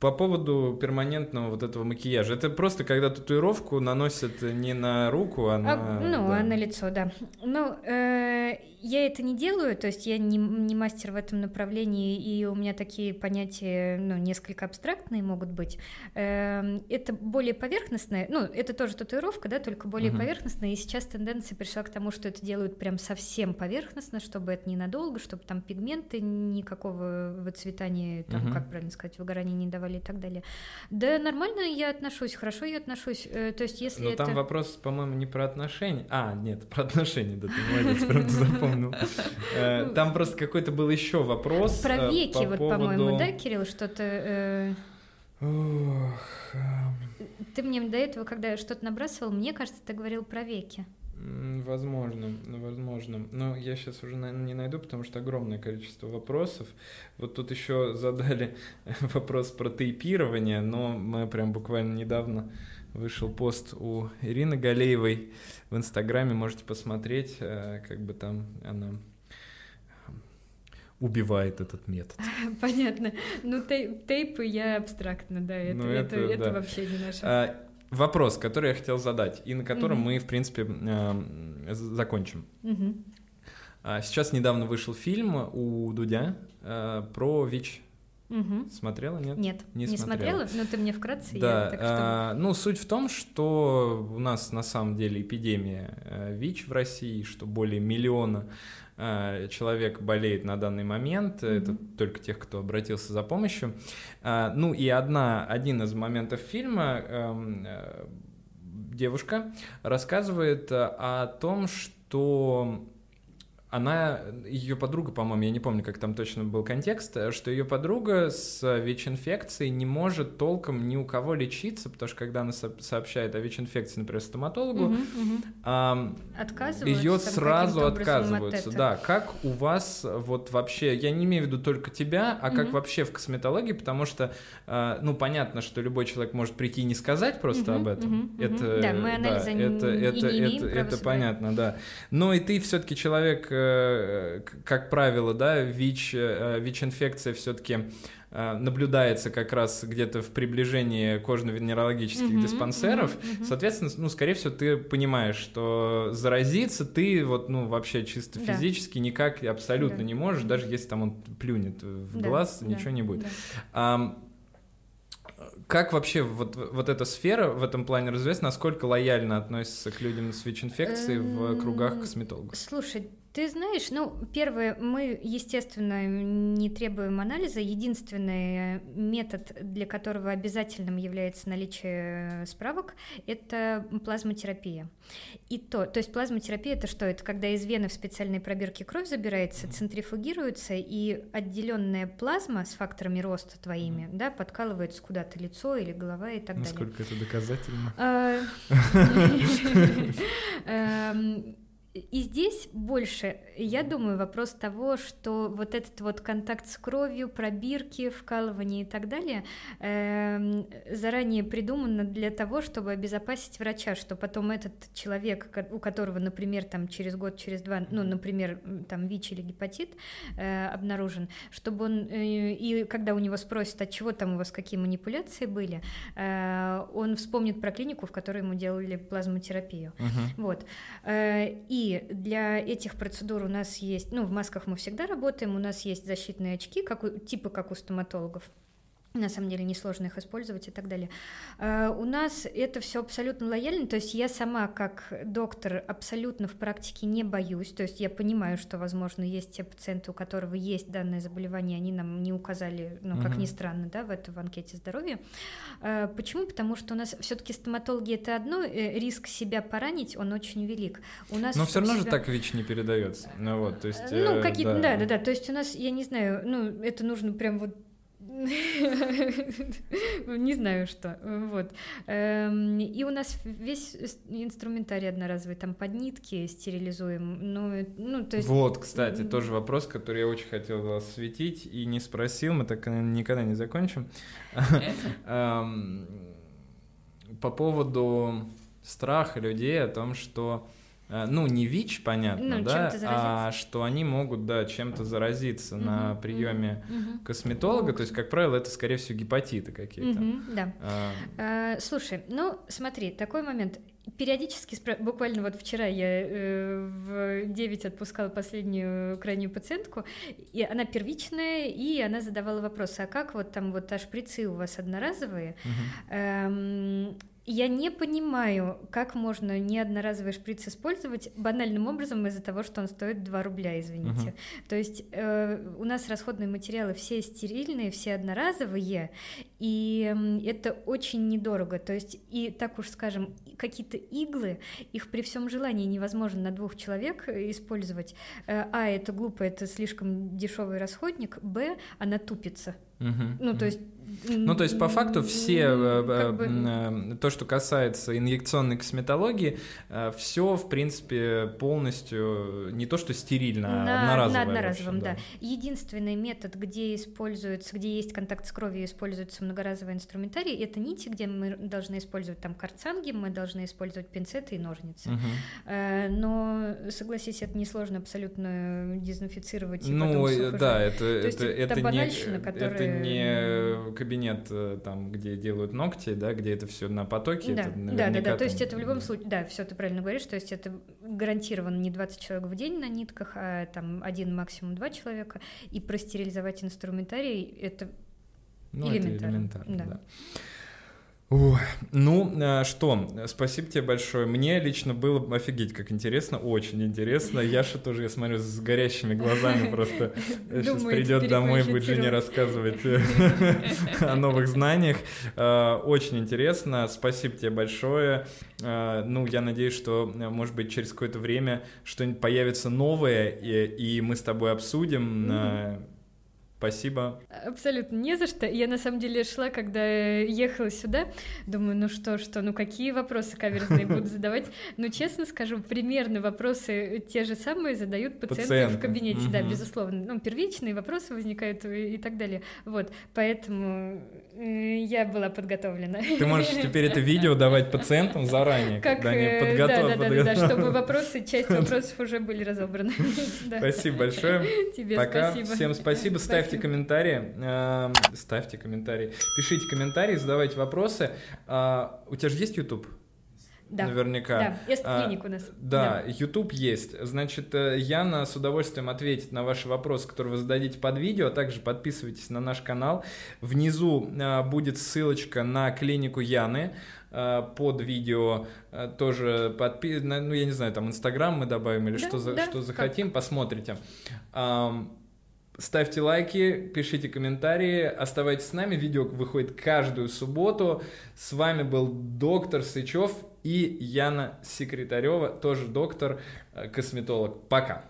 Speaker 1: По поводу перманентного вот этого макияжа. Это просто когда татуировку наносят не на руку, а на...
Speaker 2: А, ну,
Speaker 1: да.
Speaker 2: а на лицо, да. Ну, э, я это не делаю, то есть я не, не мастер в этом направлении, и у меня такие понятия, ну, несколько абстрактные могут быть. Эм, это более поверхностное, ну, это тоже татуировка, да, только более
Speaker 1: Мгм.
Speaker 2: поверхностная, и сейчас тенденция пришла к тому, что это делают прям совсем поверхностно, чтобы это ненадолго, чтобы там пигменты никакого выцветания, там,
Speaker 1: Мгм.
Speaker 2: как правильно сказать, выгорания не давали и так далее. Да, нормально я отношусь, хорошо я отношусь, э, то есть если
Speaker 1: Но
Speaker 2: это...
Speaker 1: там вопрос, по-моему, не про отношения. А, нет, про отношения, да, ты молодец, прям запомнил. Э, Там просто какой-то был еще вопрос.
Speaker 2: Про
Speaker 1: э,
Speaker 2: веки,
Speaker 1: по
Speaker 2: вот, по-моему,
Speaker 1: поводу-
Speaker 2: да, Кирилл, что-то... э,
Speaker 1: Ох, эм,
Speaker 2: ты мне до этого, когда что-то набрасывал, мне кажется, ты говорил про веки.
Speaker 1: Возможно, ну, возможно. Но я сейчас уже, наверное, не найду, потому что огромное количество вопросов. Вот тут еще задали вопрос про тейпирование, но мы прям буквально недавно вышел пост у Ирины Галеевой в Инстаграме, можете посмотреть, э, как бы там она э, убивает этот метод.
Speaker 2: Понятно. Ну, тей- тейпы я абстрактно, да, это,
Speaker 1: Ну,
Speaker 2: это,
Speaker 1: это
Speaker 2: это
Speaker 1: да.
Speaker 2: вообще не наше.
Speaker 1: А, Вопрос, который я хотел задать, и на котором
Speaker 2: Мгм.
Speaker 1: мы, в принципе, з- закончим.
Speaker 2: Мгм.
Speaker 1: А, Сейчас недавно вышел фильм у Дудя э, про ВИЧ.
Speaker 2: Мгм.
Speaker 1: Смотрела, нет?
Speaker 2: Нет,
Speaker 1: Не
Speaker 2: не,
Speaker 1: смотрела.
Speaker 2: смотрела, но ты мне вкратце,
Speaker 1: Да,
Speaker 2: я так что...
Speaker 1: а, ну суть в том, что у нас на самом деле эпидемия э, ВИЧ в России, что более миллиона э, человек болеет на данный момент, это
Speaker 2: Мгм.
Speaker 1: только тех, кто обратился за помощью. А, ну и одна, один из моментов фильма э, девушка рассказывает о том, что она, ее подруга, по-моему, я не помню, как там точно был контекст, э, что ее подруга с ВИЧ-инфекцией не может толком ни у кого лечиться, потому что когда она со- сообщает о ВИЧ-инфекции, например, стоматологу, ам,
Speaker 2: Отказываются
Speaker 1: ее сразу
Speaker 2: от
Speaker 1: отказываются.
Speaker 2: этого?
Speaker 1: Да, как у вас вот вообще, я не имею в виду только тебя, а как
Speaker 2: Мгм.
Speaker 1: вообще в косметологии, потому что, э, ну, понятно, что любой человек может прийти и не сказать просто
Speaker 2: Мгм,
Speaker 1: об этом.
Speaker 2: мгм.
Speaker 1: Это,
Speaker 2: Да, мы анализа
Speaker 1: это,
Speaker 2: не-
Speaker 1: это,
Speaker 2: не
Speaker 1: это,
Speaker 2: имеем права
Speaker 1: это
Speaker 2: собирать.
Speaker 1: понятно, да. Но и ты все-таки человек, э, как правило, да, ВИЧ, э, ВИЧ-инфекция все-таки наблюдается как раз где-то в приближении кожно-венерологических
Speaker 2: Мгм,
Speaker 1: диспансеров.
Speaker 2: мгм, мгм.
Speaker 1: Соответственно, ну, скорее всего, ты понимаешь, что заразиться ты вот, ну, вообще чисто
Speaker 2: Да.
Speaker 1: физически никак абсолютно
Speaker 2: Да.
Speaker 1: не можешь, даже если там он плюнет в
Speaker 2: Да,
Speaker 1: глаз,
Speaker 2: да,
Speaker 1: ничего не будет.
Speaker 2: да.
Speaker 1: Ам, как вообще вот, вот эта сфера в этом плане развивается, насколько лояльно относится к людям с ВИЧ-инфекцией в
Speaker 2: Эм,
Speaker 1: кругах косметологов?
Speaker 2: Слушай, ты знаешь, ну, первое, мы, естественно, не требуем анализа. Единственный э, метод, для которого обязательным является наличие справок, это плазмотерапия. И то, то есть плазмотерапия это что? Это когда из вены в специальной пробирке кровь забирается, центрифугируется, и отделенная плазма с факторами роста твоими, да, подкалывается куда-то лицо или голова и так далее.
Speaker 1: Насколько это доказательно?
Speaker 2: А, и здесь больше, я думаю, вопрос того, что вот этот вот контакт с кровью, пробирки, вкалывание и так далее э, заранее придумано для того, чтобы обезопасить врача, что потом этот человек, у которого, например, там через год, через два, ну, например, там ВИЧ или гепатит э, обнаружен, чтобы он, э, и когда у него спросят, от чего там у вас какие манипуляции были, э, он вспомнит про клинику, в которой ему делали плазмотерапию. Uh-huh. Вот. Э, и для этих процедур у нас есть, ну, в масках мы всегда работаем, у нас есть защитные очки, как у, типа как у стоматологов на самом деле несложно их использовать и так далее. А, у нас это все абсолютно лояльно, то есть я сама как доктор абсолютно в практике не боюсь, то есть я понимаю, что, возможно, есть те пациенты, у которых есть данное заболевание, они нам не указали, ну, как угу. ни странно, да, в эту в анкете здоровья. А, почему? Потому что у нас все-таки стоматология это одно, э, риск себя поранить, он очень велик. У нас
Speaker 1: Но все равно себя... же так ВИЧ не передается. Ну вот, то есть.
Speaker 2: Ну, э, какие-то, да. да, да, да. То есть у нас, я не знаю, ну, это нужно прям вот не знаю что. Вот. Эм, и у нас весь инструментарий одноразовый, там под нитки стерилизуем. Ну, ну, то есть...
Speaker 1: Вот, кстати, тоже вопрос, который я очень хотел осветить и не спросил, мы так никогда не закончим. Эм, по поводу страха людей о том, что Э, ну, не ВИЧ, понятно, ну, да, а что они могут, да, чем-то заразиться угу, на приеме угу. косметолога, то есть, как правило, это, скорее всего, гепатиты какие-то.
Speaker 2: Угу, да. А... А, слушай, ну, смотри, такой момент. Периодически, буквально вот вчера я э, в 9 отпускала последнюю крайнюю пациентку, и она первичная, и она задавала вопросы, а как вот там вот а шприцы у вас одноразовые? Угу. Эм, я не понимаю, как можно не одноразовый шприц использовать банальным образом из-за того, что он стоит 2 рубля, извините. Uh-huh. То есть э, у нас расходные материалы все стерильные, все одноразовые, и э, это очень недорого. То есть и так уж скажем, какие-то иглы, их при всем желании невозможно на двух человек использовать. Э, а, это глупо, это слишком дешевый расходник. Б, она тупится. Uh-huh. Ну, то есть
Speaker 1: ну, то есть, по факту, все, э, как бы... Э, то, что касается инъекционной косметологии, э, все, в принципе, полностью не то, что стерильно, а на, одноразовое.
Speaker 2: На одноразовом, вообще, да. да. Единственный метод, где используется, где есть контакт с кровью, используется многоразовый инструментарий, это нити, где мы должны использовать там карцанги, мы должны использовать пинцеты и ножницы. Угу. Но, согласись, это несложно абсолютно дезинфицировать.
Speaker 1: Ну, да, это, это, это, это, не, которая... это не кабинет э, там, где делают ногти, да, где это все на потоке.
Speaker 2: Да, это да, да, да. То есть это в любом случае, да, все ты правильно говоришь, то есть это гарантированно не 20 человек в день на нитках, а там один максимум два человека, и простерилизовать инструментарий это ну, элементарно. Это элементарно, да. да.
Speaker 1: Ой, ну э, что, спасибо тебе большое. Мне лично было офигеть, как интересно, очень интересно. Яша тоже, я смотрю, с горящими глазами просто сейчас придет домой, будет жене рассказывать о новых знаниях. Э, очень интересно, спасибо тебе большое. Э, ну, я надеюсь, что, может быть, через какое-то время что-нибудь появится новое, и мы с тобой обсудим Спасибо.
Speaker 2: Абсолютно не за что. Я на самом деле шла, когда ехала сюда, думаю, ну что, что, ну какие вопросы каверзные буду задавать. Ну, честно скажу, примерно вопросы те же самые задают пациенты, пациенты. в кабинете, угу. да, безусловно. Ну, первичные вопросы возникают и, и так далее. Вот, поэтому я была подготовлена.
Speaker 1: Ты можешь теперь это видео давать пациентам заранее, как, когда они подготовлены.
Speaker 2: Да, да, да, да, чтобы вопросы, часть вопросов уже были разобраны.
Speaker 1: Спасибо большое. Тебе Пока. спасибо. Всем спасибо. Ставьте комментарии. Эм, ставьте комментарии. Пишите комментарии, задавайте вопросы. А, у тебя же есть YouTube?
Speaker 2: Да.
Speaker 1: Наверняка.
Speaker 2: Да, есть клиник у нас.
Speaker 1: Да, да, YouTube есть. Значит, э, Яна с удовольствием ответит на ваши вопросы, которые вы зададите под видео. А также подписывайтесь на наш канал. Внизу э, будет ссылочка на клинику Яны э, под видео тоже подпи... ну я не знаю, там Инстаграм мы добавим или да, что, да, что захотим, как? посмотрите. Ставьте лайки, пишите комментарии, оставайтесь с нами. Видео выходит каждую субботу. С вами был доктор Сычев и Яна Секретарева, тоже доктор, э, косметолог. Пока.